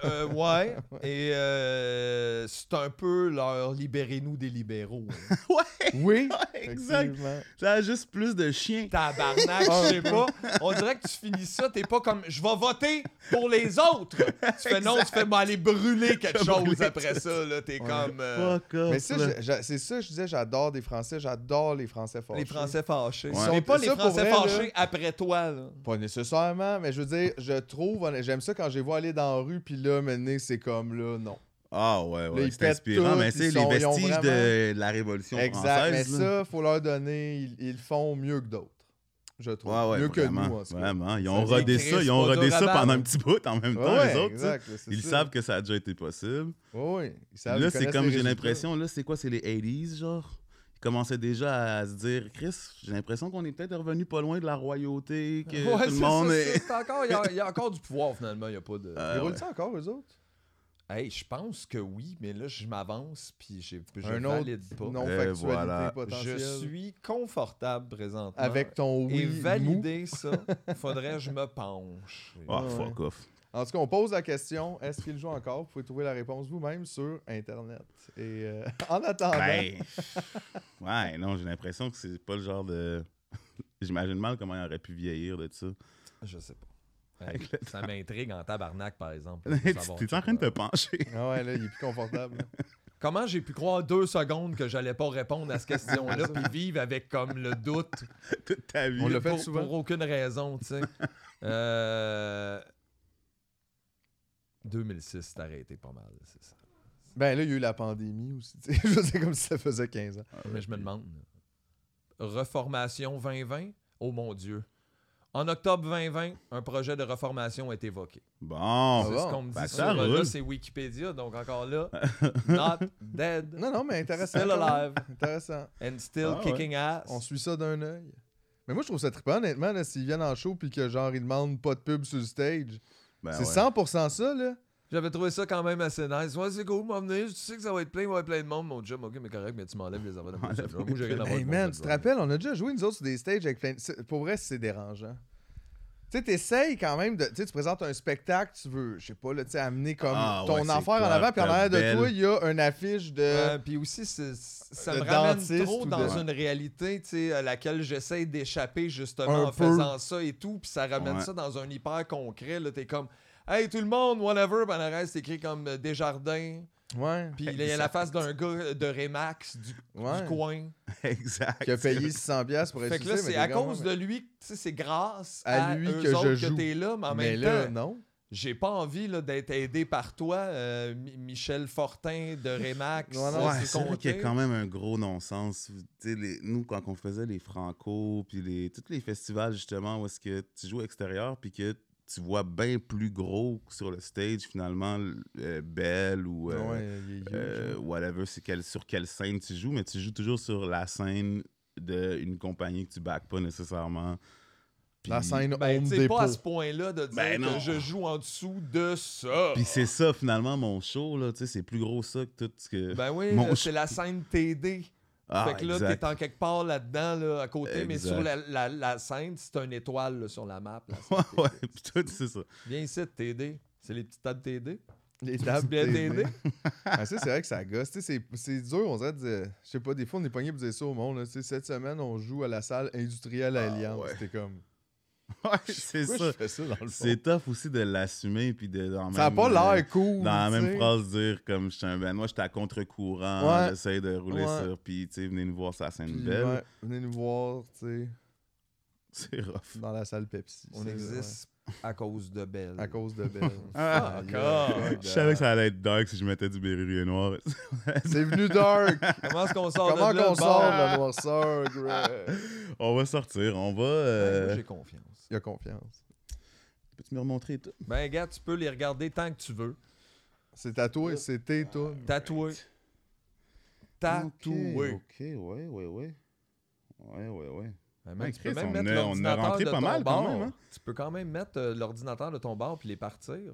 euh, ouais. Et c'est un peu leur libérez-nous des libéraux. hein.
Oui,
exact.
effectivement.
Ça a juste plus de chiens.
Tabarnak, je sais pas. On dirait que tu finis ça, t'es pas comme je vais voter pour les autres. Tu fais non, tu fais aller brûler quelque chose
brûler
après
tout
ça. Là, t'es comme. euh,
Fuck
Mais c'est ça, je disais, j'adore des Français, j'adore les Français fâchés.
les Français fâchés.
Ouais.
Mais pas les Français
vrai, là,
fâchés après toi. Là.
Pas nécessairement, mais je veux dire, je trouve, j'aime ça quand je les vois aller dans la rue, puis là, maintenant, c'est comme là, non.
Ah ouais, ouais,
ils
c'est inspirant,
tout,
mais
ils
c'est les
sont- ils ont
vestiges
vraiment-
de la Révolution
Exact, mais
française. là.
ça, faut leur donner, ils, font mieux que d'autres, je trouve.
Ouais, ouais,
mieux
vraiment,
que nous, en.
Vraiment, ils ont rodé ça, ils ont rodé ça pendant un petit bout en même temps,
Ouais,
les autres.
exact,
Ils
ça.
savent que ça a déjà été possible.
Ouais, ouais, ils savent,
là, c'est comme j'ai l'impression, là, c'est quoi, c'est les 80s, genre? Ils commençaient déjà à se dire, Chris, j'ai l'impression qu'on est peut-être revenu pas loin de la royauté, que
Ouais,
tout le
c'est
monde
ça,
est.
encore, il y, a, il y a encore du pouvoir finalement. Il y a pas de.
Euh,
Ils roulent ça encore, eux autres?
Hey, je pense que oui, mais là, je m'avance puis j'ai- je
Un autre
valide pas.
non-factualité
voilà.
potentielle.
Je suis confortable présentement.
Avec ton oui
Et
mou.
valider ça, faudrait que je me penche.
Ah,
Ouais,
fuck off.
En tout cas, on pose la question est-ce qu'il joue encore? Vous pouvez trouver la réponse vous-même sur Internet. Et euh, en attendant.
Ben, ouais, non, j'ai l'impression que c'est pas le genre de. J'imagine mal comment il aurait pu vieillir de ça.
Je sais pas. Hey,
Avec le
ça m'intrigue en tabarnak, par exemple.
T'es en train de te pencher.
Ah ouais, là, il est plus confortable.
Comment j'ai pu croire deux secondes que j'allais pas répondre à cette question-là puis vivre avec comme le doute?
Toute ta vie.
On l'a fait
pour,
souvent.
pour aucune raison, tu sais. Euh... 2006, c'est arrêté pas mal, c'est ça.
Ben là, il y a eu la pandémie aussi. Je sais comme si ça faisait 15 ans.
Mais je me demande. Reformation 2020? Oh mon Dieu. En octobre 2020, un projet de reformation est évoqué.
Bon,
c'est
bon.
ce qu'on me dit
Ben,
sur
ça
là,
roule.
c'est Wikipédia, donc encore là, not dead,
Non, non, mais intéressant.
still alive,
Intéressant.
and still
Ah,
kicking ass.
On suit ça d'un œil. Mais moi, je trouve ça trippant, honnêtement, là, s'ils viennent en show puis que genre, ils demandent pas de pub sur le stage.
Ben
c'est
ouais.
100% ça, là.
J'avais trouvé ça quand même assez nice. Ouais, c'est cool, m'en venir. Tu sais que ça va être plein, il va y avoir plein de monde, mon job. Ok, mais correct, mais tu m'enlèves les job. Moi, j'ai rien à voir
Hey
avec mon
man, tu te rappelles, on a déjà joué nous autres sur des stages avec plein de... Pour vrai, c'est dérangeant. Tu sais, t'essayes quand même de. Tu sais, tu présentes un spectacle, tu veux, je sais pas, là, tu sais, amener comme
Ah,
ton
ouais,
affaire en avant, puis en arrière de toi, il y a une affiche de.
Euh, puis aussi, ça
de
me ramène trop dans
de-
une réalité tu sais, à laquelle j'essaie d'échapper justement
Un
en
peu.
faisant ça et tout. Puis ça ramène
Ouais.
ça dans un hyper concret. Là, t'es comme, hey, tout le monde, whatever. Puis en arrière, c'est écrit comme euh, Desjardins.
Ouais.
Puis il y a la face d'un gars de Remax du, coin.
Exact.
Qui a payé 600$ piastres pour être
Fait que là, c'est à cause de lui, tu sais, c'est grâce
À
à,
lui
eux
que je
autres
joue.
que t'es là, mais en
Mais
même
là,
temps,
non.
j'ai pas envie d'être aidé par toi, euh, Mi- Michel Fortin de Remax.
Ouais,
c'est
vrai qu'il y a quand même un gros non-sens. Tu sais, les- nous, quand on faisait les Franco, puis les, tous les festivals, justement, où est-ce que tu joues extérieur, puis que tu vois bien plus gros sur le stage, finalement, euh, Belle ou euh,
Ouais,
euh, whatever, c'est quel- sur quelle scène tu joues, mais tu joues toujours sur la scène d'une compagnie que tu back pas nécessairement. Puis-
La scène
Ben,
Home
tu sais, pas à ce point-là de dire
Ben non.
que je joue en dessous de ça.
Puis c'est ça, finalement, mon show, là, tu sais, c'est plus gros ça que tout ce que...
Ben oui,
Mon
c'est la scène TD.
Ah,
fait que là, t'es en quelque part là-dedans, là, à côté, mais sur la, la, la scène, c'est une étoile là, sur la map. là.
Ouais, ouais, puis tout, c'est ça.
Viens ici, TD. C'est les petites tables TD.
Les tables
bien
TD. Ah, ça, c'est vrai que ça gosse. Tu sais, C'est c'est dur, on dirait de Je sais pas, des fois, on est pogné pour dire ça au monde. là. Cette semaine, on joue à la salle industrielle Alliance.
ouais.
C'était comme.
Ouais, c'est ça.
je?
C'est tough aussi de l'assumer puis de dans
Ça a
même,
pas
euh,
l'air cool.
dans la même
sais.
phrase dire comme je suis un ben moi j'étais à contre-courant
Ouais.
j'essaie de rouler
Ouais.
sur puis tu sais venez nous voir ça scène belle
ouais, venez nous voir, tu sais,
c'est rough
dans la salle Pepsi.
On existe à cause de Belle.
À cause de Belle.
Ah,
encore.
je savais que ça allait être dark si je mettais du berrurier noir
C'est venu dark.
Comment est-ce qu'on sort
Comment
de là?
qu'on sort la noirceur, Greg?
on va sortir on va
Ouais,
euh,
moi, j'ai confiance.
Il y a confiance.
Peux-tu me remontrer tout?
Ben, gars, tu peux les regarder tant que tu veux.
C'est tatoué, c'est tes toi.
Tatoué. Tatoué.
Ok, ouais, ouais, ouais. Ouais, ouais, ouais.
Man,
Ouais,
tu peux
Chris,
même
on
mettre
a- on a
l'ordinateur
rentré
de
pas
ton
mal quand même, hein?
Tu peux quand même mettre euh, l'ordinateur de ton bar puis les partir.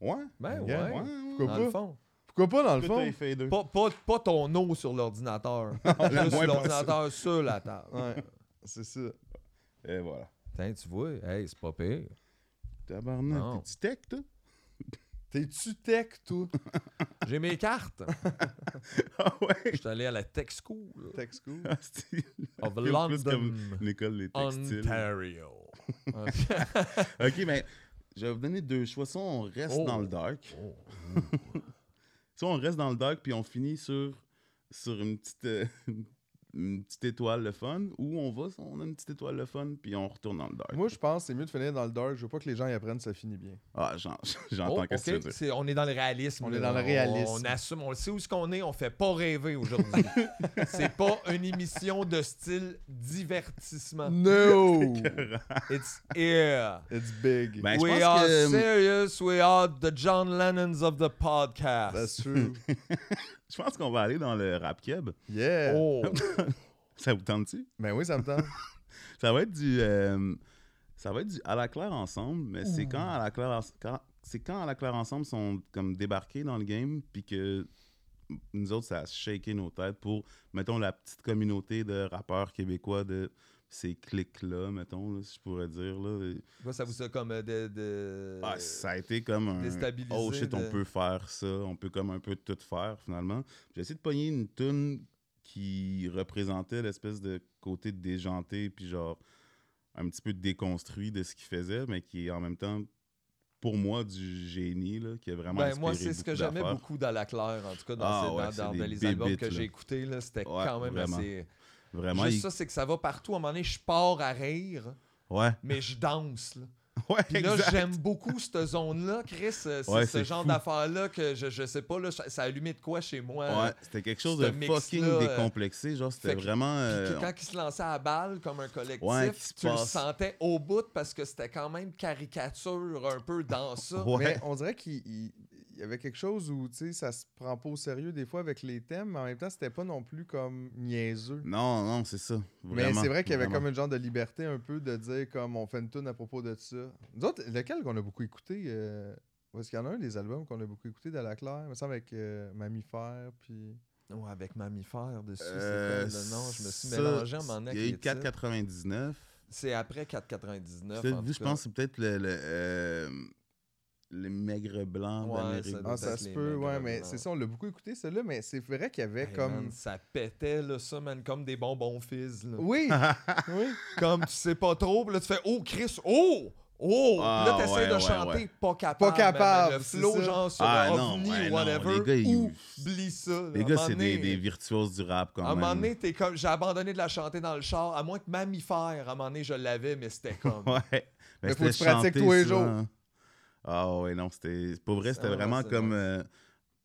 Ouais.
Ben ouais.
Ouais, Pourquoi
dans
pas?
le fond.
Pourquoi pas dans le fond?
Pas, pas, pas ton eau sur l'ordinateur. Juste l'ordinateur sur la table.
Ouais, c'est ça.
Et voilà.
Tiens, tu vois, hey, c'est pas pire.
Tabarnak, t'es-tu tech, toi?
T'es-tu tech, toi?
J'ai mes cartes.
ah ouais?
Je suis allé à la Tech School
Tech school?
Ah,
of
Plus
London,
comme l'école des textiles.
Ontario.
ok, mais je vais vous donner deux choix. Soit on reste
Oh.
dans le dark.
Oh.
Soit on reste dans le dark puis on finit sur, sur une, petite, euh, une petite étoile le fun. Ou on va, on a une petite étoile le fun puis on retourne dans le dark.
Moi, je pense que c'est mieux de finir dans le dark. Je veux pas que les gens y apprennent, ça finit bien.
Ah, j'en- j'entends
Oh,
qu'est-ce que tu veux dire.
C'est- On est dans le réalisme.
On
là.
est dans le réalisme.
On, assume, on sait où ce qu'on est, on fait pas rêver aujourd'hui. c'est pas une émission de style divertissement.
No!
It's here.
It's big.
Ben,
we are
que-
serious. We are the John Lennons of the podcast.
That's true.
Je pense qu'on va aller dans le rap keb.
Yeah!
Oh.
Ça vous tente-tu?
Ben oui, ça me tente.
Ça va être du. euh, ça va être du à la claire ensemble, mais c'est quand à la claire c'est quand à la claire ensemble sont comme débarqués dans le game, puis que nous autres, ça a shaké nos têtes pour, mettons, la petite communauté de rappeurs québécois de ces clics-là, mettons, là, si je pourrais dire. Là.
Quoi, ça vous a comme euh, de. de-
Ah, ça a été comme un. Oh shit,
de-
on peut faire ça, on peut comme un peu tout faire finalement. J'ai essayé de pogner une tune qui représentait l'espèce de côté déjanté, puis genre un petit peu déconstruit de ce qu'il faisait, mais qui est en même temps, pour moi, du génie, là, qui a vraiment
Ben, moi, c'est ce que j'aimais beaucoup dans la claire, en tout cas dans,
Ah
ces-
ouais,
dans-
c'est
dans-
des
dans les albums que j'ai écoutés. C'était
Ouais,
quand même
vraiment.
assez.
Vraiment,
Juste
il-
ça, c'est que ça va partout. À un moment donné, je pars à rire,
Ouais.
mais je danse. Là.
Ouais,
Puis là, j'aime beaucoup cette zone-là, Chris. C'est
Ouais,
ce genre
fou.
d'affaires-là que je, je sais pas, là, ça ça a allumé de quoi chez moi.
Ouais, c'était quelque chose de fucking
euh,
décomplexé. Genre, c'était vraiment.
Puis
euh,
que quand il se lançait à balle comme un collectif,
Ouais,
tu le sentais au bout parce que c'était quand même caricature un peu dans ça.
Ouais.
Mais on dirait qu'il il- y avait quelque chose où, tu sais, ça se prend pas au sérieux des fois avec les thèmes, mais en même temps, c'était pas non plus comme niaiseux.
Non, non, c'est ça.
Mais c'est vrai qu'il y avait
vraiment.
comme une genre de liberté un peu de dire comme on fait une tune à propos de ça. Nous autres, lequel qu'on a beaucoup écouté euh, Est-ce qu'il y en a un des albums qu'on a beaucoup écouté de la Claire? Il me semble avec euh, Mammifère, puis.
Ouais, avec Mammifère dessus,
Euh,
c'est le nom? Je me suis
ça,
mélangé moment donné
Il y a eu
les titres.
4,99.
C'est après 4,99.
Peut-être,
en
vu,
tout
je pense que c'est peut-être le, le, euh, les maigres blancs
Ouais,
d'Amérique.
Ah, ça se
les
peut, ouais, mais
Blancs.
c'est ça, on l'a beaucoup écouté, celui-là, mais c'est vrai qu'il y avait
Hey,
comme.
man, ça pétait, là, ça, man, comme des bonbons fizz. Là.
Oui! oui!
Comme tu sais pas trop, puis là, tu fais Oh, Chris, oh! Oh!
Ah,
là, t'essaies
ouais,
de
ouais,
chanter,
ouais.
pas capable.
Pas
man,
capable,
Le flow, genre sur
Ah, non,
ovni
non,
whatever.
les gars, ils-
Oublie ça.
Les
À un
gars,
moment
c'est des, virtuoses du rap quand
À un moment
même.
donné, t'es comme, j'ai abandonné de la chanter dans le char, à moins que Mammifère, à un moment donné, je l'avais, mais c'était comme.
Ouais.
Mais
Mais
faut que tu pratiques tous les
souvent.
jours.
Ah ouais, non, c'était. Pour vrai, c'était vraiment comme. euh,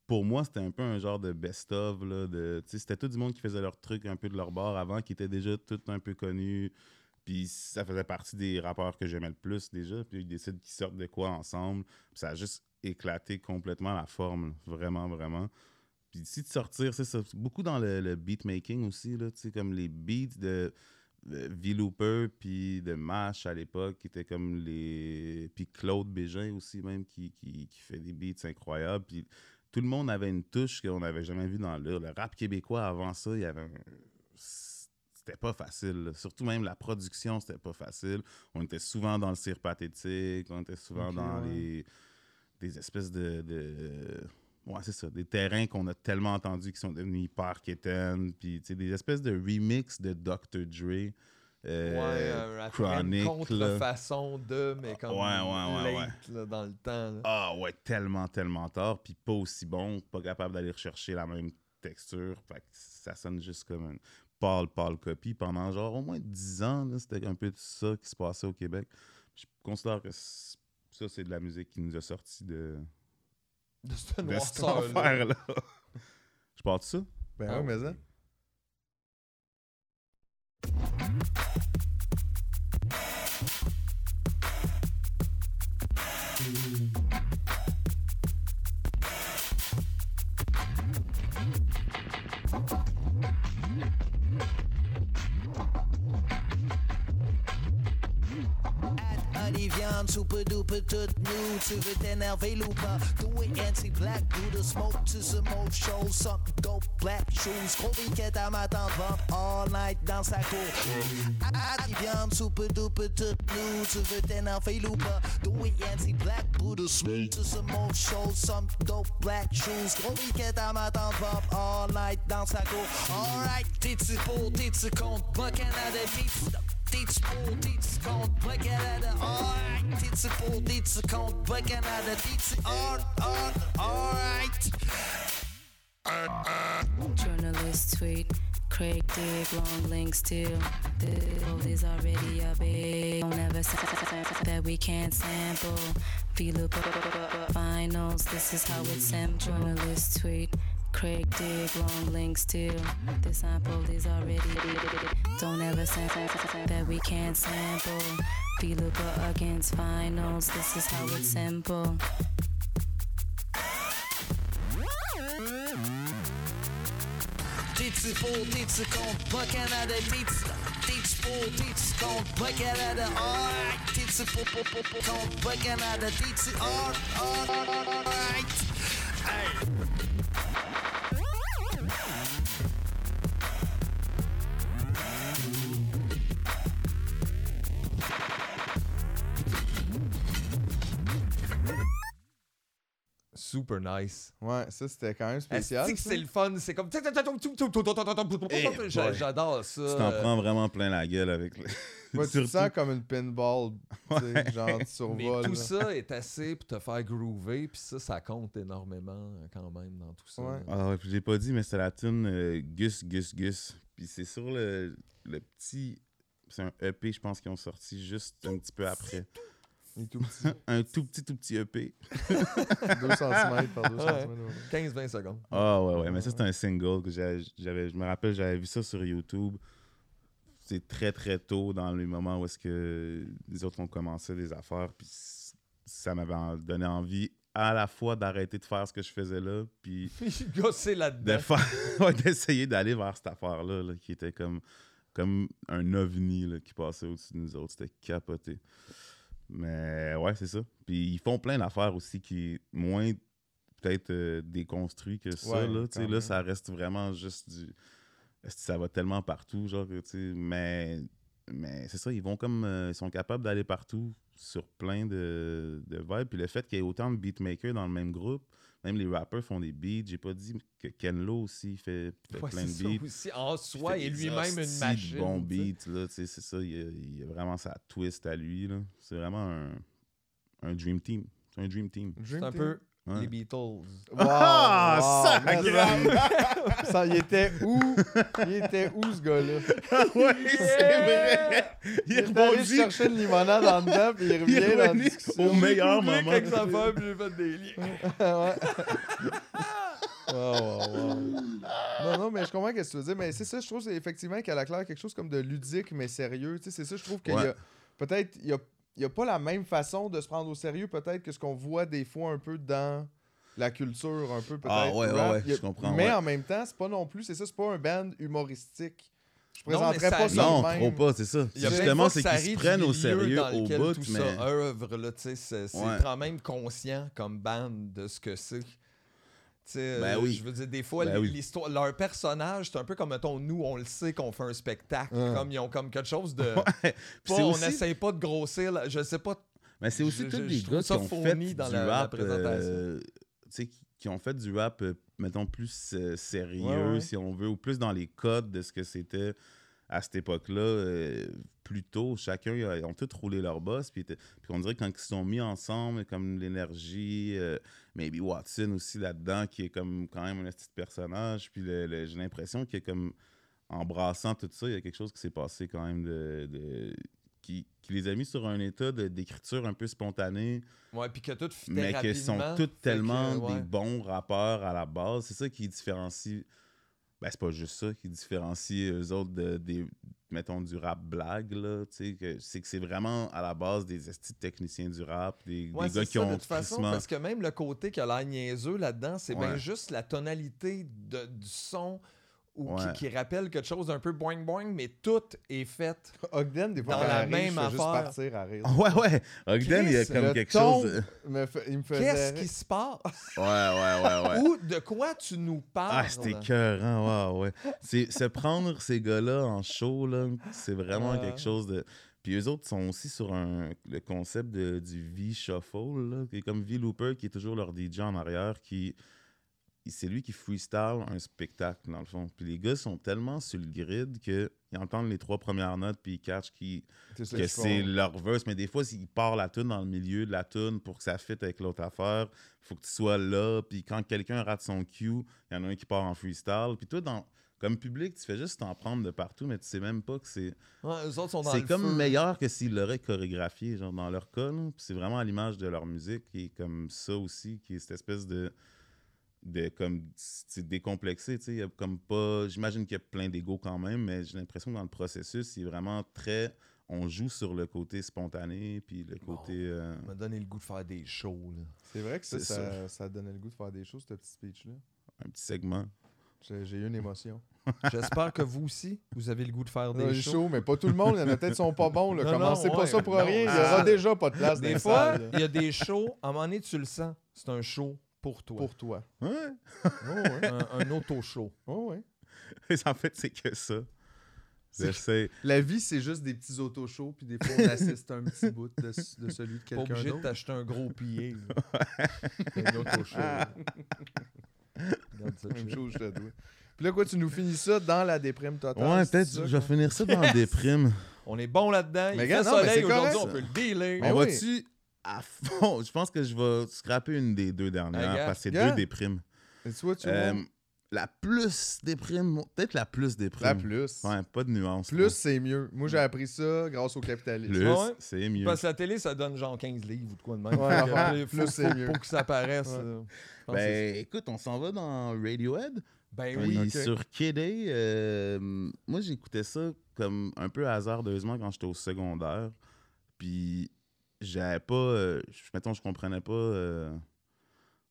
pour moi, c'était un peu un genre de best-of. là, de- tu sais, C'était tout du monde qui faisait leur truc un peu de leur bord avant, qui était déjà tout un peu connu. Puis ça faisait partie des rappeurs que j'aimais le plus déjà. Puis ils décident qu'ils sortent de quoi ensemble. Puis ça a juste éclaté complètement la forme. là. Vraiment, vraiment. Puis ici de sortir, c'est ça. Beaucoup dans le, le beatmaking aussi, là, tu sais, comme les beats de, de V-Looper puis de Mash à l'époque, qui étaient comme les. Puis Claude Bégin aussi, même, qui, qui, qui fait des beats incroyables. Puis tout le monde avait une touche qu'on n'avait jamais vue dans le. Le rap québécois, avant ça, il y avait un. C'était pas facile. là. Surtout même la production, c'était pas facile. On était souvent dans le cire pathétique, on était souvent dans
ouais.
les des espèces de, de- ouais c'est ça des terrains qu'on a tellement entendus qui sont devenus hyper quétaines puis des espèces de remix de Dr Dre euh,
ouais, euh,
Chronic
contrefaçon de, mais comme
Ouais, ouais, ouais,
late, là, dans le temps. là.
ah ouais tellement tellement tard puis pas aussi bon pas capable d'aller rechercher la même texture fait que ça sonne juste comme une pâle pâle copie pendant genre au moins 10 ans là, c'était un peu ça qui se passait au Québec je considère que ça c'est de la musique qui nous a sorti de
De cette noirceur-là.
enfer-là. Je parle de ça?
Ben
Ah
ouais, mais ça.
Super duper toutes nues. Tu veux t'énerver ou pas? Do it anti-black, do the smoke to some old show. Suck dope black shoes. Gros week-end à ma tante all night dans sa cour. Des viandes super duper toutes nues. Tu veux t'énerver ou pas? Do it anti-black, do the smoke to some old show. Some dope black shoes. Gros week-end à ma tante all night dans sa cour. Alright, t'es-tu pour, t'es-tu contre? Moi, Canada, t'es-tu T'es-tu pour, t'es-tu contre? Moi, Canada, alright. T'es-tu pour, t'es-tu contre? Moi, Canada, t'es-tu on, on, alright.
Journalist tweet. Craig dig, long link still. The world is already a big. Don't ever say that we can't sample. Feel the finals. This is how it's sampled. Journalist tweet. Craig dig, long link still. The sample is already. Don't ever say that we can't sample. Feel the against finals. This is how it's simple.
T'es-tu pour, t'es-tu contre? Moi, Canada, t'es-tu T'es-tu pour, t'es-tu contre? Moi, Canada, alright. T'es-tu pour, pour, pour, pour, contre? Moi, Canada, t'es-tu on, on, alright. Hey.
Super nice.
Ouais, ça c'était quand même spécial.
Est-ce que c'est le fun? C'est comme. J'adore ça.
Tu t'en prends vraiment plein la gueule avec le...
Ouais, tu te sens comme une pinball, genre tu
Mais
survoles.
tout ça est assez pour te faire groover, puis ça, ça compte énormément euh, quand même dans tout ça.
Ouais.
Ah ouais, puis j'ai pas dit, mais c'est la tune euh, Gus Gus Gus. Puis c'est sur le, le petit. C'est un EP, je pense, qu'ils ont sorti juste un petit peu après.
Il est tout petit.
un tout petit, tout petit EP.
2 cm par 2
Ouais.
cm.
15-20 secondes.
Ah ouais, ouais, mais ça c'est un single que j'avais, je me rappelle, j'avais vu ça sur YouTube. C'est très très tôt dans le moment où est-ce que les autres ont commencé des affaires, puis ça m'avait donné envie à la fois d'arrêter de faire ce que je faisais là, puis
Gosser
de
là-dedans.
d'essayer d'aller vers cette affaire-là, là, qui était comme, comme un ovni là, qui passait au-dessus de nous autres. C'était capoté. Mais ouais, c'est ça. Puis ils font plein d'affaires aussi qui est moins peut-être euh, déconstruit que ça.
Ouais,
là, là, ça reste vraiment juste du. Ça va tellement partout, genre, tu sais, mais, mais c'est ça, ils vont comme. euh, ils sont capables d'aller partout sur plein de, de vibes. Puis le fait qu'il y ait autant de beatmakers dans le même groupe, même les rappers font des beats. J'ai pas dit que Ken Lo aussi fait, fait
Ouais,
plein de
c'est ça
beats.
aussi. En soi, et
des
lui-même une machine. sais.
beats, là, tu sais, c'est ça. Il y, a, il y a vraiment sa twist à lui, là. C'est vraiment un, un dream team. C'est un dream team.
C'est un peu
Ouais.
les Beatles.
Wow,
Ah,
wow, ça- ça, il était où? Il était où, ce gars-là?
ouais, c'est vrai! Il est
Il est allé chercher une limonade en dedans, puis il
Il est
revient dans la
revenu
discussion.
au meilleur moment.
avec sa femme, j'ai fait des liens.
Wow, wow, wow. Non, non, mais je comprends ce que tu veux dire. Mais c'est ça, je trouve, c'est effectivement qu'elle a clair quelque chose comme de ludique, mais sérieux. Tu sais, c'est ça, je trouve qu'il y
Ouais.
a peut-être, il y a, il y a pas la même façon de se prendre au sérieux, peut-être, que ce qu'on voit des fois un peu dans la culture, un peu peut-être.
Ah, ouais, ouais,
rap.
ouais,
Il y a-
je comprends,
Mais
ouais.
en même temps, c'est pas non plus, c'est ça, c'est pas un band humoristique. Je
Non,
présenterais
ça
pas ça
Non,
même.
trop pas, c'est ça.
Il y a plein de
Justement, c'est qu'ils se prennent au sérieux
dans
au bout,
tout
mais...
ça œuvre, là, tu sais, c'est c'est
Ouais.
quand même conscient comme band de ce que c'est.
Ben
euh,
oui.
Je veux dire, des fois,
Ben oui.
l'histoire, leur personnage, c'est un peu comme, mettons, nous, on le sait qu'on fait un spectacle.
Ouais.
Comme ils ont comme quelque chose de.
Ouais.
Pas,
c'est
On
aussi-
n'essaye pas de grossir. là, je sais pas.
Mais c'est aussi
Je-
tous
trouve
gars qui ont fait
dans
du
la- la
rap,
présentation.
euh, tu sais, qui, ont fait du rap, euh, mettons, plus euh, sérieux,
Ouais, ouais.
si on veut, ou plus dans les codes de ce que c'était à cette époque-là. euh, plus tôt, chacun, ils ont tous roulé leur boss, puis, on dirait que quand ils se sont mis ensemble, comme l'énergie, euh, maybe Watson aussi là-dedans, qui est comme quand même un petit personnage, puis le- le- j'ai l'impression qu'il est comme embrassant tout ça, il y a quelque chose qui s'est passé quand même de, de- qui, qui les a mis sur un état de- d'écriture un peu spontanée,
Ouais, puis que tout
mais qui sont
que,
tellement
ouais.
des bons rappeurs à la base. C'est ça qui différencie. Ben, c'est pas juste ça qui différencie eux autres de, des, mettons, du rap blague, là. tu sais, que C'est que c'est vraiment à la base des techniciens du rap, des,
Ouais,
des gars qui
ça,
ont
de toute façon,
crissement-
parce que même le côté qui a l'air niaiseux là-dedans, c'est bien juste la tonalité de- du son ou
Ouais.
qui, qui rappelle quelque chose d'un peu boing boing, mais tout est fait
Ogden, des fois,
dans la même
fais juste
affaire.
partir à rire.
Ouais, ouais. Ogden, il y a comme
Le
quelque
ton
chose. de-
me fait- il me faisait
Qu'est-ce qui se passe?
Ouais, ouais, ouais, ouais.
Ou de quoi tu nous parles?
Ah, c'était écœurant, ouais, ouais. C'est se prendre ces gars-là en show, là, c'est vraiment quelque chose de... Puis eux autres sont aussi sur un, le concept de, du V-Shuffle, là, qui est comme V-Looper, qui est toujours leur DJ en arrière, qui... C'est lui qui freestyle un spectacle, dans le fond. Puis les gars sont tellement sur le grid qu'ils entendent les trois premières notes, puis ils catchent qui, que c'est leur verse. Mais des fois, s'ils partent la tune dans le milieu de la tune pour que ça fitte avec l'autre affaire, il faut que tu sois là. Puis quand quelqu'un rate son cue, il y en a un qui part en freestyle. Puis toi, dans, comme public, tu fais juste t'en prendre de partout, mais tu sais même pas que c'est.
Ouais,
C'est comme
feu.
meilleur que s'ils l'auraient chorégraphié, genre dans leur cas. c'est vraiment à l'image de leur musique qui est comme ça aussi, qui est cette espèce de. De comme c'est décomplexé, tu sais. Il y a comme pas. J'imagine qu'il y a plein d'ego quand même, mais j'ai l'impression que dans le processus, c'est vraiment très. On joue sur le côté spontané, puis le côté. euh,
Ça m'a donné le goût de faire des shows. Là.
C'est vrai que ça, ça, ça donnait le goût de faire des choses, ce petit speech-là.
un petit segment.
J'ai j'ai eu une émotion.
J'espère que vous aussi, vous avez le goût de faire des
Des
shows.
shows, mais pas tout le monde. Il y en a peut-être qui sont pas bons. Là.
Non,
Commencez
non,
pas
ouais,
ça pour
non.
rien? Il y aura déjà pas de place
Des fois, il y a des shows, à un moment donné, tu le sens. C'est un show pour toi.
Pour toi.
Ouais.
Oh, ouais.
un, un auto-show.
Oh, ouais.
en fait, c'est que ça.
La vie, c'est juste des petits auto-shows, puis des fois, on assiste à un petit bout de, de celui de quelqu'un
obligé de
d'autre.
t'acheter un gros là. un auto-show.
Même chose, je te dois. Puis là, quoi, tu nous finis ça dans la déprime totale?
Ouais, peut-être je vais finir ça dans la déprime.
On est bon là-dedans. Il
Mais
fait soleil aujourd'hui, on peut le dealer.
Mais
on
oui.
va-tu à fond? Je pense que je vais scraper une des deux dernières parce que c'est deux déprimes.
It's what you
Euh,
want.
la plus déprime, peut-être la plus déprime.
La plus.
Ouais, pas de nuance.
Plus, c'est mieux. Moi, j'ai appris ça grâce au capitalisme.
Plus,
Ouais.
c'est mieux.
Parce que la télé, ça donne genre 15 livres ou de quoi de même.
Ouais, plus, c'est mieux.
Pour que ça paraisse.
Ouais.
Ben, écoute, on s'en va dans Radiohead.
Ben oui.
Sur Kid A, euh, moi j'écoutais ça comme un peu hasardeusement quand j'étais au secondaire. Puis j'avais pas. euh, mettons, je comprenais pas. euh,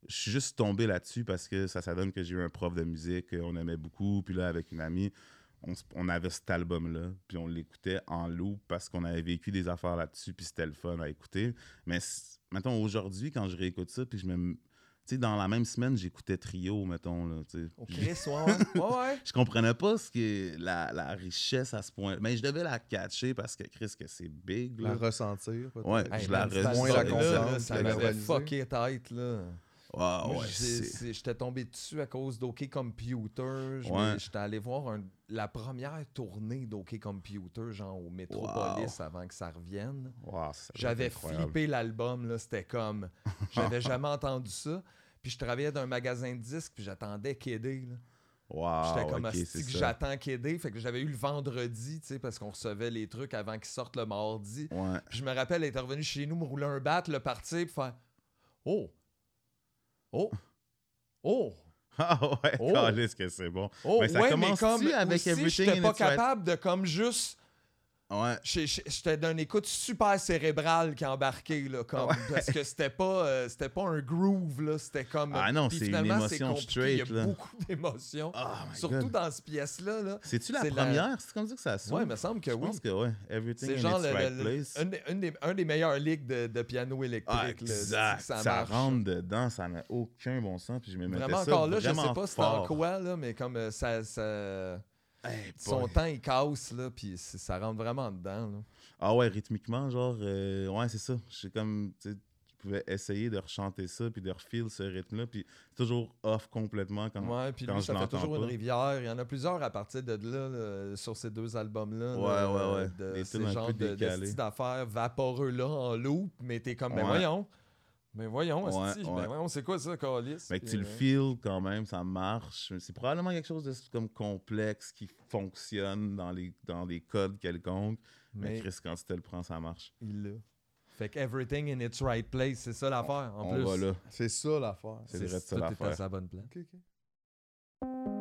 je suis juste tombé là-dessus parce que ça, ça donne que j'ai eu un prof de musique qu'on aimait beaucoup. Puis là, avec une amie, on, avait cet album-là. Puis on l'écoutait en loop parce qu'on avait vécu des affaires là-dessus. Puis c'était le fun à écouter. Mais mettons, aujourd'hui, quand je réécoute ça, puis je me. Sais, dans la même semaine, j'écoutais Trio, mettons. Là, tu sais.
Au
Puis-
Chris, ouais, ouais.
je comprenais pas ce que la, la richesse à ce point. Mais je devais la catcher parce que Chris que c'est big.
La
Là.
ressentir, peut-être.
Ouais,
Hey,
je la
la conscience,
Ça
la
m'avait fucké tête, là.
Ouais,
Moi,
ouais,
J'étais tombé dessus à cause d'OK Computer.
Ouais.
J'étais allé voir un- la première tournée d'OK Computer, genre au Metropolis, avant que ça revienne.
Wow,
J'avais flippé l'album, là. C'était comme. J'avais jamais entendu ça. Puis je travaillais dans un magasin de disques, puis j'attendais Kédé, là.
Wow,
J'étais comme
ok,
asti
c'est
que j'attends Kédé. Fait que j'avais eu le vendredi, tu sais, parce qu'on recevait les trucs avant qu'ils sortent le mardi.
Ouais.
Puis je me rappelle être revenu chez nous, me rouler un bat, le partir, puis faire Oh! Oh! Oh!
Ah ouais,
Oh.
que c'est bon.
Oh!
Mais ça
ouais, mais
commence
comme
avec
aussi,
Everything
j'étais pas capable de comme juste...
Ouais.
J'étais d'une écoute super cérébrale qui embarquait, là, comme, parce que c'était pas, euh, c'était pas un groove, là, c'était comme...
Ah non, c'est une émotion
compliqué, Il y
straight,
a
là.
beaucoup d'émotions,
Oh
surtout
God.
dans cette pièce-là. Là.
C'est-tu la
C'est la-
première? C'est comme ça que ça sonne?
Ouais, il me semble que
Je
oui.
pense que ouais. Everything
C'est
in
genre
its
le-
right
le-
place.
un, des, un des- un des meilleurs ligues de, de piano électrique. là,
exact.
c'est que
Ça,
marche.
rentre dedans, ça n'a aucun bon sens. Puis je me mettais
Vraiment
ça
encore là, je sais pas c'était en quoi, là, mais comme euh, ça. ça-
Hey,
son temps, il casse, là, puis ça rentre vraiment dedans. Là.
Ah ouais, rythmiquement, genre, euh, ouais, c'est ça. J'ai comme, tu je pouvais essayer de rechanter ça, puis de refeel ce rythme-là, puis toujours off complètement quand,
Ouais, puis
quand
lui,
je
ça fait toujours
pas.
une rivière. Il y en a plusieurs à partir de là, là, sur ces deux albums-là.
Ouais,
là,
ouais, ouais.
De
Des
ces genres de, de d'affaires vaporeux-là en loop, mais t'es comme, ben
Ouais.
voyons. Ben voyons,
Ouais,
esti,
ouais.
ben voyons, c'est quoi ça, Calis?
Mais que tu le
euh,
feels quand même, ça marche. C'est probablement quelque chose de comme complexe qui fonctionne dans les, dans des codes quelconques. Mais,
Mais-
Chris, quand tu te le prends, ça marche.
Il l'a. Fait que everything in its right place, c'est ça l'affaire. En
On
plus.
C'est ça l'affaire.
C'est vrai ça
tout est à
l'affaire.
sa bonne place.
Ok, ok.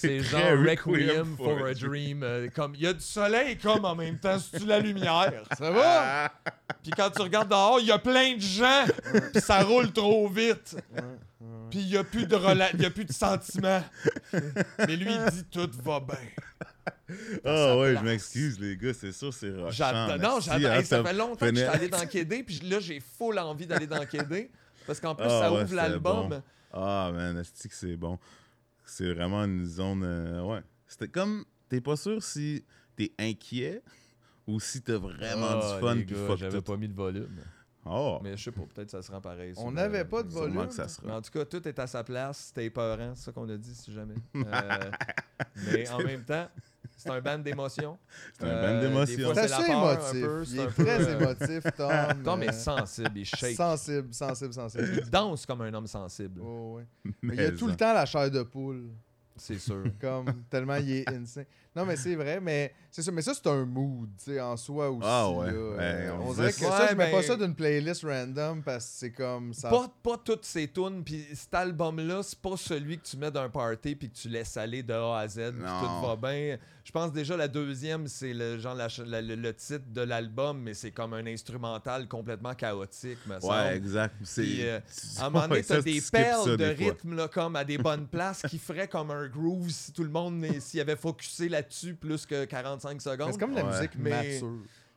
C'est genre
Requiem
for a Dream. euh, comme il y a du soleil comme en même temps c'est la lumière? Ça va? Puis quand tu regardes dehors, il y a plein de gens. Puis ça roule trop vite. Puis il y a plus de rela- y a plus de sentiments. Mais lui il dit tout va bien.
Ah ouais, je m'excuse, les gars, c'est sûr, c'est rochant.
J'adore. Non, j'adore.
hein,
Hey, ça fait longtemps que je suis allé dans Kédé, puis là j'ai full envie d'aller dans Kédé parce qu'en plus
Ah
ça
ouais,
ouvre l'album.
bon. Ah man, est que c'est bon. C'est vraiment une zone. euh, ouais. C'était comme. T'es pas sûr si t'es inquiet ou si t'as vraiment
Ah,
du fun
les
puis
gars,
fuck
J'avais
tout.
pas mis de volume.
Oh.
Mais je sais pas, peut-être que ça se rend pareil.
On n'avait
euh,
pas de volume.
que ça sera.
Mais en tout cas, tout est à sa place. C'était épeurant, c'est ça qu'on a dit, si jamais. Euh, mais en même temps, c'est un band d'émotion.
C'est un band d'émotion.
Fois,
C'est assez émotif. Il
c'est
est très
euh,
émotif, Tom.
Tom
euh,
est sensible, il shake.
Sensible, sensible, sensible.
Il danse comme un homme sensible.
Oh, ouais. Mais il a tout le temps la chair de poule.
C'est sûr.
Comme tellement il est insane. Non, mais c'est vrai, mais c'est ça. Mais ça, c'est un mood, tu sais, en soi aussi.
Ah ouais.
là.
Ben,
Euh,
on
dirait que ça, je mets pas
ben-
ça d'une playlist random parce que c'est comme ça.
Pas, pas toutes ces tunes, puis cet album-là, c'est pas celui que tu mets d'un party puis que tu laisses aller de A à Z, puis tout va bien. Je pense déjà la deuxième, c'est le genre la ch- la- le, le titre de l'album, mais c'est comme un instrumental complètement chaotique, me semble.
Ouais, exact. C'est.
Puis, euh, à un moment donné, t'as des perles de rythme là, comme à des bonnes places qui feraient comme un groove si tout le monde, s'y avait focusé là-dessus plus que 45 secondes.
Mais c'est comme la
Ouais.
musique mature.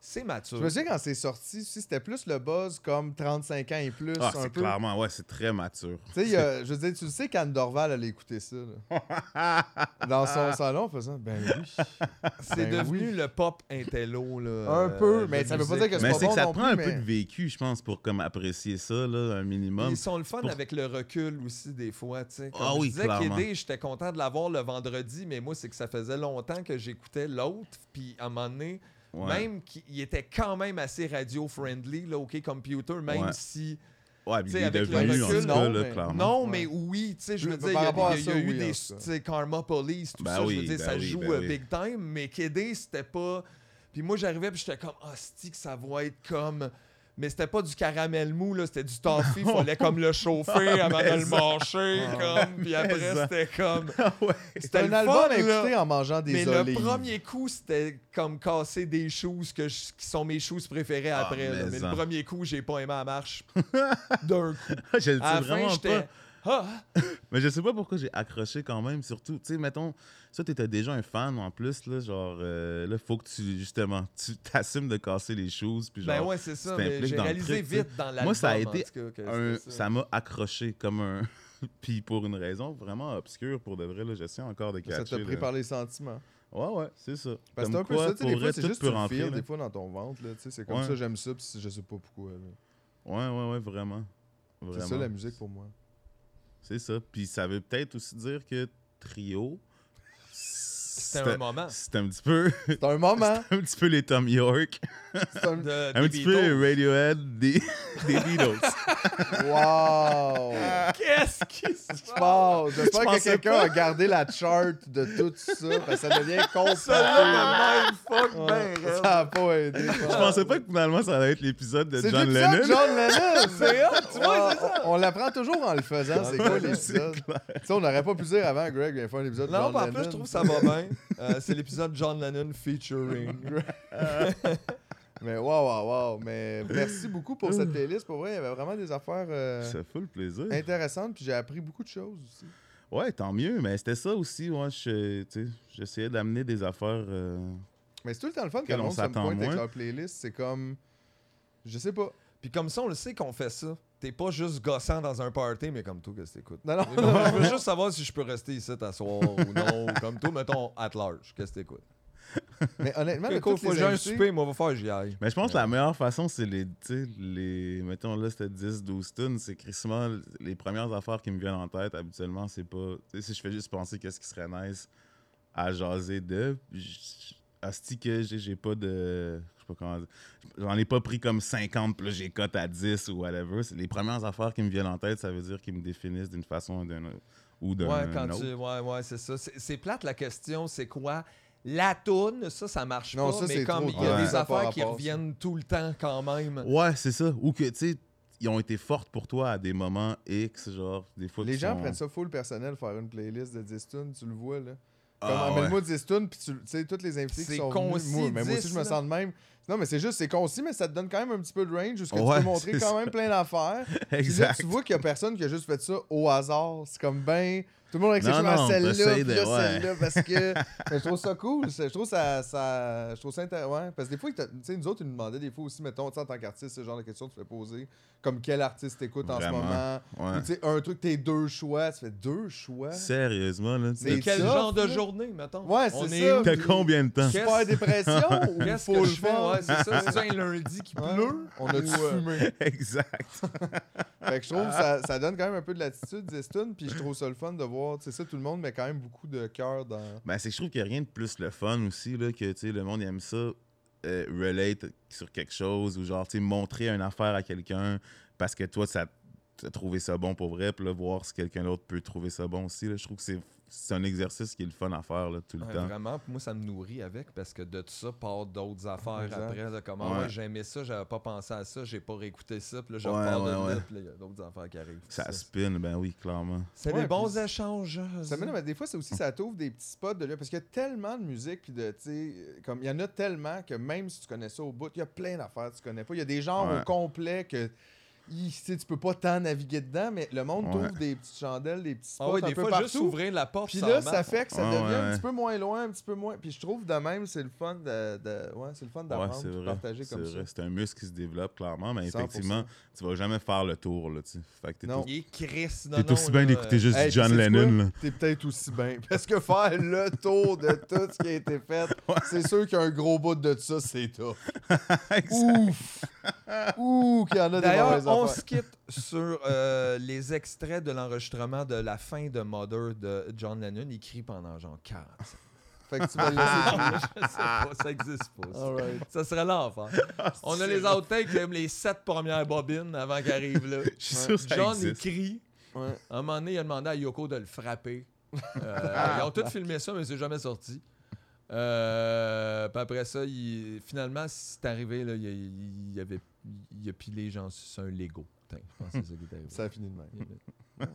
C'est mature.
Je me souviens quand c'est sorti, si c'était plus le buzz comme 35 ans et plus.
Ah, c'est clairement, ouais, c'est très mature.
Tu sais, je veux dire, tu le sais qu'Anne Dorval allait écouter ça. là. Dans son salon, faisant Ben oui.
C'est
Ben
devenu
oui.
le pop intello. Là,
Un
euh,
peu,
de
mais ça veut pas dire que
c'est que
bon
ça
non
prend un peu de vécu, je pense, pour comme apprécier ça, là, un minimum.
Ils sont le fun
Pour-
avec le recul aussi, des fois. tu sais. Comme
Ah
je
oui,
disais j'étais content de l'avoir le vendredi, mais moi, c'est que ça faisait longtemps que j'écoutais l'autre. Puis à un moment donné,
Ouais.
même qu'il était quand même assez radio-friendly, là, OK Computer, même
Ouais.
si.
Ouais,
sais,
il est
avec le
devenu, en
recul,
tout cas,
non,
là,
mais-
clairement.
Non, mais oui, tu sais, je veux dire, il y a, y
ça,
eu
oui,
des
en
sais, Karma Police, tout
Ben
ça, je veux dire,
ben
ça
oui,
joue
ben
euh,
oui.
big time, mais Kédé, c'était pas... Puis moi, j'arrivais, puis j'étais comme, ah, c'est que ça va être comme... Mais c'était pas du caramel mou, là, c'était du toffee, il fallait comme le chauffer avant de le mâcher, comme, puis après, c'était comme...
ouais.
C'est
C'était
un album à écouter en mangeant des
Mais
olives.
le premier coup, c'était comme casser des choses que je- qui sont mes choses préférées
Ah,
après. là.
mais
le premier coup, j'ai pas aimé la marche d'un coup.
je le
fin,
vraiment pas.
Ah!
Mais je sais pas pourquoi j'ai accroché quand même, surtout, tu sais, mettons, ça, t'étais déjà un fan en plus, là, genre, euh, là, faut que tu, justement, tu t'assumes de casser les choses, puis genre,
Ben ouais, c'est ça. Mais j'ai réalisé
truc,
vite dans l'album.
Moi, ça a été un- ça m'a accroché comme un... puis pour une raison vraiment obscure, pour de vrai, là, j'essaie encore de catcher.
Ça t'a pris
là.
par les sentiments.
Ouais, ouais, c'est ça.
Parce que c'est un peu ça, tu sais, des fois, c'est juste tu des fois, dans ton ventre, là, tu sais, c'est comme
Ouais.
ça, j'aime ça, puis je sais pas pourquoi, là.
Ouais, ouais, ouais, vraiment.
C'est ça, la musique, pour moi.
C'est ça. Puis ça veut peut-être aussi dire que trio.
C'était un moment.
C'est un petit peu.
C'est un moment.
c'est un petit peu les Tom York.
Un...
De-
un
des
petit
Beatles.
peu Radiohead des, des Beatles.
Wow!
Qu'est-ce qui se
Je pense. J'espère
Je
que quelqu'un a gardé la chart de tout ça, parce que ça devient
Celle-là, ben,
Ça a pas aidé.
Je pensais pas que finalement ça allait être l'épisode de
C'est
John Lennon.
John Lennon!
C'est hot, tu vois, c'est ça.
On, l'apprend toujours en le faisant, c'est quoi l'épisode? Tu sais, on n'aurait pas pu dire avant, Greg vient faire un épisode de
Non, en plus, je trouve que ça va bien. Euh, c'est l'épisode John Lennon featuring.
Mais wow, wow, wow. Mais merci beaucoup pour cette playlist. Pour vrai, il y avait vraiment des affaires euh,
Ça fait le plaisir.
intéressantes, puis j'ai appris beaucoup de choses aussi.
Ouais, tant mieux. Mais c'était ça aussi. Ouais, sais, j'essayais d'amener des affaires. euh,
Mais c'est tout le temps le fun quand le
on
monde se me
s'attend
pointe avec
moins.
leur playlist. C'est comme. Je sais pas.
Puis comme ça, on le sait qu'on fait ça. T'es pas juste gossant dans un party, mais comme qu'est-ce que t'écoutes?
Non, non.
Moi, Je veux juste savoir si je peux rester ici t'asseoir ou non. ou Comme toi, mettons, at large. Qu'est-ce que t'écoutes?
Mais honnêtement,
Écoute,
toutes
faut j'ai un souper, moi, on va faire, j'y aille.
Mais je pense que la meilleure façon, c'est les, tu sais, les. Mettons là, c'était 10-12 tunes. C'est crissement les premières affaires qui me viennent en tête. Habituellement, c'est pas. Tu sais, si je fais juste penser qu'est-ce qui serait nice à jaser de. Asti que j'ai j'ai pas de. Je sais pas comment dire. J'en ai pas pris comme 50, puis là, j'ai cote à 10 ou whatever. C'est les premières affaires qui me viennent en tête, ça veut dire qu'ils me définissent d'une façon ou d'une ou d'un
Ouais, quand
autre.
tu. Ouais, ouais, c'est ça. C'est c'est plate la question, c'est quoi? La toune, ça, ça marche
Non,
pas,
ça,
mais
c'est
comme il y a
Ouais.
des affaires qui
ça.
reviennent tout le temps quand même.
Ouais, c'est ça. Ou que, tu sais, ils ont été fortes pour toi à des moments X, genre, des fois
Les gens
sont-
prennent ça full personnel, faire une playlist de 10 tunes, tu le vois, là.
Ah,
Comme,
ouais.
amène-moi 10 tunes, puis tu tu sais, tous les invités qui
C'est
sont
concis,
venus, moi, mais moi aussi,
10,
je me sens de même. Non, mais c'est juste, c'est concis, mais ça te donne quand même un petit peu de range, où ce que tu
Ouais,
peux montrer quand
ça.
même plein d'affaires. Puis là,
Exact.
tu vois qu'il y a personne qui a juste fait ça au hasard. C'est comme ben... Tout le monde avec ses
Non,
cheveux à
non,
celle-là, puis
de-
là,
ouais.
celle-là, parce que... Je trouve ça cool. Je trouve ça... ça je trouve ça intéressant. Ouais, parce que des fois, tu sais, nous autres, ils nous demandaient des fois aussi, mettons, tu sais, en tant qu'artiste, ce genre de questions que tu fais poser. Comme quel artiste t'écoutes en ce moment.
Ouais.
Tu sais, un truc, tes deux choix. Tu fais deux choix.
Sérieusement, là.
C'est
Mais quel genre de journée, mettons?
Ouais, c'est
est
ça.
T'as combien de temps?
Qu'est-ce-
Super dépression ou
Qu'est-ce que je fais? Ouais, c'est ça. C'est un lundi qui pleut.
On a-tu
Ou, euh,
fumé?
exact.
Fait que je trouve que ça, ça donne quand même un peu de l'attitude, Zestun, puis je trouve ça le fun de voir, sais, ça, tout le monde met quand même beaucoup de cœur dans...
Ben, c'est je trouve qu'il n'y a rien de plus le fun aussi, là, que, tu sais, le monde aime ça, euh, relate sur quelque chose, ou genre, tu montrer une affaire à quelqu'un parce que toi, ça t'as trouvé ça bon pour vrai, puis là, voir si quelqu'un d'autre peut trouver ça bon aussi, là. Je trouve que c'est c'est un exercice qui est le fun à faire, là, tout le
Ouais,
temps.
vraiment, puis moi, ça me nourrit avec parce que de tout ça part d'autres affaires
Exact.
après. Là, comme, ah
Ouais.
ouais, j'aimais ça, j'avais pas pensé à ça, j'ai pas réécouté ça, puis là, je
Ouais,
repars de
ouais,
là, puis là, il y a d'autres affaires qui arrivent.
Ça
C'est-
spin, ben oui, clairement.
C'est
Ouais,
des bons échanges.
Ça mais des fois, c'est aussi, ça t'ouvre des petits spots de là, parce qu'il y a tellement de musique, puis de, tu sais, comme, il y en a tellement que même si tu connais ça au bout, il y a plein d'affaires que tu connais pas. Il y a des genres
Ouais.
au complet que il- tu peux pas tant naviguer dedans, mais le monde
Ouais.
trouve des petites chandelles, des petits spots
Ah oui,
un
des
peu
fois,
partout.
juste ouvrir la porte,
Puis
ça
là,
marche.
ça fait que ça
Ouais,
devient
ouais,
un
ouais.
petit peu moins loin, un petit peu moins. Puis je trouve de même, c'est le fun de, de- ouais, c'est le fun
Ouais,
d'apprendre,
c'est
de
vrai.
partager comme ça.
C'est un muscle qui se développe clairement, mais
100%.
effectivement, tu vas jamais faire le tour. Là, tu fait que t'es
Non.
au-
Il est Chris, non,
T'es
non,
aussi bien d'écouter juste
Hey,
John Lennon.
quoi?
là.
T'es peut-être aussi bien. Parce que faire le tour de tout ce qui a été fait, c'est sûr qu'un gros bout de ça, c'est tough. Ouf! Ouh, qu'il y en a des mauvaises
on se quitte sur euh, les extraits de l'enregistrement de la fin de Mother de John Lennon, écrit pendant genre 40 ans.
Fait que tu vas le laisser.
Je sais pas, ça existe pas. ça.
Alright.
Ça serait l'enfer. On a les outtakes, comme les sept premières bobines avant qu'ils arrivent là.
Je suis sûr
John
existe.
écrit.
Ouais.
À un moment donné, il a demandé à Yoko de le frapper. Euh,
Ah,
ils ont tous filmé ça, mais c'est jamais sorti. Euh, puis après ça, il- finalement, c'est arrivé, là, il, il- il avait, il a pilé genre sur un Lego. Putain, je pense que c'est ça qui est arrivé.
Ça a fini de même.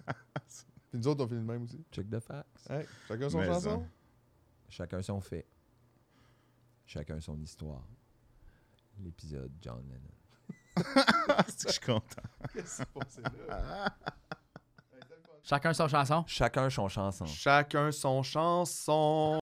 Puis nous autres, on finit de même aussi.
Check the facts.
Hey, chacun son
Mais
chanson?
Chacun son fait. Chacun son histoire. L'épisode John Lennon.
C'est que je suis content.
Qu'est-ce qui s'est passé là?
Chacun son chanson?
Chacun son chanson.
Chacun son chanson.